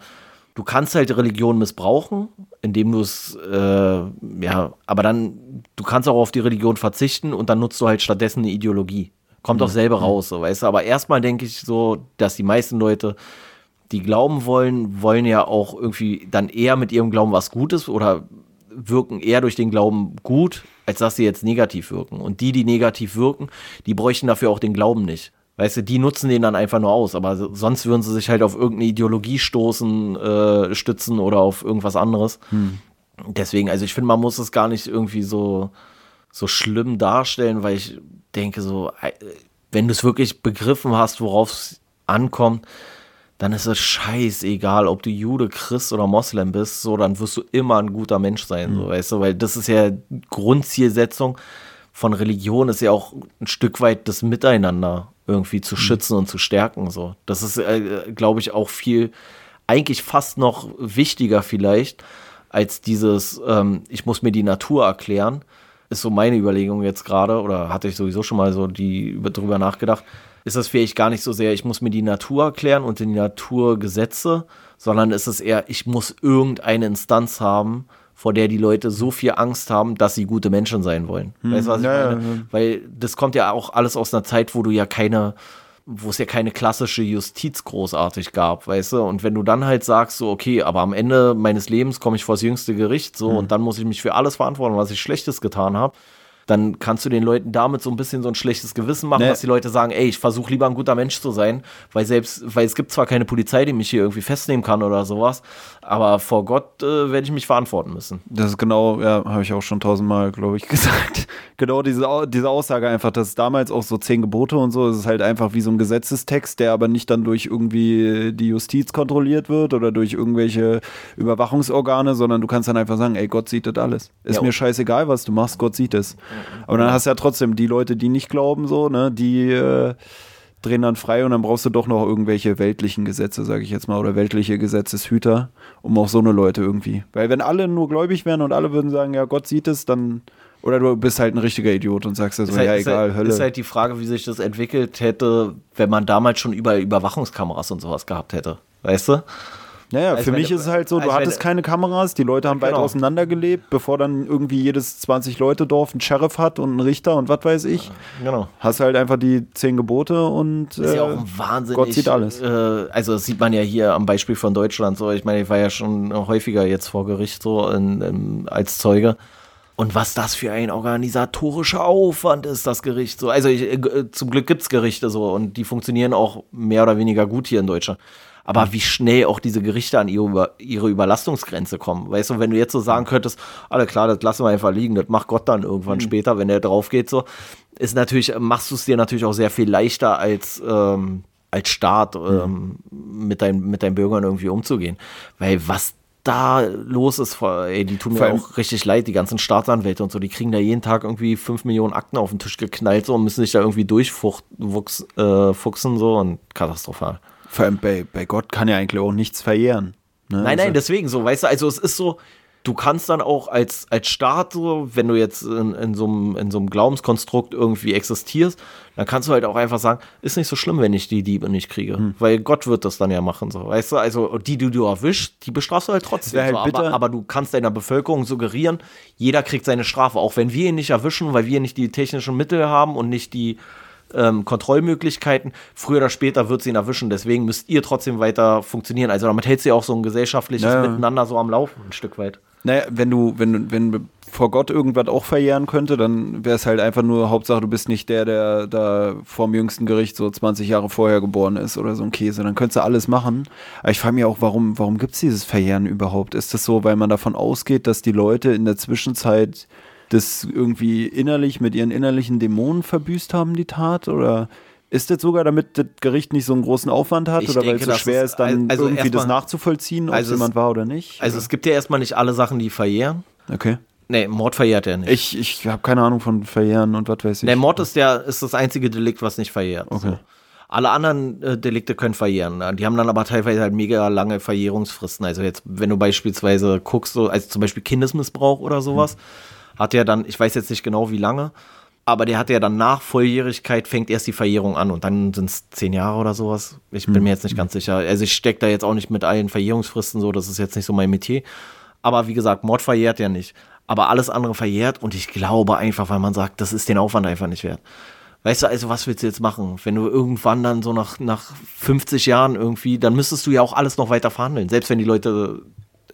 S2: du kannst halt Religion missbrauchen, indem du es, äh, ja, aber dann, du kannst auch auf die Religion verzichten und dann nutzt du halt stattdessen eine Ideologie. Kommt auch selber raus, so, weißt du. Aber erstmal denke ich so, dass die meisten Leute die glauben wollen, wollen ja auch irgendwie dann eher mit ihrem Glauben was Gutes oder wirken eher durch den Glauben gut, als dass sie jetzt negativ wirken. Und die, die negativ wirken, die bräuchten dafür auch den Glauben nicht. Weißt du, die nutzen den dann einfach nur aus, aber so- sonst würden sie sich halt auf irgendeine Ideologie stoßen, äh, stützen oder auf irgendwas anderes. Deswegen, also ich finde, man muss es gar nicht irgendwie so, so schlimm darstellen, weil ich denke so, wenn du es wirklich begriffen hast, worauf es ankommt, dann ist es scheißegal, ob du Jude, Christ oder Moslem bist, so, dann wirst du immer ein guter Mensch sein, so, weißt du, weil das ist ja Grundzielsetzung von Religion, ist ja auch ein Stück weit das Miteinander irgendwie zu schützen und zu stärken, so. Das ist, äh, glaube ich, auch viel, eigentlich fast noch wichtiger vielleicht, als dieses, ähm, ich muss mir die Natur erklären, ist so meine Überlegung jetzt gerade, oder hatte ich sowieso schon mal so die über, drüber nachgedacht, ist das vielleicht gar nicht so sehr, ich muss mir die Natur erklären und die Naturgesetze, sondern ist es eher, ich muss irgendeine Instanz haben, vor der die Leute so viel Angst haben, dass sie gute Menschen sein wollen. Weißt du, was ich
S1: ja,
S2: meine?
S1: ja, ja.
S2: Weil das kommt ja auch alles aus einer Zeit, wo du ja keine, wo es ja keine klassische Justiz großartig gab, weißt du? Und wenn du dann halt sagst, so, okay, aber am Ende meines Lebens komme ich vor das jüngste Gericht, so, und dann muss ich mich für alles verantworten, was ich Schlechtes getan habe, dann kannst du den Leuten damit so ein bisschen so ein schlechtes Gewissen machen,
S1: Nee.
S2: dass die Leute sagen, ey, ich versuche lieber ein guter Mensch zu sein, weil selbst, weil es gibt zwar keine Polizei, die mich hier irgendwie festnehmen kann oder sowas, aber vor Gott äh, werde ich mich verantworten müssen.
S1: Das ist genau, ja, habe ich auch schon tausendmal, glaube ich, gesagt. genau diese, diese Aussage einfach, dass damals auch so zehn Gebote und so, es ist halt einfach wie so ein Gesetzestext, der aber nicht dann durch irgendwie die Justiz kontrolliert wird oder durch irgendwelche Überwachungsorgane, sondern du kannst dann einfach sagen, ey, Gott sieht das alles. Ist
S2: Ja,
S1: mir scheißegal, was du machst, Gott sieht es. Aber dann hast du ja trotzdem die Leute, die nicht glauben, so, ne, die äh, drehen dann frei und dann brauchst du doch noch irgendwelche weltlichen Gesetze, sage ich jetzt mal, oder weltliche Gesetzeshüter, um auch so eine Leute irgendwie. Weil wenn alle nur gläubig wären und alle würden sagen, ja, Gott sieht es, dann oder du bist halt ein richtiger Idiot und sagst ja so,
S2: Ist halt,
S1: ja,
S2: ist
S1: egal,
S2: halt,
S1: Hölle.
S2: ist halt die Frage, wie sich das entwickelt hätte, wenn man damals schon überall Überwachungskameras und sowas gehabt hätte. Weißt du?
S1: Ja, ja,
S2: Als
S1: für mich
S2: du-
S1: ist es halt so, du
S2: als wenn-
S1: hattest keine Kameras, die Leute haben weit
S2: Genau.
S1: auseinander gelebt, bevor dann irgendwie jedes 20-Leute-Dorf einen Sheriff hat und einen Richter und was weiß ich.
S2: Genau.
S1: Hast halt einfach die zehn Gebote und
S2: ist ja auch
S1: äh,
S2: ein wahnsinnig.
S1: Gott sieht alles.
S2: Äh, also das sieht man ja hier am Beispiel von Deutschland so. Ich meine, ich war ja schon häufiger jetzt vor Gericht so in, in, als Zeuge. Und was das für ein organisatorischer Aufwand ist, das Gericht so. Also ich, äh, zum Glück gibt's Gerichte so und die funktionieren auch mehr oder weniger gut hier in Deutschland. Aber wie schnell auch diese Gerichte an ihre, ihre Überlastungsgrenze kommen. Weißt du, wenn du jetzt so sagen könntest, alle klar, das lassen wir einfach liegen, das macht Gott dann irgendwann später, wenn er drauf geht, so, ist natürlich, machst du es dir natürlich auch sehr viel leichter als, ähm, als Staat ähm, mit, dein, mit deinen Bürgern irgendwie umzugehen. Weil was da los ist, ey, die tun mir
S1: Vor
S2: auch richtig leid, die ganzen Staatsanwälte und so, die kriegen da jeden Tag irgendwie 5 Millionen Akten auf den Tisch geknallt so und müssen sich da irgendwie durchfuchsen äh, fuchsen, so und katastrophal.
S1: Vor allem bei, bei Gott kann ja eigentlich auch nichts verjähren. Ne?
S2: Nein, nein,
S1: Also-
S2: deswegen so, weißt du, also es ist so, du kannst dann auch als, als Staat, so, wenn du jetzt in, in, so einem, in so einem Glaubenskonstrukt irgendwie existierst, dann kannst du halt auch einfach sagen, ist nicht so schlimm, wenn ich die Diebe nicht kriege. Hm. Weil Gott wird das dann ja machen, so. Weißt du, also die, die du erwischst, die bestrafst du halt trotzdem.
S1: Halt
S2: so, aber, aber, du kannst deiner Bevölkerung suggerieren, jeder kriegt seine Strafe, auch wenn wir ihn nicht erwischen, weil wir nicht die technischen Mittel haben und nicht die ähm, Kontrollmöglichkeiten. Früher oder später wird sie ihn erwischen. Deswegen müsst ihr trotzdem weiter funktionieren. Also damit hält sie auch so ein gesellschaftliches ja. Miteinander so am Laufen, ein Stück weit.
S1: Naja, wenn du, wenn, wenn vor Gott irgendwas auch verjähren könnte, dann wäre es halt einfach nur Hauptsache, du bist nicht der, der da vorm jüngsten Gericht so 20 Jahre vorher geboren ist oder so ein Käse. Dann könntest du alles machen. Aber ich frage mich auch, warum, warum gibt es dieses Verjähren überhaupt? Ist das so, weil man davon ausgeht, dass die Leute in der Zwischenzeit das irgendwie innerlich mit ihren innerlichen Dämonen verbüßt haben, die Tat? Oder ist das sogar, damit das Gericht nicht so einen großen Aufwand hat
S2: ich
S1: oder weil
S2: es
S1: so schwer ist, dann
S2: also
S1: irgendwie das nachzuvollziehen, ob
S2: also
S1: jemand war oder nicht?
S2: Also
S1: oder?
S2: es gibt ja erstmal nicht alle Sachen, die verjähren.
S1: Okay.
S2: Nee, Mord verjährt er nicht.
S1: Ich, ich habe keine Ahnung von Verjähren und was weiß ich.
S2: Nee, Mord ist, der, ist das einzige Delikt, was nicht verjährt.
S1: Okay. So.
S2: Alle anderen äh, Delikte können verjähren. Die haben dann aber teilweise halt mega lange Verjährungsfristen. Also jetzt, wenn du beispielsweise guckst, so, also zum Beispiel Kindesmissbrauch oder sowas, hm. Hat er dann, ich weiß jetzt nicht genau wie lange, aber der hat ja dann nach Volljährigkeit fängt erst die Verjährung an und dann sind es zehn Jahre oder sowas. Ich bin hm. mir jetzt nicht ganz sicher. Also ich stecke da jetzt auch nicht mit allen Verjährungsfristen so, das ist jetzt nicht so mein Metier. Aber wie gesagt, Mord verjährt ja nicht. Aber alles andere verjährt und ich glaube einfach, weil man sagt, das ist den Aufwand einfach nicht wert. Weißt du, also was willst du jetzt machen? Wenn du irgendwann dann so nach, nach 50 Jahren irgendwie, dann müsstest du ja auch alles noch weiter verhandeln. Selbst wenn die Leute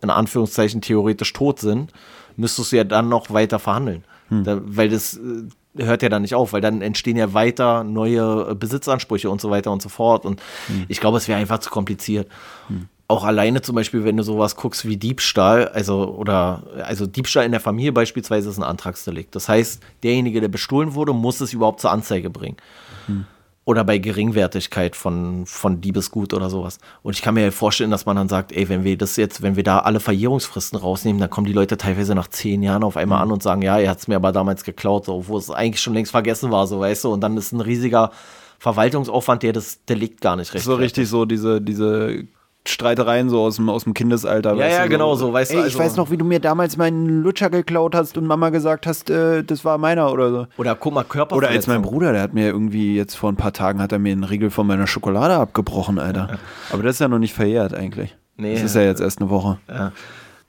S2: in Anführungszeichen theoretisch tot sind, müsstest du ja dann noch weiter verhandeln. Hm. Da, weil das äh, hört ja dann nicht auf, weil dann entstehen ja weiter neue Besitzansprüche und so weiter und so fort. Und hm. ich glaube, es wäre einfach zu kompliziert. Hm. Auch alleine zum Beispiel, wenn du sowas guckst wie Diebstahl, also oder also Diebstahl in der Familie beispielsweise ist ein Antragsdelikt. Das heißt, derjenige, der bestohlen wurde, muss es überhaupt zur Anzeige bringen. Hm oder bei Geringwertigkeit von, von Diebesgut oder sowas. Und ich kann mir vorstellen, dass man dann sagt, ey, wenn wir das jetzt, wenn wir da alle Verjährungsfristen rausnehmen, dann kommen die Leute teilweise nach zehn Jahren auf einmal mhm. an und sagen, ja, er hat es mir aber damals geklaut, so, wo es eigentlich schon längst vergessen war, so weißt du, und dann ist ein riesiger Verwaltungsaufwand, der das Delikt gar nicht recht.
S1: So richtig so diese, diese Streitereien so aus dem, aus dem Kindesalter.
S2: Ja, ja, genau so, weißt
S1: Ey,
S2: du.
S1: Also, ich weiß noch, wie du mir damals meinen Lutscher geklaut hast und Mama gesagt hast, äh, das war meiner oder so.
S2: Oder guck mal, Körper.
S1: Oder als mein Bruder, der hat mir irgendwie jetzt vor ein paar Tagen hat er mir einen Riegel von meiner Schokolade abgebrochen, Alter. Aber das ist ja noch nicht verjährt eigentlich. Nee. Das ist ja jetzt erst eine Woche.
S2: Ja.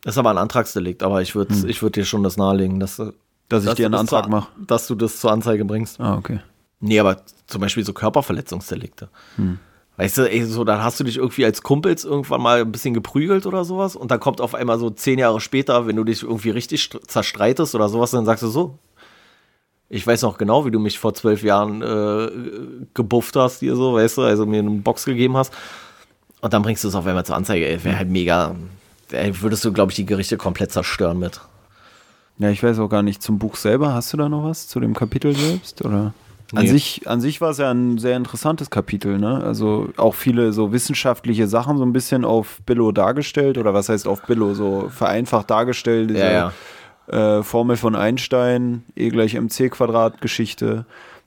S2: Das ist aber ein Antragsdelikt, aber ich würde hm. würd dir schon das nahelegen, dass,
S1: dass, dass ich dir einen Antrag mache.
S2: Dass du das zur Anzeige bringst.
S1: Ah, okay.
S2: Nee, aber zum Beispiel so Körperverletzungsdelikte. Hm. Weißt du, ey, so, dann hast du dich irgendwie als Kumpels irgendwann mal ein bisschen geprügelt oder sowas und dann kommt auf einmal so zehn Jahre später, wenn du dich irgendwie richtig zerstreitest oder sowas, dann sagst du so, ich weiß noch genau, wie du mich vor zwölf Jahren äh, gebufft hast hier so, weißt du, also mir eine Box gegeben hast und dann bringst du es auf einmal zur Anzeige, ey, wäre halt mega, ey, würdest du, glaube ich, die Gerichte komplett zerstören mit.
S1: Ja, ich weiß auch gar nicht, zum Buch selber, hast du da noch was zu dem Kapitel selbst, oder? An, sich, an sich war es ja ein sehr interessantes Kapitel, ne? Also auch viele so wissenschaftliche Sachen so ein bisschen auf Billo dargestellt oder was heißt auf Billo so vereinfacht dargestellt. Diese,
S2: ja,
S1: ja. Äh, Formel von Einstein, E gleich mc Quadrat Geschichte.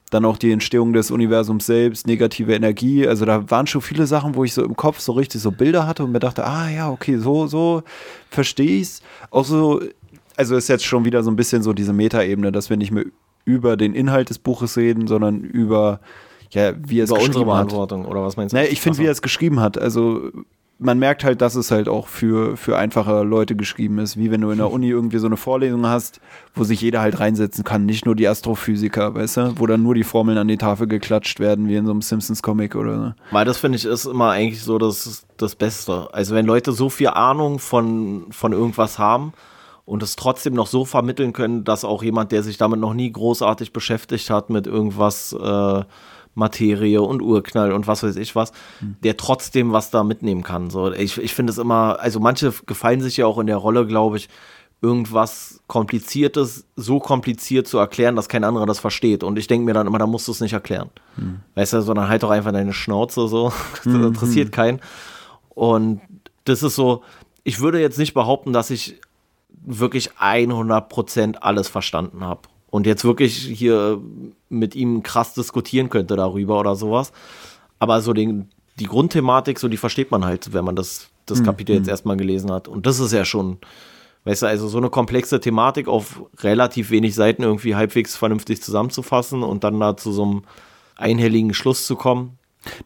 S1: Dann auch die Entstehung des Universums selbst, negative Energie. Also da waren schon viele Sachen, wo ich so im Kopf so richtig so Bilder hatte und mir dachte, ah ja, okay, so, so verstehe ich's. Auch so, also ist jetzt schon wieder so ein bisschen so diese Metaebene, dass wir nicht mehr über den Inhalt des Buches reden, sondern über ja, wie er es geschrieben
S2: unsere Verantwortung
S1: hat.
S2: oder was meinst du?
S1: Naja, ich finde, wie er es geschrieben hat. Also man merkt halt, dass es halt auch für, für einfache Leute geschrieben ist, wie wenn du in der Uni irgendwie so eine Vorlesung hast, wo sich jeder halt reinsetzen kann, nicht nur die Astrophysiker, weißt du, wo dann nur die Formeln an die Tafel geklatscht werden, wie in so einem Simpsons-Comic oder so.
S2: Weil das finde ich ist immer eigentlich so das, das Beste. Also wenn Leute so viel Ahnung von, von irgendwas haben, und es trotzdem noch so vermitteln können, dass auch jemand, der sich damit noch nie großartig beschäftigt hat, mit irgendwas äh, Materie und Urknall und was weiß ich was, mhm. der trotzdem was da mitnehmen kann. So, ich ich finde es immer, also manche gefallen sich ja auch in der Rolle, glaube ich, irgendwas Kompliziertes so kompliziert zu erklären, dass kein anderer das versteht. Und ich denke mir dann immer, da musst du es nicht erklären. Mhm. Weißt du, sondern halt doch einfach deine Schnauze so. das mhm. interessiert keinen. Und das ist so, ich würde jetzt nicht behaupten, dass ich wirklich 100% alles verstanden habe und jetzt wirklich hier mit ihm krass diskutieren könnte darüber oder sowas. Aber so den, die Grundthematik, so die versteht man halt, wenn man das, das mhm. Kapitel jetzt mhm. erstmal gelesen hat. Und das ist ja schon, Weißt du, also so eine komplexe Thematik auf relativ wenig Seiten irgendwie halbwegs vernünftig zusammenzufassen und dann da zu so einem einhelligen Schluss zu kommen.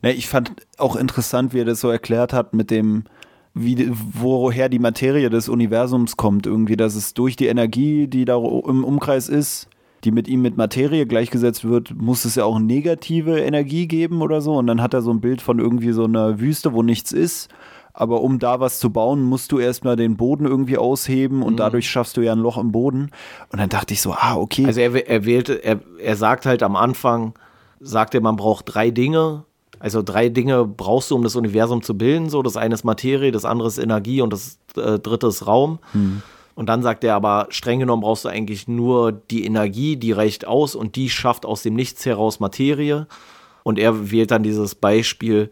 S1: Ne, ich fand auch interessant, wie er das so erklärt hat mit dem, wie, woher die Materie des Universums kommt. Irgendwie, dass es durch die Energie, die da im Umkreis ist, die mit ihm mit Materie gleichgesetzt wird, muss es ja auch negative Energie geben oder so. Und dann hat er so ein Bild von irgendwie so einer Wüste, wo nichts ist. Aber um da was zu bauen, musst du erstmal den Boden irgendwie ausheben und mhm. dadurch schaffst du ja ein Loch im Boden. Und dann dachte ich so, ah, okay.
S2: Also er, er wählte, er, er sagt halt am Anfang, sagt er, man braucht drei Dinge. Also drei Dinge brauchst du, um das Universum zu bilden. So, das eine ist Materie, das andere ist Energie und das äh, dritte ist Raum. Mhm. Und dann sagt er aber, streng genommen brauchst du eigentlich nur die Energie, die reicht aus und die schafft aus dem Nichts heraus Materie. Und er wählt dann dieses Beispiel,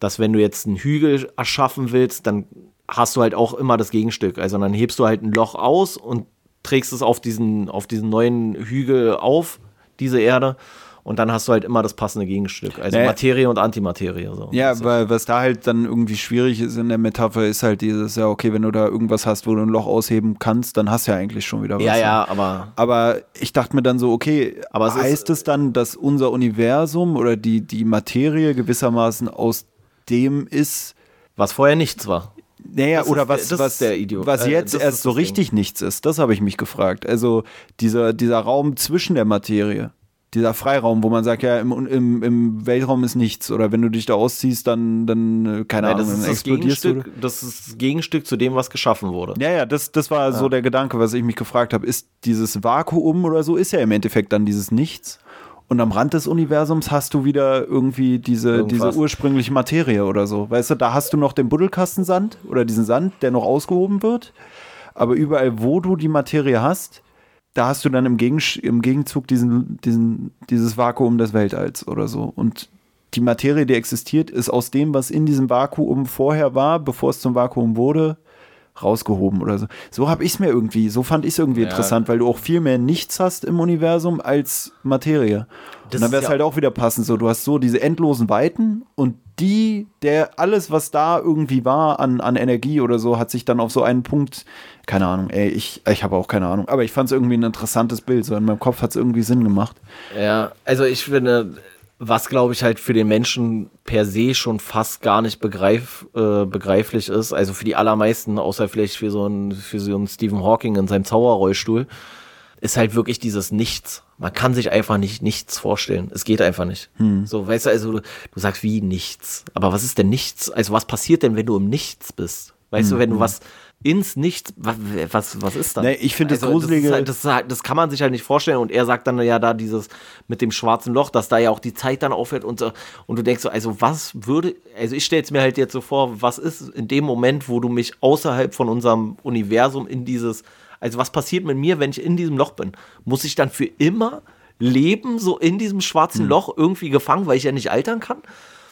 S2: dass wenn du jetzt einen Hügel erschaffen willst, dann hast du halt auch immer das Gegenstück. Also dann hebst du halt ein Loch aus und trägst es auf diesen, auf diesen neuen Hügel auf, diese Erde. Und dann hast du halt immer das passende Gegenstück. Also naja. Materie und Antimaterie. So.
S1: Ja, weil was da halt dann irgendwie schwierig ist in der Metapher, ist halt dieses, ja, okay, wenn du da irgendwas hast, wo du ein Loch ausheben kannst, dann hast du ja eigentlich schon wieder was.
S2: Ja, ja, aber.
S1: Aber ich dachte mir dann so, okay, aber es heißt es dann, dass unser Universum oder die, die Materie gewissermaßen aus dem ist.
S2: Was vorher nichts war.
S1: Naja, oder was, der, was, was äh, jetzt äh, erst so richtig nichts ist, das habe ich mich gefragt. Also dieser, dieser Raum zwischen der Materie dieser Freiraum, wo man sagt, ja, im, im, im Weltraum ist nichts. Oder wenn du dich da ausziehst, dann, dann äh, keine ja, Ahnung,
S2: das dann explodierst du. Das ist das Gegenstück zu dem, was geschaffen wurde.
S1: Ja, ja, das, das war ja. so der Gedanke, was ich mich gefragt habe. Ist dieses Vakuum oder so, ist ja im Endeffekt dann dieses Nichts. Und am Rand des Universums hast du wieder irgendwie diese, diese ursprüngliche Materie oder so. Weißt du, da hast du noch den Buddelkastensand oder diesen Sand, der noch ausgehoben wird. Aber überall, wo du die Materie hast, da hast du dann im, Gegen, im Gegenzug diesen, diesen, dieses Vakuum des Weltalls oder so. Und die Materie, die existiert, ist aus dem, was in diesem Vakuum vorher war, bevor es zum Vakuum wurde, rausgehoben oder so. So habe ich es mir irgendwie, so fand ich es irgendwie ja. interessant, weil du auch viel mehr Nichts hast im Universum als Materie. Das und dann wäre es ja halt auch wieder passend, so du hast so diese endlosen Weiten und die, der alles, was da irgendwie war an, an Energie oder so, hat sich dann auf so einen Punkt, keine Ahnung, ey, ich, ich habe auch keine Ahnung, aber ich fand es irgendwie ein interessantes Bild, so in meinem Kopf hat es irgendwie Sinn gemacht.
S2: Ja, also ich finde, was glaube ich halt für den Menschen per se schon fast gar nicht begreif, äh, begreiflich ist, also für die allermeisten, außer vielleicht für so einen, für so einen Stephen Hawking in seinem Zauberrollstuhl, ist halt wirklich dieses Nichts. Man kann sich einfach nicht nichts vorstellen. Es geht einfach nicht. Hm. So, weißt du, also du, du, sagst wie nichts. Aber was ist denn nichts? Also was passiert denn, wenn du im Nichts bist? Weißt hm. du, wenn du hm. was ins Nichts, was, was, was ist das?
S1: Nee, ich finde
S2: also,
S1: das Gruselige.
S2: Das, halt, das, halt, das, kann man sich halt nicht vorstellen. Und er sagt dann ja da dieses mit dem schwarzen Loch, dass da ja auch die Zeit dann aufhört und. Und du denkst so, also was würde, also ich stelle es mir halt jetzt so vor, was ist in dem Moment, wo du mich außerhalb von unserem Universum in dieses also was passiert mit mir, wenn ich in diesem Loch bin? Muss ich dann für immer leben, so in diesem schwarzen mhm. Loch irgendwie gefangen, weil ich ja nicht altern kann?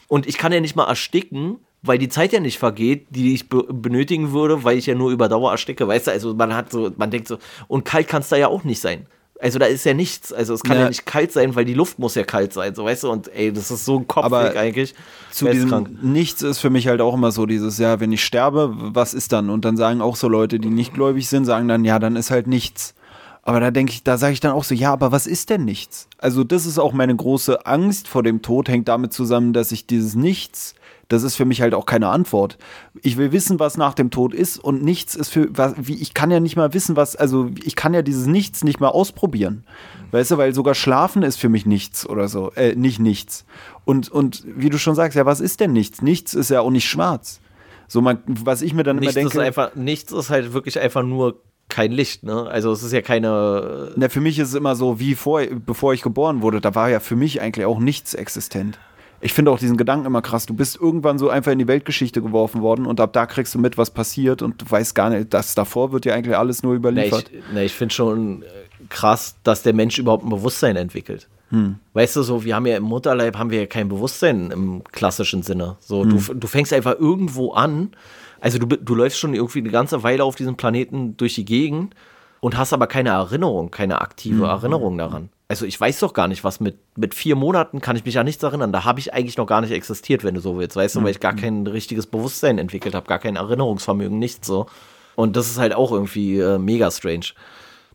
S2: Und ich kann ja nicht mal ersticken, weil die Zeit ja nicht vergeht, die ich be benötigen würde, weil ich ja nur über Dauer ersticke. Weißt du, also man hat so, man denkt so, und kalt kann es da ja auch nicht sein. Also da ist ja nichts. Also es kann ja. ja. nicht kalt sein, weil die Luft muss ja kalt sein, so weißt du. Und ey, das ist so ein Kopfweg eigentlich.
S1: Zu diesem Nichts ist für mich halt auch immer so dieses, ja, wenn ich sterbe, was ist dann? Und dann sagen auch so Leute, die nicht gläubig sind, sagen dann, ja, dann ist halt nichts. Aber da denke ich, da sage ich dann auch so, ja, aber was ist denn nichts? Also das ist auch meine große Angst vor dem Tod, hängt damit zusammen, dass ich dieses Nichts das ist für mich halt auch keine Antwort. Ich will wissen, was nach dem Tod ist und nichts ist für, was, wie, ich kann ja nicht mal wissen, was, also ich kann ja dieses Nichts nicht mal ausprobieren. Weißt du, weil sogar Schlafen ist für mich nichts oder so, äh, nicht nichts. Und, und wie du schon sagst, ja, was ist denn nichts? Nichts ist ja auch nicht schwarz. So, man, was ich mir dann
S2: nichts
S1: immer denke.
S2: Ist einfach, nichts ist halt wirklich einfach nur kein Licht, ne? Also es ist ja keine.
S1: Na, für mich ist es immer so, wie vor, bevor ich geboren wurde, da war ja für mich eigentlich auch nichts existent ich finde auch diesen Gedanken immer krass. Du bist irgendwann so einfach in die Weltgeschichte geworfen worden und ab da kriegst du mit, was passiert und du weißt gar nicht, dass davor wird ja eigentlich alles nur überliefert.
S2: Nee, ich, nee, ich finde schon äh, krass, dass der Mensch überhaupt ein Bewusstsein entwickelt. Hm. Weißt du, so, wir haben ja im Mutterleib haben wir ja kein Bewusstsein im klassischen Sinne. So, hm. du, du fängst einfach irgendwo an. Also du, du läufst schon irgendwie eine ganze Weile auf diesem Planeten durch die Gegend und hast aber keine Erinnerung, keine aktive hm. Erinnerung daran also ich weiß doch gar nicht, was mit, mit vier Monaten kann ich mich an nichts erinnern. Da habe ich eigentlich noch gar nicht existiert, wenn du so willst, weißt du, weil ich gar mhm. kein richtiges Bewusstsein entwickelt habe, gar kein Erinnerungsvermögen, nichts so. Und das ist halt auch irgendwie äh, mega strange.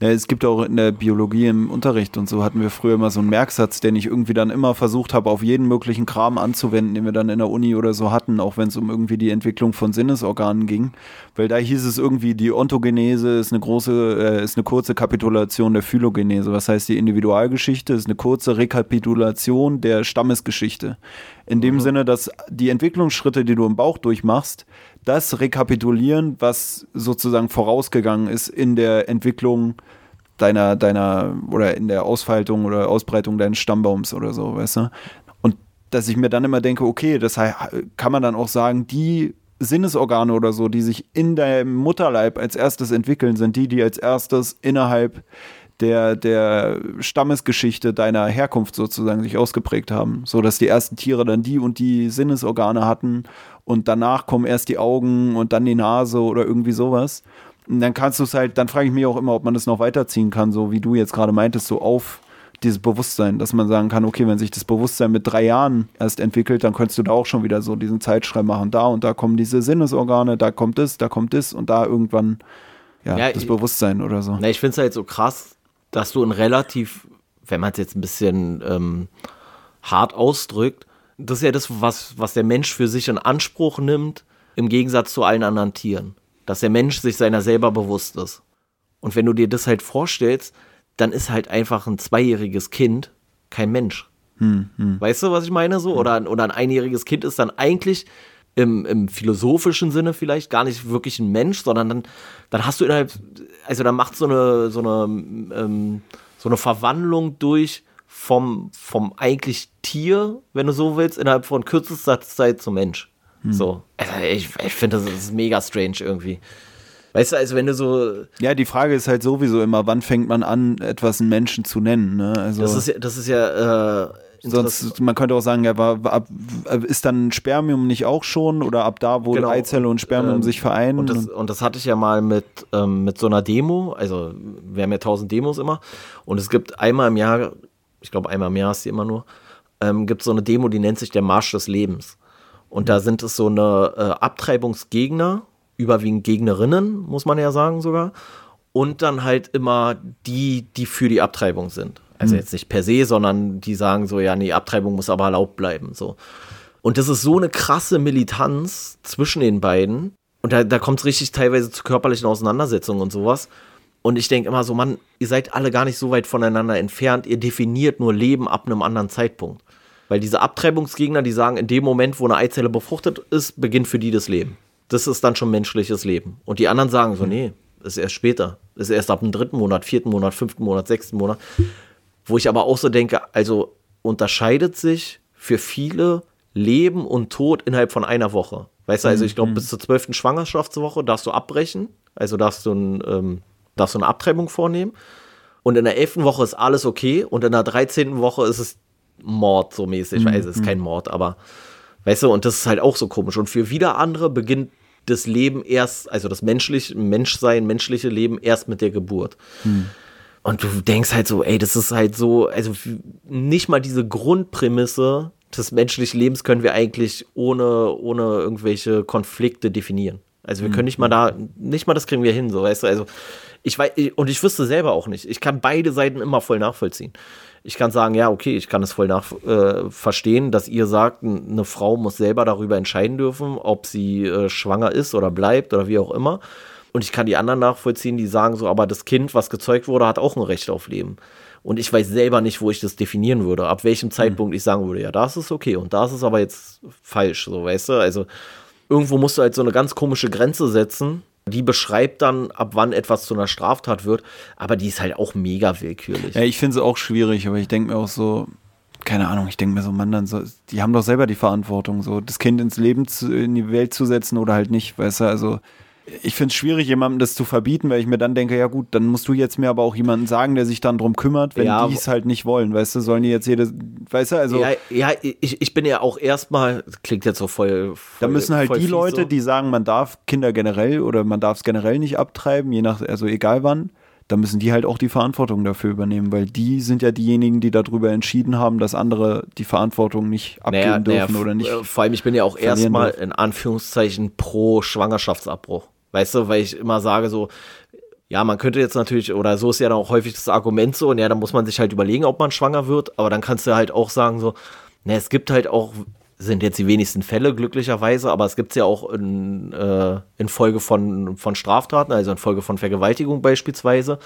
S1: Ja, es gibt auch in der Biologie im Unterricht und so hatten wir früher immer so einen Merksatz, den ich irgendwie dann immer versucht habe, auf jeden möglichen Kram anzuwenden, den wir dann in der Uni oder so hatten, auch wenn es um irgendwie die Entwicklung von Sinnesorganen ging. Weil da hieß es irgendwie, die Ontogenese ist eine große, äh, ist eine kurze Kapitulation der Phylogenese. Was heißt die Individualgeschichte? Ist eine kurze Rekapitulation der Stammesgeschichte. In dem mhm. Sinne, dass die Entwicklungsschritte, die du im Bauch durchmachst, das rekapitulieren, was sozusagen vorausgegangen ist in der Entwicklung deiner, deiner oder in der Ausfaltung oder Ausbreitung deines Stammbaums oder so, weißt du? Und dass ich mir dann immer denke, okay, das kann man dann auch sagen, die Sinnesorgane oder so, die sich in deinem Mutterleib als erstes entwickeln, sind die, die als erstes innerhalb der, der Stammesgeschichte deiner Herkunft sozusagen sich ausgeprägt haben, so dass die ersten Tiere dann die und die Sinnesorgane hatten und danach kommen erst die Augen und dann die Nase oder irgendwie sowas. Und dann kannst du es halt, dann frage ich mich auch immer, ob man das noch weiterziehen kann, so wie du jetzt gerade meintest, so auf dieses Bewusstsein, dass man sagen kann, okay, wenn sich das Bewusstsein mit drei Jahren erst entwickelt, dann könntest du da auch schon wieder so diesen Zeitschreib machen. Da und da kommen diese Sinnesorgane, da kommt das, da kommt das und da irgendwann ja, ja das Bewusstsein oder so.
S2: Na, ich finde es halt so krass, dass du ein relativ, wenn man es jetzt ein bisschen ähm, hart ausdrückt, das ist ja das, was, was der Mensch für sich in Anspruch nimmt, im Gegensatz zu allen anderen Tieren. Dass der Mensch sich seiner selber bewusst ist. Und wenn du dir das halt vorstellst, dann ist halt einfach ein zweijähriges Kind kein Mensch. Hm, hm. Weißt du, was ich meine so? Oder, oder ein einjähriges Kind ist dann eigentlich im, im philosophischen Sinne vielleicht gar nicht wirklich ein Mensch, sondern dann, dann hast du innerhalb, also dann macht so eine, so eine, ähm, so eine Verwandlung durch vom, vom eigentlich Tier, wenn du so willst, innerhalb von kürzester Zeit zum Mensch. Hm. So. Also ich, ich finde, das ist mega strange irgendwie. Weißt du, also wenn du so.
S1: Ja, die Frage ist halt sowieso immer, wann fängt man an, etwas einen Menschen zu nennen? Ne? Also
S2: das ist ja, das ist ja äh,
S1: Sonst, man könnte auch sagen, ja, war, war, ist dann Spermium nicht auch schon oder ab da, wo genau. Eizelle und Spermium ähm, sich vereinen?
S2: Und das, und das, hatte ich ja mal mit, ähm, mit so einer Demo, also wir haben ja tausend Demos immer und es gibt einmal im Jahr, ich glaube einmal im Jahr ist die immer nur, ähm, gibt so eine Demo, die nennt sich der Marsch des Lebens. Und da sind es so eine äh, Abtreibungsgegner, überwiegend Gegnerinnen, muss man ja sagen sogar. Und dann halt immer die, die für die Abtreibung sind. Also hm. jetzt nicht per se, sondern die sagen so, ja, nee, Abtreibung muss aber erlaubt bleiben. So. Und das ist so eine krasse Militanz zwischen den beiden. Und da, da kommt es richtig teilweise zu körperlichen Auseinandersetzungen und sowas. Und ich denke immer so, Mann, ihr seid alle gar nicht so weit voneinander entfernt. Ihr definiert nur Leben ab einem anderen Zeitpunkt. Weil diese Abtreibungsgegner, die sagen, in dem Moment, wo eine Eizelle befruchtet ist, beginnt für die das Leben. Das ist dann schon menschliches Leben. Und die anderen sagen so, nee, ist erst später. Ist erst ab dem dritten Monat, vierten Monat, fünften Monat, sechsten Monat. Wo ich aber auch so denke, also unterscheidet sich für viele Leben und Tod innerhalb von einer Woche. Weißt du, also ich glaube, mhm. bis zur zwölften Schwangerschaftswoche darfst du abbrechen, also darfst du, ein, ähm, darfst du eine Abtreibung vornehmen. Und in der elften Woche ist alles okay und in der dreizehnten Woche ist es Mord so mäßig. Mhm. Also es ist kein Mord, aber weißt du, und das ist halt auch so komisch. Und für wieder andere beginnt das Leben erst, also das menschliche Menschsein, menschliche Leben erst mit der Geburt. Mhm. Und du denkst halt so, ey, das ist halt so, also nicht mal diese Grundprämisse des menschlichen Lebens können wir eigentlich ohne, ohne irgendwelche Konflikte definieren. Also wir können nicht mal da, nicht mal das kriegen wir hin, so weißt du. Also ich weiß, und ich wüsste selber auch nicht. Ich kann beide Seiten immer voll nachvollziehen. Ich kann sagen, ja, okay, ich kann es voll nach, äh, verstehen, dass ihr sagt, eine Frau muss selber darüber entscheiden dürfen, ob sie äh, schwanger ist oder bleibt oder wie auch immer. Und ich kann die anderen nachvollziehen, die sagen so, aber das Kind, was gezeugt wurde, hat auch ein Recht auf Leben. Und ich weiß selber nicht, wo ich das definieren würde, ab welchem Zeitpunkt mhm. ich sagen würde, ja, das ist okay und das ist aber jetzt falsch, so weißt du. Also irgendwo musst du halt so eine ganz komische Grenze setzen. Die beschreibt dann, ab wann etwas zu einer Straftat wird, aber die ist halt auch mega willkürlich.
S1: Ja, ich finde es auch schwierig, aber ich denke mir auch so, keine Ahnung, ich denke mir so, Mann, dann so, die haben doch selber die Verantwortung, so das Kind ins Leben zu, in die Welt zu setzen oder halt nicht, weißt du, also ich finde es schwierig, jemandem das zu verbieten, weil ich mir dann denke, ja gut, dann musst du jetzt mir aber auch jemanden sagen, der sich dann drum kümmert, wenn ja, die es halt nicht wollen, weißt du, sollen die jetzt jede, weißt du, also.
S2: Ja, ja ich, ich bin ja auch erstmal, klingt jetzt so voll. voll
S1: da müssen halt die Leute, so. die sagen, man darf Kinder generell oder man darf es generell nicht abtreiben, je nach, also egal wann, da müssen die halt auch die Verantwortung dafür übernehmen, weil die sind ja diejenigen, die darüber entschieden haben, dass andere die Verantwortung nicht abgeben naja, dürfen naja, oder nicht.
S2: Vor allem, ich bin ja auch erstmal in Anführungszeichen pro Schwangerschaftsabbruch. Weißt du, weil ich immer sage so, ja, man könnte jetzt natürlich, oder so ist ja dann auch häufig das Argument so, und ja, dann muss man sich halt überlegen, ob man schwanger wird, aber dann kannst du halt auch sagen so, ne, es gibt halt auch, sind jetzt die wenigsten Fälle glücklicherweise, aber es gibt es ja auch in, äh, in Folge von, von Straftaten, also in Folge von Vergewaltigung beispielsweise.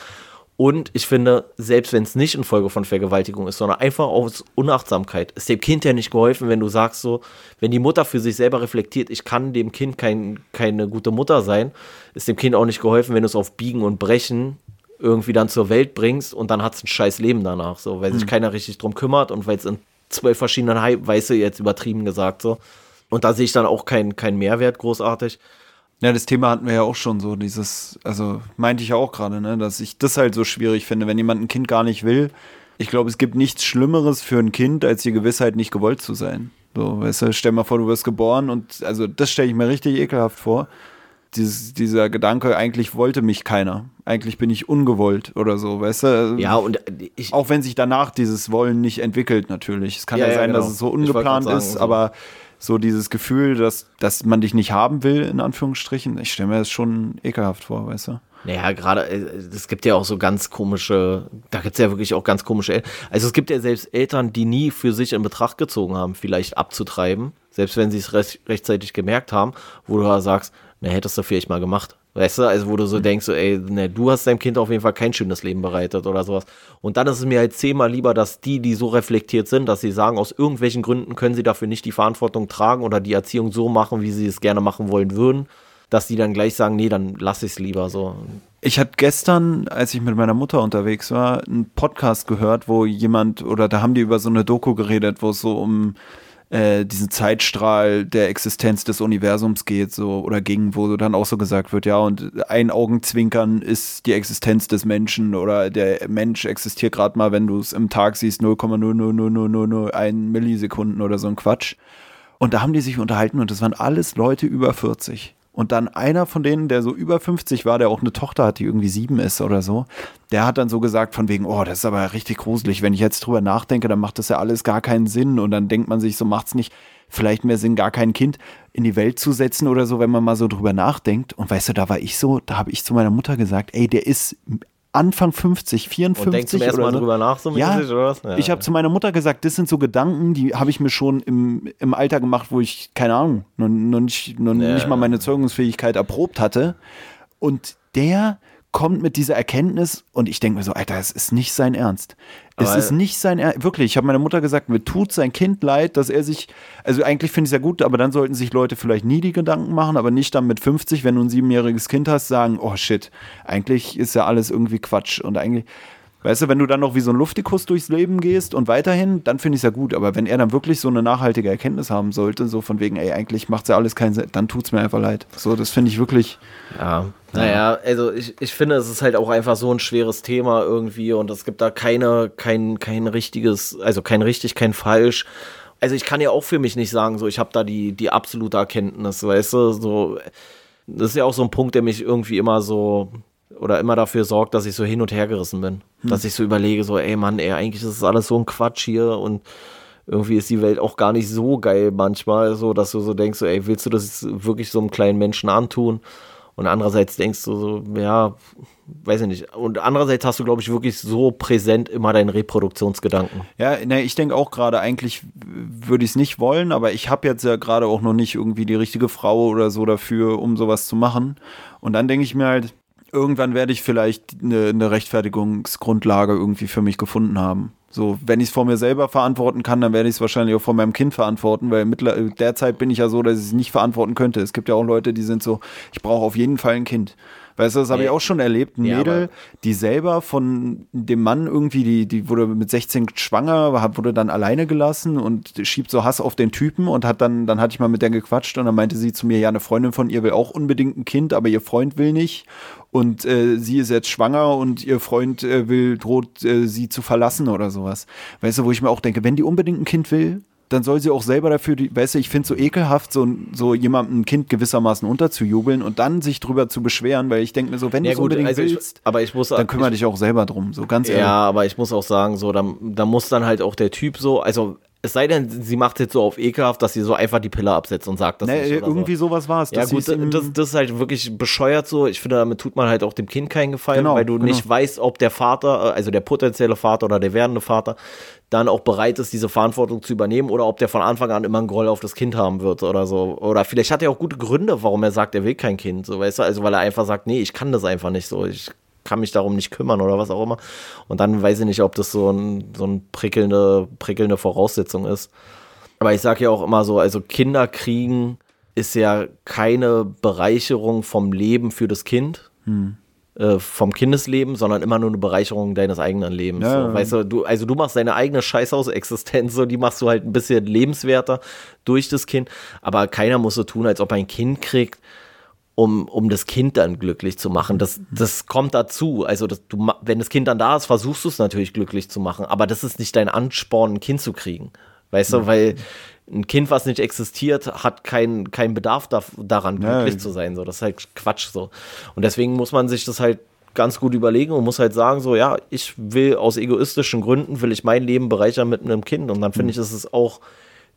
S2: Und ich finde, selbst wenn es nicht in Folge von Vergewaltigung ist, sondern einfach aus Unachtsamkeit, ist dem Kind ja nicht geholfen, wenn du sagst so, wenn die Mutter für sich selber reflektiert, ich kann dem Kind kein, keine gute Mutter sein, ist dem Kind auch nicht geholfen, wenn du es auf Biegen und Brechen irgendwie dann zur Welt bringst und dann hat es ein scheiß Leben danach, so, weil sich
S1: Hm.
S2: keiner richtig drum kümmert und weil es in zwölf verschiedenen Hai- weißt du, jetzt übertrieben gesagt so. Und da sehe ich dann auch keinen kein Mehrwert großartig.
S1: Ja, das Thema hatten wir ja auch schon so, dieses, also meinte ich ja auch gerade, ne, dass ich das halt so schwierig finde, wenn jemand ein Kind gar nicht will. Ich glaube, es gibt nichts Schlimmeres für ein Kind, als die Gewissheit, nicht gewollt zu sein. So, weißt du, stell mal vor, du wirst geboren und, also das stelle ich mir richtig ekelhaft vor. Dieses, dieser Gedanke, eigentlich wollte mich keiner. Eigentlich bin ich ungewollt oder so, weißt du?
S2: Ja, und ich,
S1: Auch wenn sich danach dieses Wollen nicht entwickelt, natürlich. Es kann ja,
S2: Ja, ja,
S1: sein,
S2: genau.
S1: dass es so ungeplant
S2: sagen,
S1: ist, aber so dieses Gefühl, dass, dass man dich nicht haben will, in Anführungsstrichen, ich stelle mir das schon ekelhaft vor, weißt du?
S2: Naja, gerade, äh, es gibt ja auch so ganz komische, da gibt es ja wirklich auch ganz komische Eltern. Also es gibt ja selbst Eltern, die nie für sich in Betracht gezogen haben, vielleicht abzutreiben, selbst wenn sie es recht, rechtzeitig gemerkt haben, wo du da sagst, na, hättest du vielleicht mal gemacht. Weißt du, also wo du so denkst, so, ey, ne, du hast deinem Kind auf jeden Fall kein schönes Leben bereitet oder sowas. Und dann ist es mir halt zehnmal lieber, dass die, die so reflektiert sind, dass sie sagen, aus irgendwelchen Gründen können sie dafür nicht die Verantwortung tragen oder die Erziehung so machen, wie sie es gerne machen wollen würden, dass die dann gleich sagen, nee, dann lass ich es lieber so.
S1: Ich hatte gestern, als ich mit meiner Mutter unterwegs war, einen Podcast gehört, wo jemand, oder da haben die über so eine Doku geredet, wo es so um äh, diesen Zeitstrahl der Existenz des Universums geht, so oder ging, wo dann auch so gesagt wird, ja, und ein Augenzwinkern ist die Existenz des Menschen oder der Mensch existiert gerade mal, wenn du es im Tag siehst, 0,0000001 Millisekunden oder so ein Quatsch. Und da haben die sich unterhalten und das waren alles Leute über 40. Und dann einer von denen, der so über 50 war, der auch eine Tochter hat, die irgendwie sieben ist oder so, der hat dann so gesagt von wegen, oh, das ist aber richtig gruselig. Wenn ich jetzt drüber nachdenke, dann macht das ja alles gar keinen Sinn. Und dann denkt man sich, so macht's nicht vielleicht mehr Sinn, gar kein Kind in die Welt zu setzen oder so, wenn man mal so drüber nachdenkt. Und weißt du, da war ich so, da habe ich zu meiner Mutter gesagt, ey, der ist Anfang 50, 54
S2: Und denkst zum ersten Mal
S1: so.
S2: drüber nach, so
S1: Ja,
S2: mäßig, oder was? Ja.
S1: ich habe zu meiner Mutter gesagt, das sind so Gedanken, die habe ich mir schon im, im Alter gemacht, wo ich, keine Ahnung, noch, noch, nicht, noch
S2: Ja.
S1: nicht mal meine Zeugungsfähigkeit erprobt hatte. Und der kommt mit dieser Erkenntnis und ich denke mir so, Alter, es ist nicht sein Ernst. Es
S2: Aber-
S1: ist nicht sein Ernst. Wirklich, ich habe meiner Mutter gesagt, mir tut sein Kind leid, dass er sich, also eigentlich finde ich es ja gut, aber dann sollten sich Leute vielleicht nie die Gedanken machen, aber nicht dann mit 50, wenn du ein siebenjähriges Kind hast, sagen, oh shit, eigentlich ist ja alles irgendwie Quatsch und eigentlich, Weißt du, wenn du dann noch wie so ein Luftikus durchs Leben gehst und weiterhin, dann finde ich es ja gut. Aber wenn er dann wirklich so eine nachhaltige Erkenntnis haben sollte, so von wegen, ey, eigentlich macht ja alles keinen Sinn, dann tut es mir einfach leid. So, das finde ich wirklich.
S2: Ja, naja, also ich, ich finde, es ist halt auch einfach so ein schweres Thema irgendwie und es gibt da keine, kein, kein richtiges, also kein richtig, kein falsch. Also ich kann ja auch für mich nicht sagen, so ich habe da die, die absolute Erkenntnis, weißt du, so das ist ja auch so ein Punkt, der mich irgendwie immer so oder immer dafür sorgt, dass ich so hin und her gerissen bin. Dass ich so überlege, so, ey Mann, ey, eigentlich ist das alles so ein Quatsch hier und irgendwie ist die Welt auch gar nicht so geil manchmal, so dass du so denkst, so, ey, willst du das wirklich so einem kleinen Menschen antun? Und andererseits denkst du so, ja, weiß ich nicht. Und andererseits hast du, glaube ich, wirklich so präsent immer deinen Reproduktionsgedanken.
S1: Ja, ne, ich denke auch gerade, eigentlich würde ich es nicht wollen, aber ich habe jetzt ja gerade auch noch nicht irgendwie die richtige Frau oder so dafür, um sowas zu machen. Und dann denke ich mir halt, irgendwann werde ich vielleicht eine, eine Rechtfertigungsgrundlage irgendwie für mich gefunden haben. So, wenn ich es vor mir selber verantworten kann, dann werde ich es wahrscheinlich auch vor meinem Kind verantworten, weil mittler, derzeit bin ich ja so, dass ich es nicht verantworten könnte. Es gibt ja auch Leute, die sind so, ich brauche auf jeden Fall ein Kind. Weißt du, das habe ich auch schon erlebt. Ein
S2: Ja,
S1: Mädel, die selber von dem Mann irgendwie, die, die wurde mit 16 schwanger, wurde dann alleine gelassen und schiebt so Hass auf den Typen und hat dann, dann hatte ich mal mit der gequatscht und dann meinte sie zu mir, ja, eine Freundin von ihr will auch unbedingt ein Kind, aber ihr Freund will nicht. Und äh, sie ist jetzt schwanger und ihr Freund äh, will, droht äh, sie zu verlassen oder sowas. Weißt du, wo ich mir auch denke, wenn die unbedingt ein Kind will, dann soll sie auch selber dafür, die, weißt du, ich finde es so ekelhaft, so, so jemandem ein Kind gewissermaßen unterzujubeln und dann sich drüber zu beschweren, weil ich denke mir so, wenn du
S2: Ja,
S1: es
S2: gut,
S1: unbedingt
S2: also ich-
S1: willst,
S2: aber ich muss-
S1: dann kümmere
S2: ich-
S1: dich auch selber drum, so ganz ehrlich.
S2: Ja, aber ich muss auch sagen, so, da, da muss dann halt auch der Typ so, also Es sei denn, sie macht jetzt so auf ekelhaft, dass sie so einfach die Pille absetzt und sagt das
S1: Nee,
S2: nicht.
S1: Irgendwie
S2: so.
S1: sowas war es.
S2: Ja gut, das, das ist halt wirklich bescheuert so. Ich finde, damit tut man halt auch dem Kind keinen Gefallen,
S1: Genau,
S2: weil du
S1: genau.
S2: nicht weißt, ob der Vater, äh, also der potenzielle Vater oder der werdende Vater, dann auch bereit ist, diese Verantwortung zu übernehmen oder ob der von Anfang an immer einen Groll auf das Kind haben wird oder so. Oder vielleicht hat er auch gute Gründe, warum er sagt, er will kein Kind, so weißt du, also weil er einfach sagt, nee, ich kann das einfach nicht so. Ich kann mich darum nicht kümmern oder was auch immer. Und dann weiß ich nicht, ob das so ein, so ein prickelnde, prickelnde Voraussetzung ist. Aber ich sage ja auch immer so, also Kinder kriegen ist ja keine Bereicherung vom Leben für das Kind, äh, vom Kindesleben, sondern immer nur eine Bereicherung deines eigenen Lebens.
S1: Ja,
S2: so. Weißt du, du, also du machst deine eigene Scheißhausexistenz, so, die machst du halt ein bisschen lebenswerter durch das Kind, aber keiner muss so tun, als ob er ein Kind kriegt, um, um das Kind dann glücklich zu machen. Das, das kommt dazu. Also, das, du, wenn das Kind dann da ist, versuchst du es natürlich glücklich zu machen, aber das ist nicht dein Ansporn, ein Kind zu kriegen. Weißt du, weil ein Kind, was nicht existiert, hat keinen keinen Bedarf da, daran,
S1: Ja,
S2: glücklich zu sein. So. Das ist halt Quatsch so. Und deswegen muss man sich das halt ganz gut überlegen und muss halt sagen, so, ja, ich will aus egoistischen Gründen, will ich mein Leben bereichern mit einem Kind. Und dann finde ich, ist es auch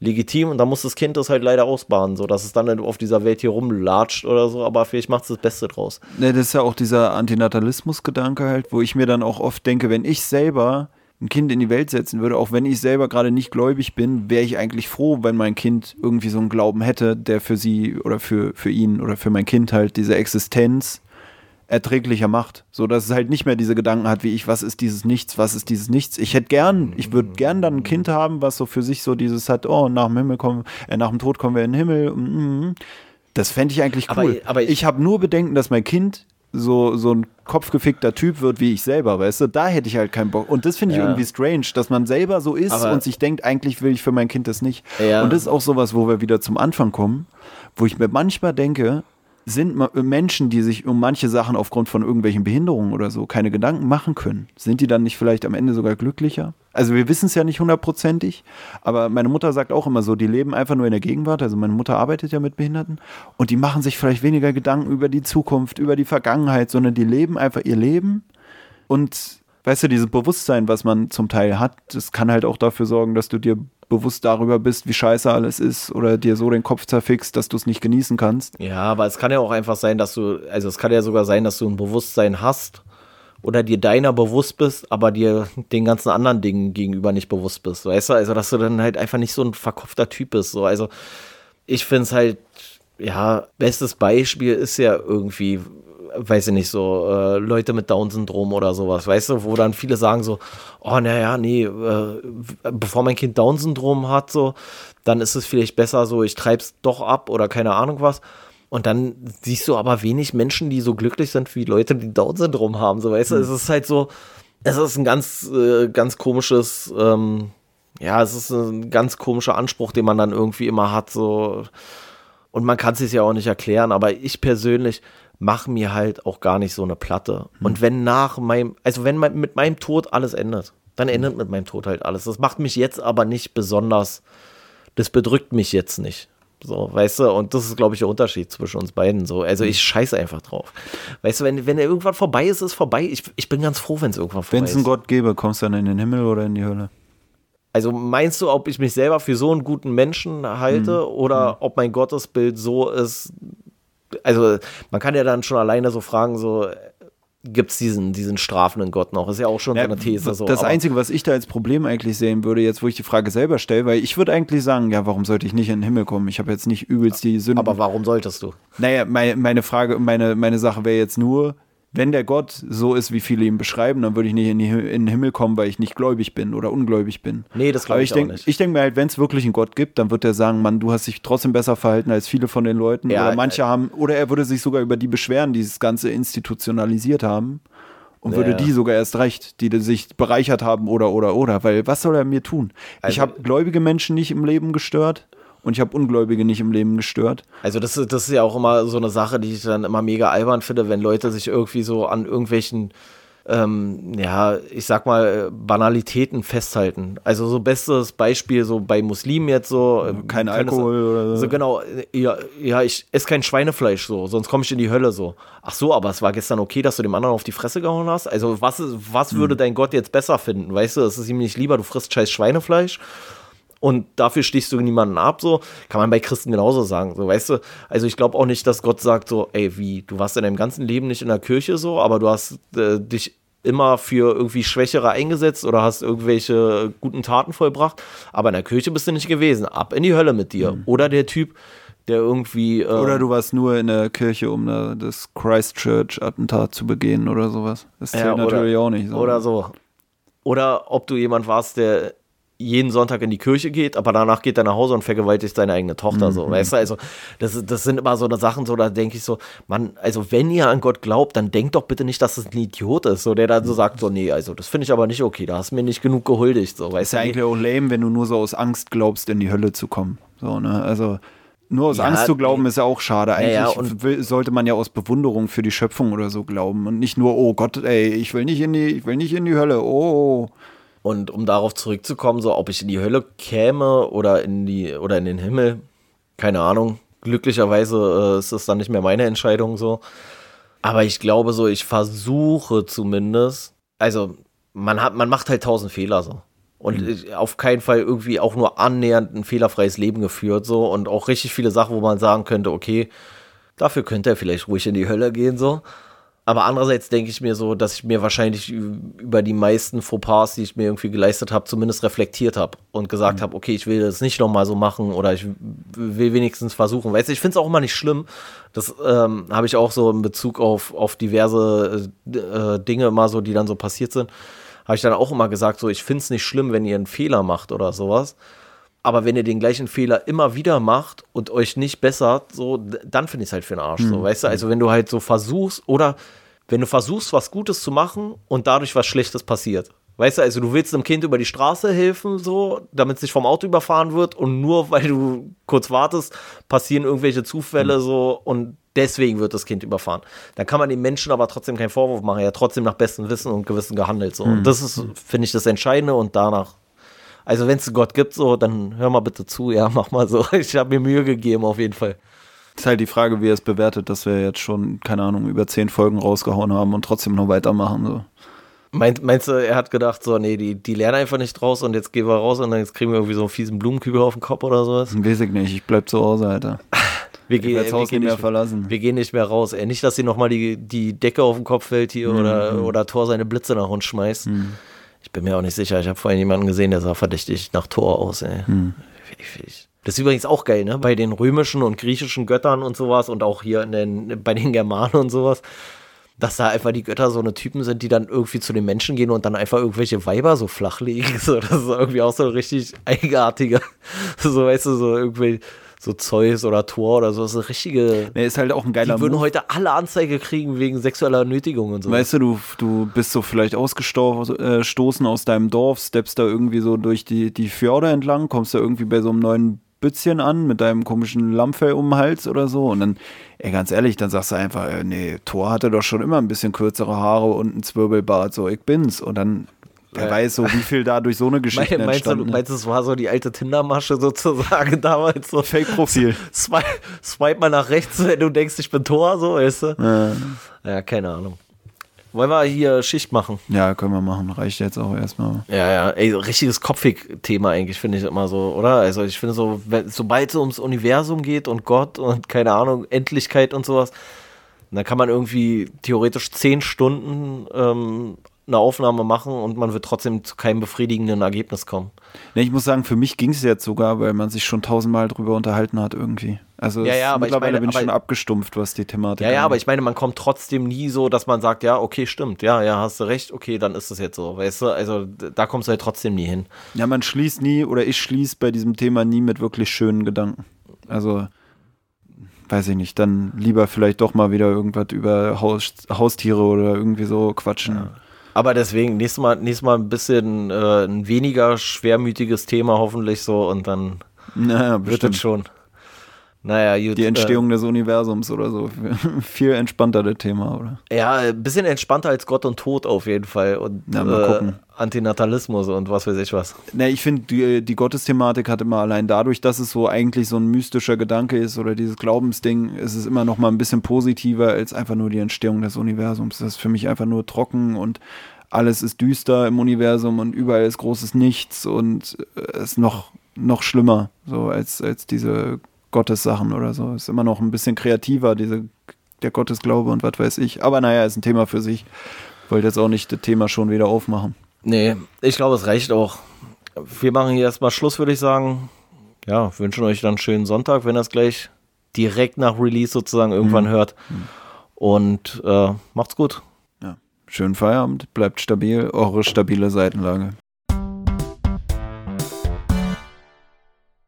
S2: legitim und dann muss das Kind das halt leider ausbaden, so dass es dann auf dieser Welt hier rumlatscht oder so, aber vielleicht macht es das Beste draus.
S1: Ne, das ist ja auch dieser Antinatalismus-Gedanke halt, wo ich mir dann auch oft denke, wenn ich selber ein Kind in die Welt setzen würde, auch wenn ich selber gerade nicht gläubig bin, wäre ich eigentlich froh, wenn mein Kind irgendwie so einen Glauben hätte, der für sie oder für, für ihn oder für mein Kind halt diese Existenz erträglicher macht. So dass es halt nicht mehr diese Gedanken hat wie ich, was ist dieses Nichts, was ist dieses Nichts. Ich hätte gern, ich würde gern dann ein Kind haben, was so für sich so dieses hat, oh, nach dem Himmel kommen, äh, nach dem Tod kommen wir in den Himmel. mm, mm. Das fände ich eigentlich
S2: Aber-
S1: cool.
S2: aber ich-
S1: ich habe nur Bedenken, dass mein Kind so, so ein kopfgefickter Typ wird wie ich selber, weißt du? Da hätte ich halt keinen Bock. Und das finde ich
S2: Ja.
S1: irgendwie strange, dass man selber so ist
S2: Aber-
S1: und sich denkt, eigentlich will ich für mein Kind das nicht.
S2: Ja.
S1: Und das ist auch sowas, wo wir wieder zum Anfang kommen, wo ich mir manchmal denke, sind Menschen, die sich um manche Sachen aufgrund von irgendwelchen Behinderungen oder so keine Gedanken machen können, sind die dann nicht vielleicht am Ende sogar glücklicher? Also wir wissen es ja nicht hundertprozentig, aber meine Mutter sagt auch immer so, die leben einfach nur in der Gegenwart. Also meine Mutter arbeitet ja mit Behinderten und die machen sich vielleicht weniger Gedanken über die Zukunft, über die Vergangenheit, sondern die leben einfach ihr Leben und weißt du, dieses Bewusstsein, was man zum Teil hat, das kann halt auch dafür sorgen, dass du dir bewusst darüber bist, wie scheiße alles ist oder dir so den Kopf zerfickst, dass du es nicht genießen kannst.
S2: Ja, aber es kann ja auch einfach sein, dass du, also es kann ja sogar sein, dass du ein Bewusstsein hast oder dir deiner bewusst bist, aber dir den ganzen anderen Dingen gegenüber nicht bewusst bist, weißt du? Also, dass du dann halt einfach nicht so ein verkopfter Typ bist, so. Also, ich finde es halt, ja, bestes Beispiel ist ja irgendwie, weiß ich nicht, so äh, Leute mit Down-Syndrom oder sowas, weißt du, wo dann viele sagen so, oh, naja, nee, äh, bevor mein Kind Down-Syndrom hat, so, dann ist es vielleicht besser so, ich treib's doch ab oder keine Ahnung was. Und dann siehst du aber wenig Menschen, die so glücklich sind wie Leute, die Down-Syndrom haben, so, weißt du, es ist halt so, es ist ein ganz, äh, ganz komisches, ähm, ja, es ist ein ganz komischer Anspruch, den man dann irgendwie immer hat, so. Und man kann es sich ja auch nicht erklären, aber ich persönlich mache mir halt auch gar nicht so eine Platte. Und wenn nach meinem, also wenn mein, mit meinem Tod alles endet, dann endet mit meinem Tod halt alles. Das macht mich jetzt aber nicht besonders, das bedrückt mich jetzt nicht. So, weißt du, und das ist, glaube ich, der Unterschied zwischen uns beiden. So, also ich scheiße einfach drauf. Weißt du, wenn, wenn er irgendwann vorbei ist, ist vorbei. Ich, ich bin ganz froh, wenn es irgendwann vorbei
S1: Wenn
S2: ist.
S1: es einen Gott gäbe, kommst du dann in den Himmel oder in die Hölle?
S2: Also meinst du, ob ich mich selber für so einen guten Menschen halte oder ob mein Gottesbild so ist? Also man kann ja dann schon alleine so fragen, so gibt es diesen, diesen strafenden Gott noch? Ist ja auch schon so eine These. So.
S1: das Einzige, was ich da als Problem eigentlich sehen würde, jetzt wo ich die Frage selber stelle, weil ich würde eigentlich sagen, ja, warum sollte ich nicht in den Himmel kommen? Ich habe jetzt nicht übelst die Sünden.
S2: aber warum solltest du?
S1: Naja, meine, meine Frage, meine, meine Sache wäre jetzt nur, wenn der Gott so ist, wie viele ihn beschreiben, dann würde ich nicht in, die, in den Himmel kommen, weil ich nicht gläubig bin oder ungläubig bin.
S2: Nee, das glaub
S1: Aber
S2: ich auch
S1: denk,
S2: nicht.
S1: Ich denke mir halt, wenn es wirklich einen Gott gibt, dann wird er sagen, Mann, du hast dich trotzdem besser verhalten als viele von den Leuten.
S2: Ja,
S1: oder manche
S2: äh,
S1: haben, oder er würde sich sogar über die beschweren, die das Ganze institutionalisiert haben. Und würde
S2: Ja.
S1: die sogar erst recht, die sich bereichert haben oder oder oder. Weil was soll er mir tun? ich
S2: Also-
S1: habe gläubige Menschen nicht im Leben gestört und ich habe Ungläubige nicht im Leben gestört.
S2: Also das, ist- das ist ja auch immer so eine Sache, die ich dann immer mega albern finde, wenn Leute sich irgendwie so an irgendwelchen, ähm, ja, ich sag mal, äh, Banalitäten festhalten. Also so bestes Beispiel so bei Muslimen jetzt so. äh,
S1: kein Alkohol oder so.
S2: so. genau, ja, ja, ich esse kein Schweinefleisch so, sonst komme ich in die Hölle so. Ach so, aber es war gestern okay, dass du dem anderen auf die Fresse gehauen hast? Also was, was
S1: Hm.
S2: würde dein Gott jetzt besser finden? Weißt du, es ist ihm nicht lieber, du frisst scheiß Schweinefleisch? Und dafür stichst du niemanden ab, so. Kann man bei Christen genauso sagen, so, weißt du? Also ich glaube auch nicht, dass Gott sagt so, ey, wie, du warst in deinem ganzen Leben nicht in der Kirche so, aber du hast äh, dich immer für irgendwie Schwächere eingesetzt oder hast irgendwelche guten Taten vollbracht, aber in der Kirche bist du nicht gewesen. Ab in die Hölle mit dir. Mhm. Oder der Typ, der irgendwie.
S1: Ähm, oder du warst nur in der Kirche, um da das Christchurch-Attentat zu begehen oder sowas. Das zählt ja, oder, natürlich auch nicht
S2: so. Oder so. Oder ob du jemand warst, der jeden Sonntag in die Kirche geht, aber danach geht er nach Hause und vergewaltigt seine eigene Tochter. Mhm. So, weißt du, also das, das sind immer so eine Sachen, so da denke ich so, man, also wenn ihr an Gott glaubt, dann denkt doch bitte nicht, dass es das ein Idiot ist, so der dann so sagt, so nee, also das finde ich aber nicht okay, da hast du mir nicht genug gehuldigt, so weißt
S1: ist du. Ja eigentlich auch lame, wenn du nur so aus Angst glaubst, in die Hölle zu kommen. So, ne? Also nur aus ja, Angst zu glauben, ist ja auch schade. Eigentlich ja, ja, sollte man ja aus Bewunderung für die Schöpfung oder so glauben und nicht nur, oh Gott, ey, ich will nicht in die, ich will nicht in die Hölle, oh.
S2: Und um darauf zurückzukommen, so ob ich in die Hölle käme oder in die oder in den Himmel, keine Ahnung. Glücklicherweise äh, ist das dann nicht mehr meine Entscheidung so. Aber ich glaube so, ich versuche zumindest. Also man hat, man macht halt tausend Fehler so und mhm. auf keinen Fall irgendwie auch nur annähernd ein fehlerfreies Leben geführt so und auch richtig viele Sachen, wo man sagen könnte, okay, dafür könnte er vielleicht ruhig in die Hölle gehen so. Aber andererseits denke ich mir so, dass ich mir wahrscheinlich über die meisten Fauxpas, die ich mir irgendwie geleistet habe, zumindest reflektiert habe und gesagt mhm. habe, okay, ich will das nicht nochmal so machen oder ich will wenigstens versuchen. Weißt du, ich finde es auch immer nicht schlimm. Das ähm, habe ich auch so in Bezug auf, auf diverse äh, Dinge immer so, die dann so passiert sind. Habe ich dann auch immer gesagt, so, ich finde es nicht schlimm, wenn ihr einen Fehler macht oder sowas. Aber wenn ihr den gleichen Fehler immer wieder macht und euch nicht bessert, so, dann finde ich es halt für den Arsch. Mhm. So, weißt du, also wenn du halt so versuchst oder wenn du versuchst, was Gutes zu machen und dadurch was Schlechtes passiert. Weißt du, also du willst einem Kind über die Straße helfen, so, damit es nicht vom Auto überfahren wird und nur weil du kurz wartest, passieren irgendwelche Zufälle mhm. so und deswegen wird das Kind überfahren. Dann kann man dem Menschen aber trotzdem keinen Vorwurf machen. Er hat trotzdem nach bestem Wissen und Gewissen gehandelt. So. Mhm. Und das ist, finde ich, das Entscheidende und danach. Also wenn es Gott gibt, so, dann hör mal bitte zu, ja, mach mal so. Ich habe mir Mühe gegeben, auf jeden Fall.
S1: Ist halt die Frage, wie er es bewertet, dass wir jetzt schon, keine Ahnung, über zehn Folgen rausgehauen haben und trotzdem noch weitermachen. So.
S2: Meint, meinst du, er hat gedacht, so, nee, die, die lernen einfach nicht draus und jetzt gehen wir raus und dann jetzt kriegen wir irgendwie so einen fiesen Blumenkübel auf den Kopf oder sowas?
S1: Weiß ich nicht, ich bleib zu Hause, Alter.
S2: Wir gehen, das Haus wir gehen nicht mehr verlassen. Wir gehen nicht mehr raus. Ey, nicht, dass sie nochmal die, die Decke auf den Kopf fällt hier mhm. oder, oder Thor seine Blitze nach uns schmeißt. Mhm. Ich bin mir auch nicht sicher. Ich habe vorhin jemanden gesehen, der sah verdächtig nach Thor aus. Ey. Mhm. Das ist übrigens auch geil, ne? Bei den römischen und griechischen Göttern und sowas und auch hier den, bei den Germanen und sowas dass da einfach die Götter so eine Typen sind, die dann irgendwie zu den Menschen gehen und dann einfach irgendwelche Weiber so flach legen. So, das ist irgendwie auch so richtig eigenartiger, so weißt du, so irgendwie so Zeus oder Thor oder so. Das ist eine richtige.
S1: Nee, ist halt auch ein geiler
S2: Die würden Move. heute alle Anzeige kriegen wegen sexueller Nötigung und so.
S1: Weißt du, du, du bist so vielleicht ausgestoßen äh, aus deinem Dorf, steppst da irgendwie so durch die, die Fjorde entlang, kommst da irgendwie bei so einem neuen Bützchen an mit deinem komischen Lammfell um den Hals oder so. Und dann, ey, ganz ehrlich, dann sagst du einfach, äh, nee, Thor hatte doch schon immer ein bisschen kürzere Haare und ein Zwirbelbart, so, ich bin's. Und dann Wer ja. weiß so, wie viel da durch so eine Geschichte
S2: meinst entstanden du, Meinst du, es war so die alte Tinder-Masche sozusagen damals? So
S1: Fake-Profil.
S2: Swipe, swipe mal nach rechts, wenn du denkst, ich bin Tor, so, weißt du? Ja. ja, keine Ahnung. Wollen wir hier Schicht machen?
S1: Ja, können wir machen. Reicht jetzt auch erstmal.
S2: Ja, ja. Ey, richtiges Kopfig-Thema eigentlich, finde ich immer so, oder? Also ich finde so, wenn, sobald es ums Universum geht und Gott und keine Ahnung, Endlichkeit und sowas, dann kann man irgendwie theoretisch zehn Stunden ähm, eine Aufnahme machen und man wird trotzdem zu keinem befriedigenden Ergebnis kommen.
S1: Nee, ich muss sagen, für mich ging es jetzt sogar, weil man sich schon tausendmal drüber unterhalten hat irgendwie. Also
S2: ja, ja,
S1: mittlerweile
S2: meine,
S1: bin ich schon abgestumpft, was die Thematik
S2: Ja, ja, aber ich meine, man kommt trotzdem nie so, dass man sagt, ja, okay, stimmt, ja, ja, hast du recht, okay, dann ist das jetzt so, weißt du? Also da kommst du halt trotzdem nie hin.
S1: Ja, man schließt nie oder ich schließe bei diesem Thema nie mit wirklich schönen Gedanken. Also weiß ich nicht, dann lieber vielleicht doch mal wieder irgendwas über Haus, Haustiere oder irgendwie so quatschen. Ja.
S2: Aber deswegen, nächstes Mal, nächstes Mal ein bisschen äh, ein weniger schwermütiges Thema hoffentlich so und dann
S1: naja, wird es schon. Naja, gut, Die Entstehung äh, des Universums oder so. Viel entspannter das Thema, oder?
S2: Ja, ein bisschen entspannter als Gott und Tod auf jeden Fall. Und ja, mal gucken. Äh, Antinatalismus und was weiß ich was.
S1: Na, ich finde, die, die Gottesthematik hat immer allein dadurch, dass es so eigentlich so ein mystischer Gedanke ist oder dieses Glaubensding, ist es immer noch mal ein bisschen positiver als einfach nur die Entstehung des Universums. Das ist für mich einfach nur trocken und alles ist düster im Universum und überall ist großes Nichts und es ist noch noch schlimmer, so als, als diese Gottessachen oder so. Ist immer noch ein bisschen kreativer, diese, der Gottesglaube und was weiß ich. Aber naja, ist ein Thema für sich. Wollte jetzt auch nicht das Thema schon wieder aufmachen.
S2: Nee, ich glaube, es reicht auch. Wir machen hier erstmal Schluss, würde ich sagen. Ja, wünschen euch dann einen schönen Sonntag, wenn ihr es gleich direkt nach Release sozusagen irgendwann hört. Und äh, macht's gut.
S1: Ja. Schönen Feierabend, bleibt stabil, eure stabile Seitenlage.